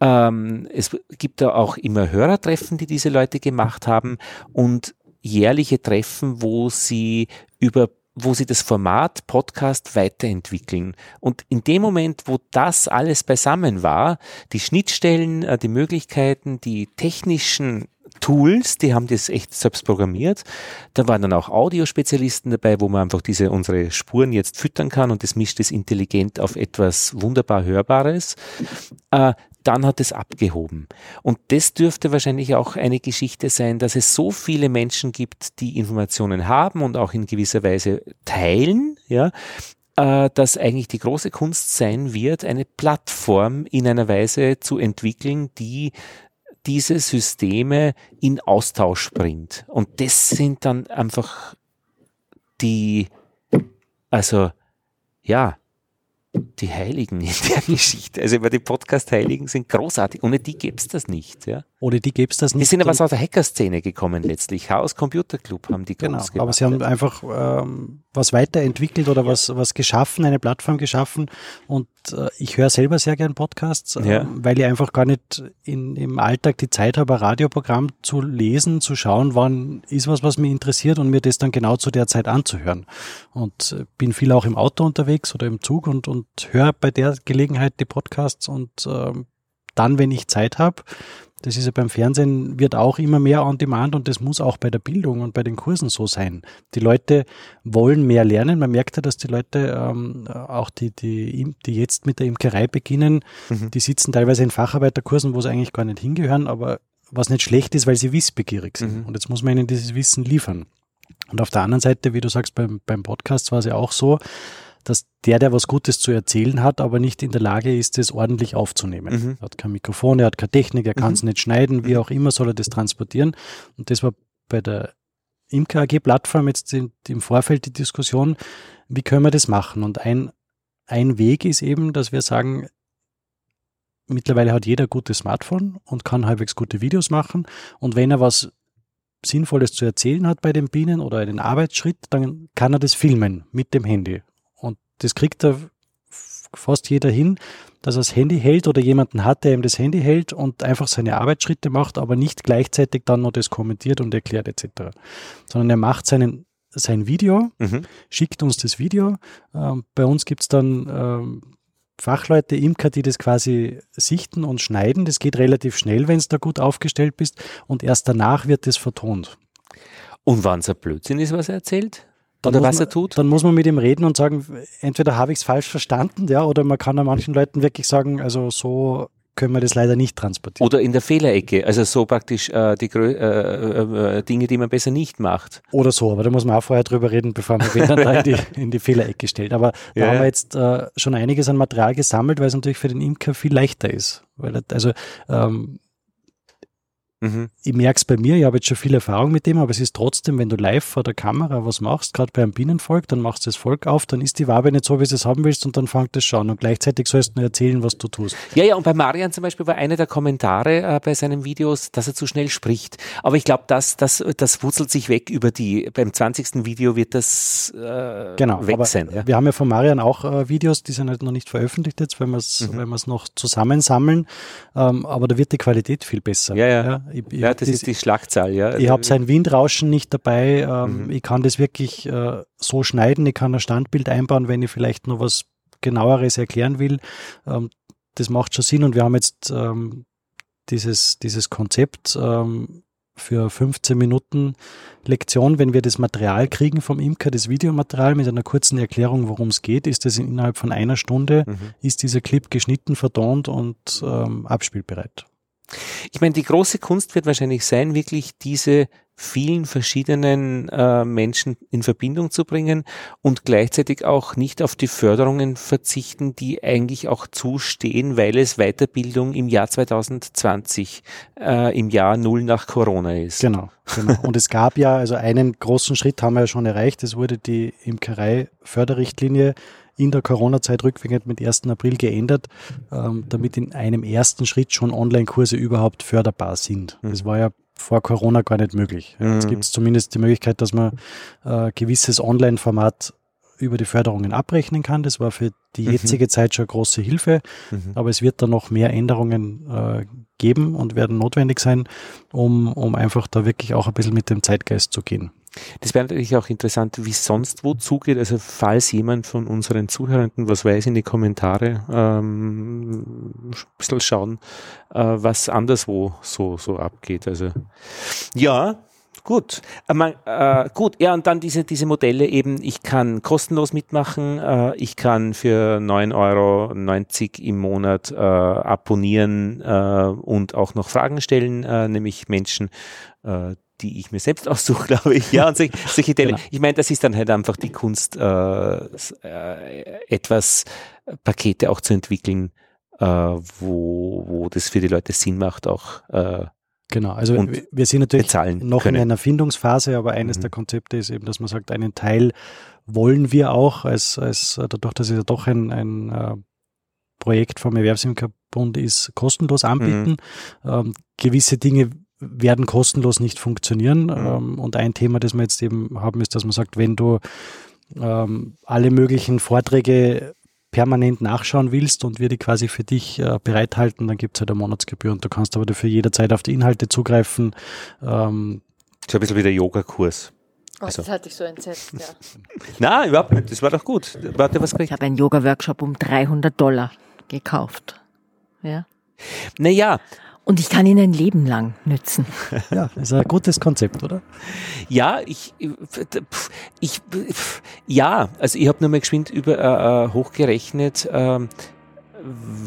A: Ähm, es gibt da auch immer Hörertreffen, die diese Leute gemacht haben und jährliche Treffen, wo sie über wo sie das Format Podcast weiterentwickeln. Und in dem Moment, wo das alles beisammen war, die Schnittstellen, äh, die Möglichkeiten, die technischen Tools, die haben das echt selbst programmiert. Da waren dann auch Audiospezialisten dabei, wo man einfach diese unsere Spuren jetzt füttern kann und das mischt es intelligent auf etwas wunderbar Hörbares. Äh, dann hat es abgehoben. Und das dürfte wahrscheinlich auch eine Geschichte sein, dass es so viele Menschen gibt, die Informationen haben und auch in gewisser Weise teilen, ja, äh, dass eigentlich die große Kunst sein wird, eine Plattform in einer Weise zu entwickeln, die diese Systeme in Austausch bringt. Und das sind dann einfach die, also ja, die Heiligen in der Geschichte. Also über die Podcast-Heiligen sind großartig. Ohne die gäbe es das nicht. Ja?
C: Ohne die gäbe es das nicht.
A: Die sind aber aus der Hacker-Szene gekommen letztlich. Chaos Computer Club haben die
C: genau, gemacht. Aber sie haben einfach ähm, was weiterentwickelt oder ja. was, was geschaffen, eine Plattform geschaffen. Und äh, ich höre selber sehr gern Podcasts, äh, ja. weil ich einfach gar nicht in, im Alltag die Zeit habe, ein Radioprogramm zu lesen, zu schauen, wann ist was, was mich interessiert und mir das dann genau zu der Zeit anzuhören. Und äh, bin viel auch im Auto unterwegs oder im Zug und, und höre bei der Gelegenheit die Podcasts und äh, dann, wenn ich Zeit habe, das ist ja beim Fernsehen, wird auch immer mehr on demand und das muss auch bei der Bildung und bei den Kursen so sein. Die Leute wollen mehr lernen. Man merkt ja, dass die Leute, ähm, auch die, die, die jetzt mit der Imkerei beginnen, mhm. die sitzen teilweise in Facharbeiterkursen, wo sie eigentlich gar nicht hingehören, aber was nicht schlecht ist, weil sie wissbegierig sind. Mhm. Und jetzt muss man ihnen dieses Wissen liefern. Und auf der anderen Seite, wie du sagst, beim, beim Podcast war es ja auch so, dass der, der was Gutes zu erzählen hat, aber nicht in der Lage ist, es ordentlich aufzunehmen. Mhm. Er hat kein Mikrofon, er hat keine Technik, er kann es mhm. nicht schneiden, wie mhm. auch immer soll er das transportieren. Und das war bei der Imker AG Plattform jetzt im Vorfeld die Diskussion, wie können wir das machen? Und ein, ein Weg ist eben, dass wir sagen, mittlerweile hat jeder ein gutes Smartphone und kann halbwegs gute Videos machen. Und wenn er was Sinnvolles zu erzählen hat bei den Bienen oder einen Arbeitsschritt, dann kann er das filmen mit dem Handy das kriegt da fast jeder hin, dass er das Handy hält oder jemanden hat, der ihm das Handy hält und einfach seine Arbeitsschritte macht, aber nicht gleichzeitig dann noch das kommentiert und erklärt etc. Sondern er macht seinen, sein Video, mhm. schickt uns das Video. Ähm, bei uns gibt es dann ähm, Fachleute, Imker, die das quasi sichten und schneiden. Das geht relativ schnell, wenn es da gut aufgestellt bist und erst danach wird das vertont.
A: Und wann es ein Blödsinn ist, was er erzählt? Oder was
C: man,
A: er tut?
C: Dann muss man mit ihm reden und sagen, entweder habe ich es falsch verstanden, ja, oder man kann an manchen Leuten wirklich sagen, also so können wir das leider nicht transportieren.
A: Oder in der Fehlerecke, also so praktisch äh, die äh, äh, Dinge, die man besser nicht macht.
C: Oder so, aber da muss man auch vorher drüber reden, bevor man den dann da in die, in die Fehlerecke stellt. Aber da ja. haben wir jetzt äh, schon einiges an Material gesammelt, weil es natürlich für den Imker viel leichter ist. Weil also ähm, Mhm. Ich merke es bei mir, ich habe jetzt schon viel Erfahrung mit dem, aber es ist trotzdem, wenn du live vor der Kamera was machst, gerade bei einem Bienenvolk, dann machst du das Volk auf, dann ist die Wabe nicht so, wie du es haben willst und dann fängt es schon und gleichzeitig sollst du nur erzählen, was du tust.
A: Ja, ja, und bei Marian zum Beispiel war einer der Kommentare äh, bei seinen Videos, dass er zu schnell spricht. Aber ich glaube, das, das, das wurzelt sich weg über die, beim 20. Video wird das äh,
C: genau,
A: weg sein.
C: Ja? Wir haben ja von Marian auch äh, Videos, die sind halt noch nicht veröffentlicht jetzt, weil wir es mhm. noch zusammensammeln, ähm, aber da wird die Qualität viel besser.
A: Ja, ja. ja ich, ich ja, das, das, ist die Schlagzahl, ja.
C: Ich habe sein Windrauschen nicht dabei. Ähm, mhm. Ich kann das wirklich äh, so schneiden. Ich kann ein Standbild einbauen, wenn ich vielleicht noch was genaueres erklären will. Ähm, das macht schon Sinn und wir haben jetzt ähm, dieses, dieses Konzept ähm, für 15 Minuten Lektion, wenn wir das Material kriegen vom Imker, das Videomaterial mit einer kurzen Erklärung, worum es geht, ist das innerhalb von einer Stunde, mhm. ist dieser Clip geschnitten, vertont und ähm, abspielbereit.
A: Ich meine, die große Kunst wird wahrscheinlich sein, wirklich diese vielen verschiedenen äh, Menschen in Verbindung zu bringen und gleichzeitig auch nicht auf die Förderungen verzichten, die eigentlich auch zustehen, weil es Weiterbildung im Jahr 2020, äh, im Jahr Null nach Corona ist.
C: Genau, genau. Und es gab ja, also einen großen Schritt haben wir ja schon erreicht, es wurde die Imkerei-Förderrichtlinie in der Corona-Zeit rückwirkend mit 1. April geändert, ähm, damit in einem ersten Schritt schon Online-Kurse überhaupt förderbar sind. Mhm. Das war ja vor Corona gar nicht möglich. Jetzt gibt es zumindest die Möglichkeit, dass man äh, gewisses Online-Format über die Förderungen abrechnen kann. Das war für die mhm. jetzige mhm. Zeit schon eine große Hilfe, mhm. aber es wird da noch mehr Änderungen äh, geben und werden notwendig sein, um, um einfach da wirklich auch ein bisschen mit dem Zeitgeist zu gehen.
A: Das wäre natürlich auch interessant, wie sonst wo zugeht. Also falls jemand von unseren Zuhörenden was weiß, in die Kommentare ähm, ein bisschen schauen, äh, was anderswo so, so abgeht. Also ja, Gut, äh, äh, gut, ja, und dann diese, diese Modelle eben, ich kann kostenlos mitmachen, äh, ich kann für 9,90 Euro im Monat äh, abonnieren äh, und auch noch Fragen stellen, äh, nämlich Menschen, äh, die ich mir selbst aussuche, glaube ich. Ja, und solche, solche genau. Ich meine, das ist dann halt einfach die Kunst, äh, äh, etwas Pakete auch zu entwickeln, äh, wo, wo das für die Leute Sinn macht, auch äh,
C: Genau, also wir sind natürlich noch können. in einer Findungsphase, aber eines mhm. der Konzepte ist eben, dass man sagt, einen Teil wollen wir auch, als, als dadurch, dass es ja doch ein, ein äh, Projekt vom Erwerbsimkerbund ist, kostenlos anbieten. Mhm. Ähm, gewisse Dinge werden kostenlos nicht funktionieren. Mhm. Ähm, und ein Thema, das wir jetzt eben haben, ist, dass man sagt, wenn du ähm, alle möglichen Vorträge permanent nachschauen willst und wir die quasi für dich äh, bereithalten, dann gibt es halt eine Monatsgebühr und du kannst aber dafür jederzeit auf die Inhalte zugreifen.
A: Ähm, so ein bisschen wie der Yogakurs.
B: Oh, also. Das hatte ich so entsetzt, ja.
A: Nein, überhaupt nicht. Das war doch gut. Warte, was
D: ich habe einen Yoga-Workshop um 300 Dollar gekauft. Ja.
A: Naja,
D: und ich kann ihn ein Leben lang nützen.
C: Ja, ist ein gutes Konzept, oder?
A: Ja, ich, ich, ja, also ich habe nur mal geschwind über äh, äh, hochgerechnet, äh,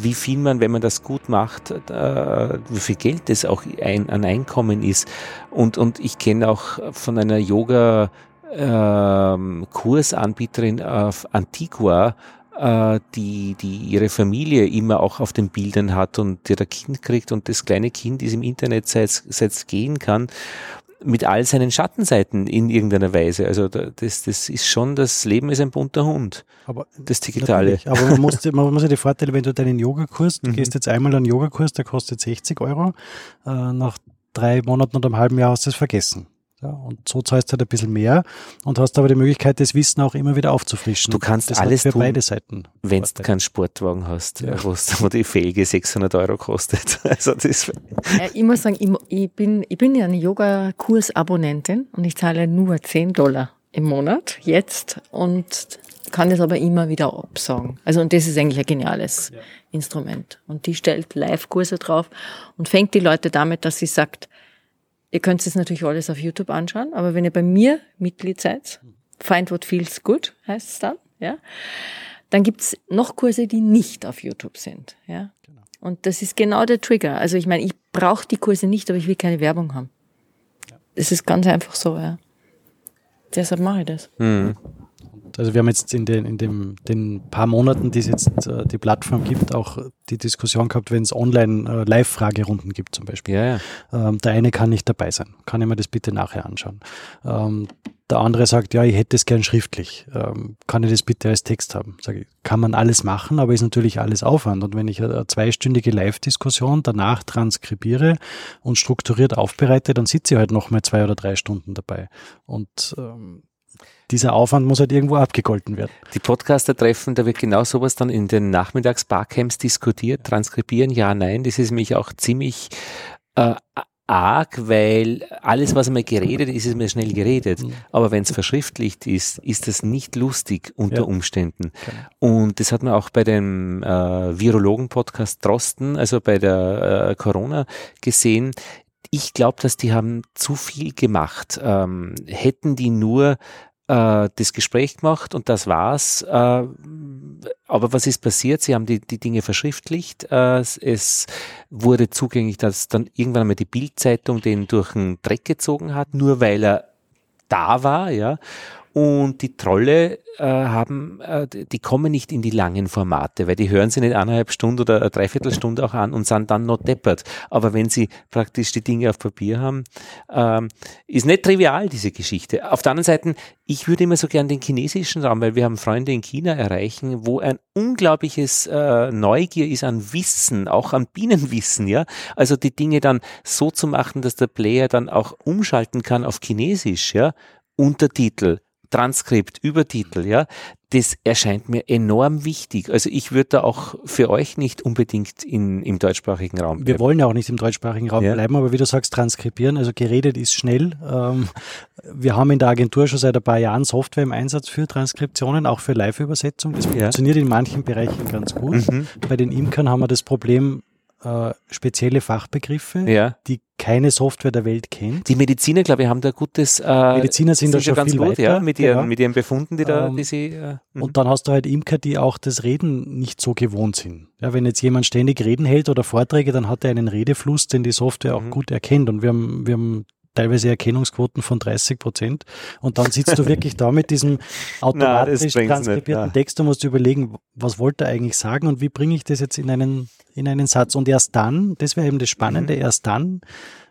A: wie viel man, wenn man das gut macht, äh, wie viel Geld das auch ein, an Einkommen ist. Und, und ich kenne auch von einer Yoga ähm, Kursanbieterin auf Antigua, äh, die, die ihre Familie immer auch auf den Bildern hat und der ein Kind kriegt und das kleine Kind ist im Internet seit, seit gehen kann mit all seinen Schattenseiten in irgendeiner Weise. Also das, das ist schon, das Leben ist ein bunter Hund.
C: Aber das Digitale. Aber man muss, man muss ja die Vorteile, wenn du deinen Yogakurs, du mhm. gehst jetzt einmal an einen Yogakurs, der kostet 60 Euro, äh, nach drei Monaten oder einem halben Jahr hast du es vergessen. Ja, und so zahlst du halt ein bisschen mehr und hast aber die Möglichkeit, das Wissen auch immer wieder aufzufrischen.
A: Du kannst das alles für tun, beide Seiten. Wenn du keinen Sportwagen hast, ja. wo die Felge 600 Euro kostet. Also das
D: ja, ich muss sagen, ich, ich, bin, ich bin ja eine Yoga-Kurs-Abonnentin und ich zahle nur 10 Dollar im Monat jetzt und kann das aber immer wieder absagen. Also und das ist eigentlich ein geniales ja. Instrument. Und die stellt Live-Kurse drauf und fängt die Leute damit, dass sie sagt, Ihr könnt es natürlich alles auf YouTube anschauen, aber wenn ihr bei mir Mitglied seid, Find What Feels Good heißt es dann, ja, dann gibt's noch Kurse, die nicht auf YouTube sind. Ja. Genau. Und das ist genau der Trigger. Also ich meine, ich brauche die Kurse nicht, aber ich will keine Werbung haben. Es ist ganz einfach so, ja. Deshalb mache ich das. Mhm.
C: Also wir haben jetzt in den, in dem, den paar Monaten, die es jetzt äh, die Plattform gibt, auch die Diskussion gehabt, wenn es online äh, Live-Fragerunden gibt zum Beispiel. Ja, ja. Ähm, der eine kann nicht dabei sein. Kann ich mir das bitte nachher anschauen? Ähm, der andere sagt, ja, ich hätte es gern schriftlich. Ähm, kann ich das bitte als Text haben? Sage ich, kann man alles machen, aber ist natürlich alles Aufwand. Und wenn ich eine zweistündige Live-Diskussion danach transkribiere und strukturiert aufbereite, dann sitze ich halt noch mal zwei oder drei Stunden dabei. Und ähm, dieser Aufwand muss halt irgendwo abgegolten werden.
A: Die Podcaster-Treffen, da wird genau sowas dann in den Nachmittags-Barcamps diskutiert, transkribieren, ja, nein. Das ist mich auch ziemlich äh, arg, weil alles, was einmal geredet ist, ist mir schnell geredet. Mhm. Aber wenn es verschriftlicht ist, ist das nicht lustig unter ja. Umständen. Genau. Und das hat man auch bei dem äh, Virologen-Podcast Drosten, also bei der äh, Corona gesehen. Ich glaube, dass die haben zu viel gemacht. Ähm, hätten die nur äh, das Gespräch gemacht und das war's. Äh, aber was ist passiert? Sie haben die, die Dinge verschriftlicht. Äh, es wurde zugänglich, dass dann irgendwann einmal die Bildzeitung den durch den Dreck gezogen hat, nur weil er da war, ja. Und die Trolle äh, haben, äh, die kommen nicht in die langen Formate, weil die hören sie nicht eineinhalb Stunden oder eine Dreiviertelstunde auch an und sind dann noch deppert. Aber wenn sie praktisch die Dinge auf Papier haben, ähm, ist nicht trivial, diese Geschichte. Auf der anderen Seite, ich würde immer so gern den chinesischen Raum, weil wir haben Freunde in China erreichen, wo ein unglaubliches äh, Neugier ist an Wissen, auch an Bienenwissen, ja. Also die Dinge dann so zu machen, dass der Player dann auch umschalten kann auf Chinesisch, ja. Untertitel, Transkript, Übertitel, ja, das erscheint mir enorm wichtig. Also ich würde da auch für euch nicht unbedingt in, im deutschsprachigen Raum
C: bleiben. Wir wollen ja auch nicht im deutschsprachigen Raum ja. bleiben, aber wie du sagst, transkribieren, also geredet ist schnell. Ähm, wir haben in der Agentur schon seit ein paar Jahren Software im Einsatz für Transkriptionen, auch für Live-Übersetzung. Das ja. funktioniert in manchen Bereichen ganz gut. Mhm. Bei den Imkern haben wir das Problem, äh, spezielle Fachbegriffe, ja. die keine Software der Welt kennt.
A: Die Mediziner, glaube ich, haben da gutes.
C: Äh, Mediziner sind, sind da schon ganz viel gut, weiter, ja,
A: mit, ihren, genau. mit ihren Befunden, die da, ähm, die sie. Äh,
C: mhm. und dann hast du halt Imker, die auch das Reden nicht so gewohnt sind. Ja, wenn jetzt jemand ständig Reden hält oder Vorträge, dann hat er einen Redefluss, den die Software auch mhm. gut erkennt. Und wir haben, wir haben teilweise Erkennungsquoten von 30 Prozent. Und dann sitzt du wirklich da mit diesem automatisch Nein, transkribierten nicht, ja. Text und musst überlegen, was wollte er eigentlich sagen und wie bringe ich das jetzt in einen, in einen Satz. Und erst dann, das wäre eben das Spannende, mhm. erst dann,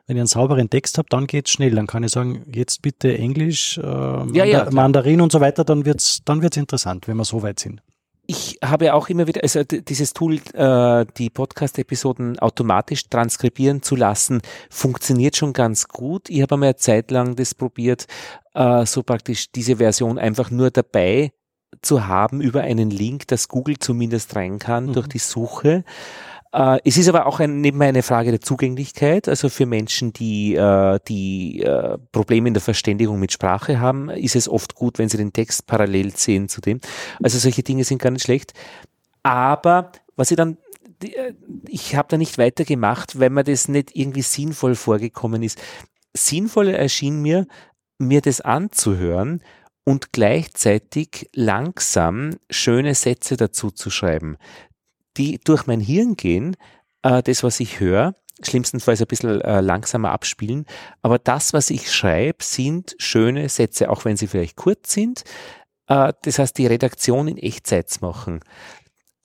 C: wenn ich einen sauberen Text habe, dann geht's schnell. Dann kann ich sagen, jetzt bitte Englisch, äh, ja, ja, Mandarin und so weiter, dann wird's, dann wird's interessant, wenn wir so weit sind
A: ich habe auch immer wieder, also dieses Tool, äh, die Podcast-Episoden automatisch transkribieren zu lassen, funktioniert schon ganz gut. Ich habe einmal eine Zeit lang das probiert, äh, so praktisch diese Version einfach nur dabei zu haben über einen Link, dass Google zumindest rein kann mhm. durch die Suche. Äh, es ist aber auch ein, nebenbei eine Frage der Zugänglichkeit. Also für Menschen, die, äh, die äh, Probleme in der Verständigung mit Sprache haben, ist es oft gut, wenn sie den Text parallel sehen zu dem. Also solche Dinge sind gar nicht schlecht. Aber was ich dann äh, ich habe da nicht weitergemacht, weil mir das nicht irgendwie sinnvoll vorgekommen ist. Sinnvoller erschien mir, mir das anzuhören und gleichzeitig langsam schöne Sätze dazu zu schreiben die durch mein Hirn gehen, äh, das, was ich höre, schlimmstenfalls ein bisschen äh, langsamer abspielen. Aber das, was ich schreibe, sind schöne Sätze, auch wenn sie vielleicht kurz sind. Äh, das heißt, die Redaktion in Echtzeit machen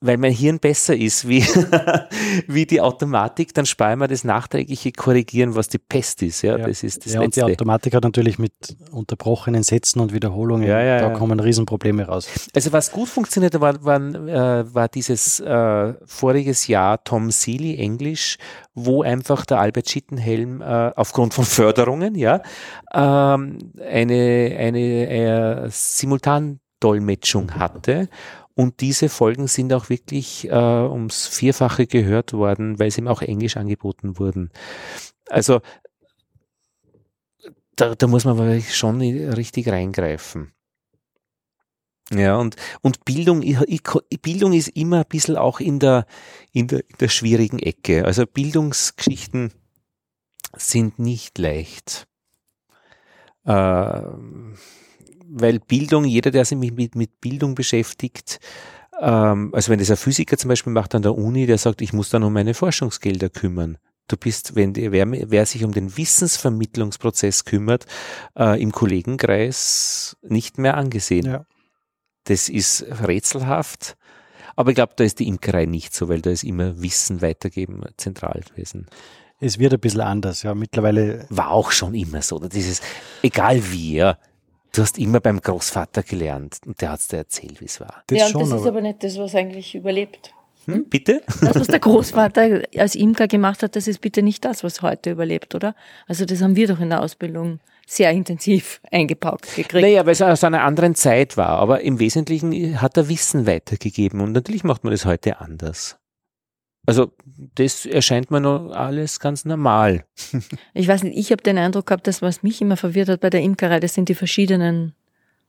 A: weil mein Hirn besser ist wie, wie die Automatik, dann sparen wir das nachträgliche Korrigieren, was die Pest ist. Ja, ja. das ist das
C: ja, Letzte. Und die Automatik hat natürlich mit unterbrochenen Sätzen und Wiederholungen, ja, ja, da kommen Riesenprobleme raus.
A: Also was gut funktioniert war, war, äh, war dieses äh, voriges Jahr Tom Seeley Englisch, wo einfach der Albert Schittenhelm äh, aufgrund von Förderungen, ja, ähm, eine, eine äh, Simultandolmetschung hatte und diese Folgen sind auch wirklich äh, ums Vierfache gehört worden, weil sie ihm auch Englisch angeboten wurden. Also da, da muss man schon richtig reingreifen. Ja, und, und Bildung, Bildung ist immer ein bisschen auch in der, in der, in der schwierigen Ecke. Also Bildungsgeschichten sind nicht leicht. Äh, weil Bildung, jeder, der sich mit, mit Bildung beschäftigt, ähm, also wenn das ein Physiker zum Beispiel macht an der Uni, der sagt, ich muss dann um meine Forschungsgelder kümmern. Du bist, wenn wer, wer sich um den Wissensvermittlungsprozess kümmert, äh, im Kollegenkreis nicht mehr angesehen. Ja. Das ist rätselhaft. Aber ich glaube, da ist die Imkerei nicht so, weil da ist immer Wissen weitergeben zentral gewesen.
C: Es wird ein bisschen anders, ja. Mittlerweile.
A: War auch schon immer so. Dieses, egal wie, ja. Du hast immer beim Großvater gelernt und der hat es dir erzählt, wie es war.
D: Das ja, und schon, das ist aber nicht das, was eigentlich überlebt.
A: Hm? Bitte?
D: Das, was der Großvater als Imker gemacht hat, das ist bitte nicht das, was heute überlebt, oder? Also das haben wir doch in der Ausbildung sehr intensiv eingepackt gekriegt.
A: Naja, weil es aus einer anderen Zeit war, aber im Wesentlichen hat er Wissen weitergegeben und natürlich macht man das heute anders. Also das erscheint mir noch alles ganz normal.
D: Ich weiß nicht, ich habe den Eindruck gehabt, dass was mich immer verwirrt hat bei der Imkerei, das sind die verschiedenen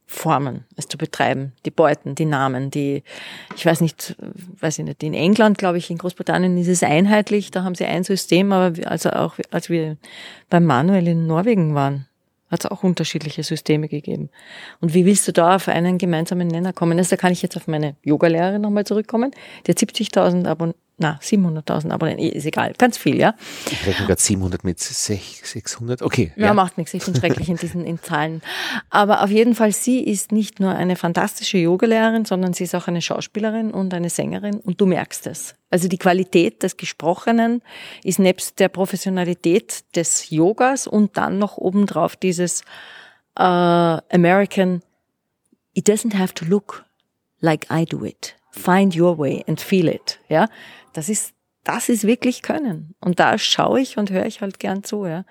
D: Formen, es zu betreiben, die Beuten, die Namen, die, ich weiß nicht, weiß ich nicht, in England, glaube ich, in Großbritannien ist es einheitlich, da haben sie ein System, aber also auch als wir beim Manuel in Norwegen waren, hat es auch unterschiedliche Systeme gegeben. Und wie willst du da auf einen gemeinsamen Nenner kommen? Also da kann ich jetzt auf meine Yogalehrerin nochmal zurückkommen. Die hat 70.000 Abonnenten na, 700.000 Abonnenten, ist egal, ganz viel, ja.
A: Ich rechne gerade 700 mit 600, okay.
D: Ja, ja, macht nichts, ich bin schrecklich in diesen in Zahlen. Aber auf jeden Fall, sie ist nicht nur eine fantastische Yogalehrerin, sondern sie ist auch eine Schauspielerin und eine Sängerin und du merkst es. Also die Qualität des Gesprochenen ist nebst der Professionalität des Yogas und dann noch obendrauf dieses uh, American, it doesn't have to look like I do it. Find your way and feel it, ja. Das ist, das ist wirklich Können. Und da schaue ich und höre ich halt gern zu, ja.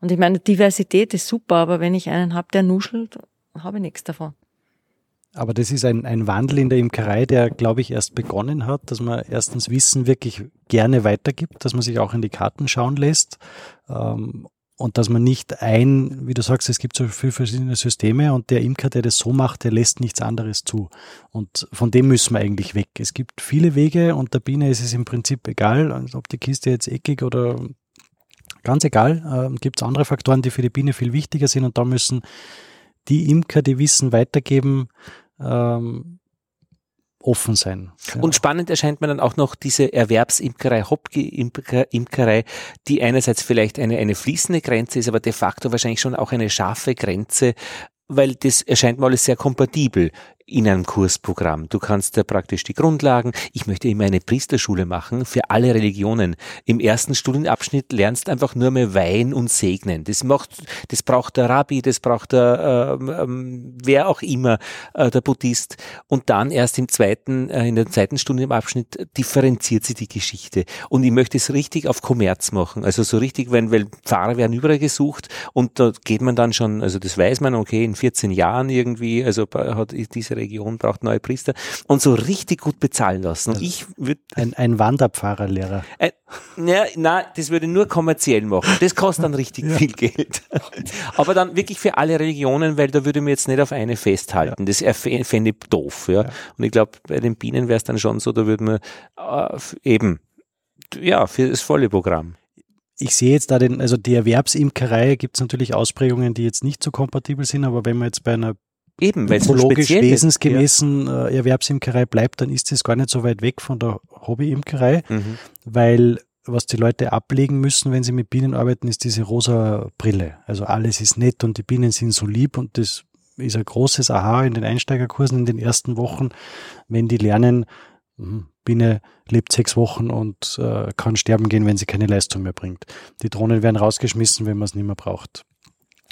D: Und ich meine, Diversität ist super, aber wenn ich einen habe, der nuschelt, habe ich nichts davon.
C: Aber das ist ein, ein Wandel in der Imkerei, der, glaube ich, erst begonnen hat, dass man erstens Wissen wirklich gerne weitergibt, dass man sich auch in die Karten schauen lässt ähm, und dass man nicht ein, wie du sagst, es gibt so viele verschiedene Systeme und der Imker, der das so macht, der lässt nichts anderes zu. Und von dem müssen wir eigentlich weg. Es gibt viele Wege und der Biene ist es im Prinzip egal, also ob die Kiste jetzt eckig oder ganz egal. Äh, gibt es andere Faktoren, die für die Biene viel wichtiger sind und da müssen die Imker, die Wissen weitergeben, ähm, offen sein.
A: Ja. Und spannend erscheint mir dann auch noch diese Erwerbsimkerei, Hopke-Imkerei, die einerseits vielleicht eine, eine fließende Grenze ist, aber de facto wahrscheinlich schon auch eine scharfe Grenze, weil das erscheint mir alles sehr kompatibel in einem Kursprogramm. Du kannst da praktisch die Grundlagen. Ich möchte immer eine Priesterschule machen für alle Religionen. Im ersten Studienabschnitt lernst einfach nur mehr Wein und Segnen. Das macht, das braucht der Rabbi, das braucht der, ähm, ähm, wer auch immer, äh, der Buddhist. Und dann erst im zweiten, äh, in dem zweiten Studienabschnitt differenziert sich die Geschichte. Und ich möchte es richtig auf Kommerz machen. Also so richtig, wenn, weil Pfarrer werden überall gesucht und da geht man dann schon, also das weiß man, okay, in 14 Jahren irgendwie, also hat diese Region braucht neue Priester und so richtig gut bezahlen lassen. Und also ich würde
C: ein, ein Wanderpfarrerlehrer.
A: Äh, ja, nein, das würde nur kommerziell machen. Das kostet dann richtig ja. viel Geld. Aber dann wirklich für alle Religionen, weil da würde mir jetzt nicht auf eine festhalten. Ja. Das fände ich doof. Ja. ja. Und ich glaube, bei den Bienen wäre es dann schon so, da würde man äh, eben ja für das volle Programm
C: ich sehe jetzt da den, also die Erwerbsimkerei gibt es natürlich Ausprägungen, die jetzt nicht so kompatibel sind, aber wenn man jetzt bei einer
A: Eben, weil
C: ökologisch so wesensgemäßen ja. Äh, Erwerbsimkerei bleibt, dann ist es gar nicht so weit weg von der Hobbyimkerei, mhm. weil was die Leute ablegen müssen, wenn sie mit Bienen arbeiten, ist diese rosa Brille. Also alles ist nett und die Bienen sind so lieb und das ist ein großes Aha in den Einsteigerkursen in den ersten Wochen, wenn die lernen, hm, Biene lebt sechs Wochen und äh, kann sterben gehen, wenn sie keine Leistung mehr bringt. Die Drohnen werden rausgeschmissen, wenn man es nicht mehr braucht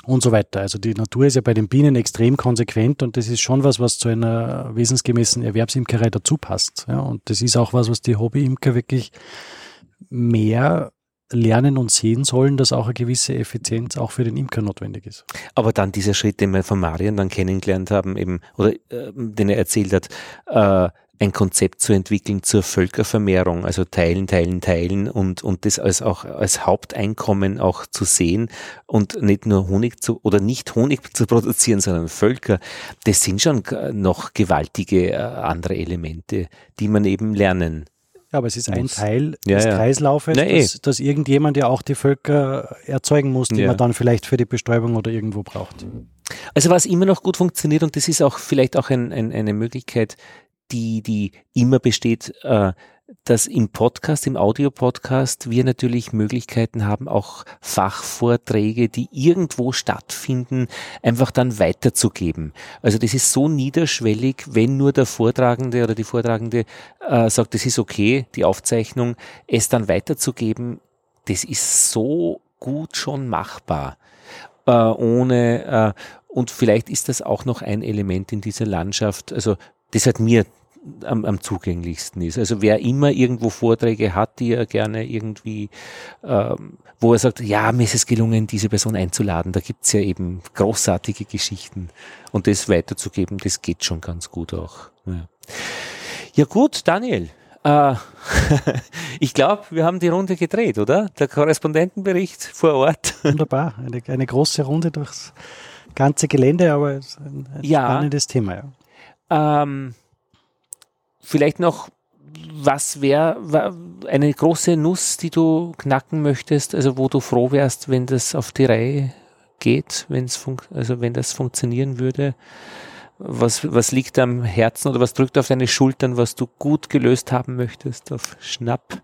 C: und so weiter. Also die Natur ist ja bei den Bienen extrem konsequent und das ist schon was, was zu einer wesensgemäßen Erwerbsimkerei dazu passt. Ja, und das ist auch was, was die Hobbyimker wirklich mehr lernen und sehen sollen, dass auch eine gewisse Effizienz auch für den Imker notwendig ist.
A: Aber dann dieser Schritt, den wir von Marian dann kennengelernt haben, eben, oder äh, den er erzählt hat, äh, ein Konzept zu entwickeln zur Völkervermehrung, also teilen, teilen, teilen und, und das als auch als Haupteinkommen auch zu sehen und nicht nur Honig zu, oder nicht Honig zu produzieren, sondern Völker, das sind schon noch gewaltige äh, andere Elemente, die man eben lernen
C: ja, aber es ist ein Teil ja, des ja. Kreislaufes, Na, eh. dass, dass, irgendjemand ja auch die Völker erzeugen muss, die ja. man dann vielleicht für die Bestäubung oder irgendwo braucht.
A: Also was immer noch gut funktioniert und das ist auch vielleicht auch ein, ein, eine Möglichkeit, die, die immer besteht, äh, dass im Podcast, im Audiopodcast, wir natürlich Möglichkeiten haben, auch Fachvorträge, die irgendwo stattfinden, einfach dann weiterzugeben. Also das ist so niederschwellig, wenn nur der Vortragende oder die Vortragende äh, sagt, das ist okay, die Aufzeichnung, es dann weiterzugeben, das ist so gut schon machbar. Äh, ohne, äh, und vielleicht ist das auch noch ein Element in dieser Landschaft. Also das hat mir am, am zugänglichsten ist. Also wer immer irgendwo Vorträge hat, die er gerne irgendwie, ähm, wo er sagt, ja, mir ist es gelungen, diese Person einzuladen, da gibt's ja eben großartige Geschichten und das weiterzugeben, das geht schon ganz gut auch. Ja, ja gut, Daniel. Äh, ich glaube, wir haben die Runde gedreht, oder? Der Korrespondentenbericht vor Ort.
C: Wunderbar, eine, eine große Runde durchs ganze Gelände, aber ein, ein ja. spannendes Thema.
A: Ja. Ähm, vielleicht noch, was wäre eine große Nuss, die du knacken möchtest, also wo du froh wärst, wenn das auf die Reihe geht, wenn's also wenn das funktionieren würde? Was, was liegt am Herzen oder was drückt auf deine Schultern, was du gut gelöst haben möchtest auf Schnapp?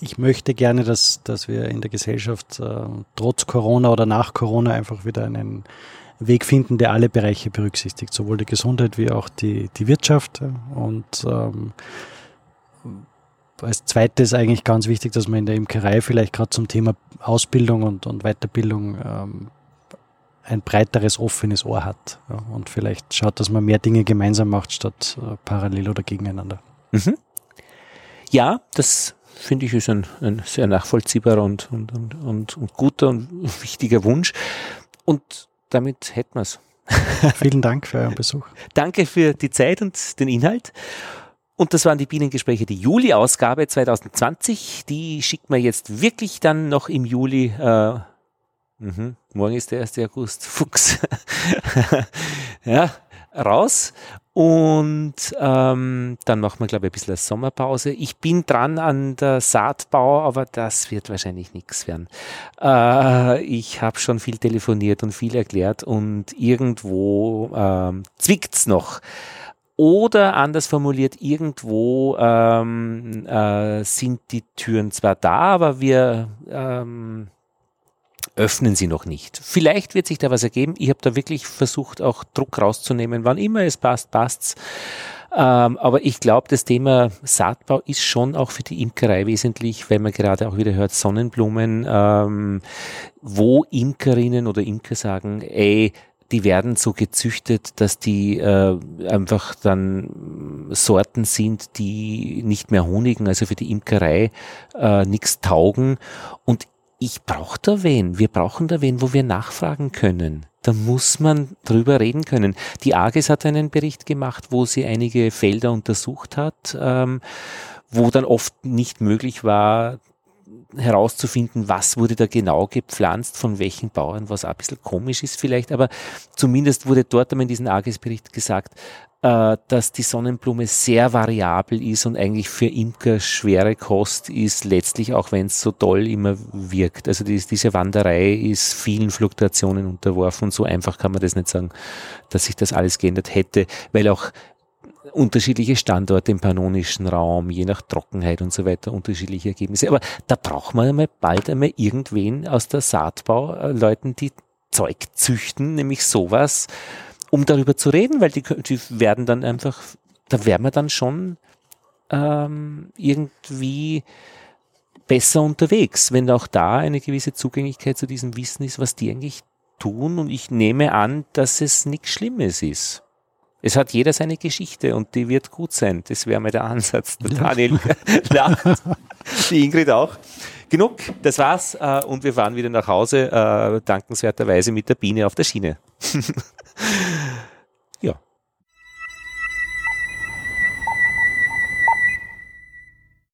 C: Ich möchte gerne, dass, dass wir in der Gesellschaft äh, trotz Corona oder nach Corona einfach wieder einen Weg finden, der alle Bereiche berücksichtigt, sowohl die Gesundheit wie auch die, die Wirtschaft. Und ähm, als zweites eigentlich ganz wichtig, dass man in der Imkerei vielleicht gerade zum Thema Ausbildung und, und Weiterbildung ähm, ein breiteres, offenes Ohr hat. Ja, und vielleicht schaut, dass man mehr Dinge gemeinsam macht, statt äh, parallel oder gegeneinander.
A: Mhm. Ja, das finde ich ist ein, ein sehr nachvollziehbarer und, und, und, und, guter und wichtiger Wunsch. Und damit hätten wir es.
C: Vielen Dank für euren Besuch.
A: Danke für die Zeit und den Inhalt. Und das waren die Bienengespräche, die Juli-Ausgabe 2020. Die schickt man jetzt wirklich dann noch im Juli. Äh, mh, morgen ist der 1. August. Fuchs. ja, raus. Und ähm, dann machen wir, glaube ich, ein bisschen eine Sommerpause. Ich bin dran an der Saatbau, aber das wird wahrscheinlich nichts werden. Äh, ich habe schon viel telefoniert und viel erklärt und irgendwo ähm, zwickt's noch. Oder anders formuliert, irgendwo ähm, äh, sind die Türen zwar da, aber wir ähm, öffnen sie noch nicht. Vielleicht wird sich da was ergeben. Ich habe da wirklich versucht, auch Druck rauszunehmen. Wann immer es passt, passt's. Ähm, aber ich glaube, das Thema Saatbau ist schon auch für die Imkerei wesentlich, weil man gerade auch wieder hört, Sonnenblumen, ähm, wo Imkerinnen oder Imker sagen, ey, die werden so gezüchtet, dass die äh, einfach dann Sorten sind, die nicht mehr honigen, also für die Imkerei äh, nichts taugen. Und ich brauche da wen. Wir brauchen da wen, wo wir nachfragen können. Da muss man drüber reden können. Die AGES hat einen Bericht gemacht, wo sie einige Felder untersucht hat, ähm, wo dann oft nicht möglich war, herauszufinden, was wurde da genau gepflanzt, von welchen Bauern, was ein bisschen komisch ist vielleicht, aber zumindest wurde dort einmal in diesem AGES-Bericht gesagt, äh, dass die Sonnenblume sehr variabel ist und eigentlich für Imker schwere Kost ist, letztlich auch wenn es so toll immer wirkt. Also die, diese Wanderei ist vielen Fluktuationen unterworfen so einfach kann man das nicht sagen, dass sich das alles geändert hätte, weil auch unterschiedliche Standorte im pannonischen Raum, je nach Trockenheit und so weiter, unterschiedliche Ergebnisse. Aber da braucht man einmal bald einmal irgendwen aus der Saatbau, Leuten, die Zeug züchten, nämlich sowas, um darüber zu reden, weil die, die werden dann einfach, da werden wir dann schon ähm, irgendwie besser unterwegs, wenn auch da eine gewisse Zugänglichkeit zu diesem Wissen ist, was die eigentlich tun. Und ich nehme an, dass es nichts Schlimmes ist. Es hat jeder seine Geschichte und die wird gut sein. Das wäre mal der Ansatz. Der Daniel lacht, die Ingrid auch. Genug, das war's äh, und wir fahren wieder nach Hause, äh, dankenswerterweise mit der Biene auf der Schiene.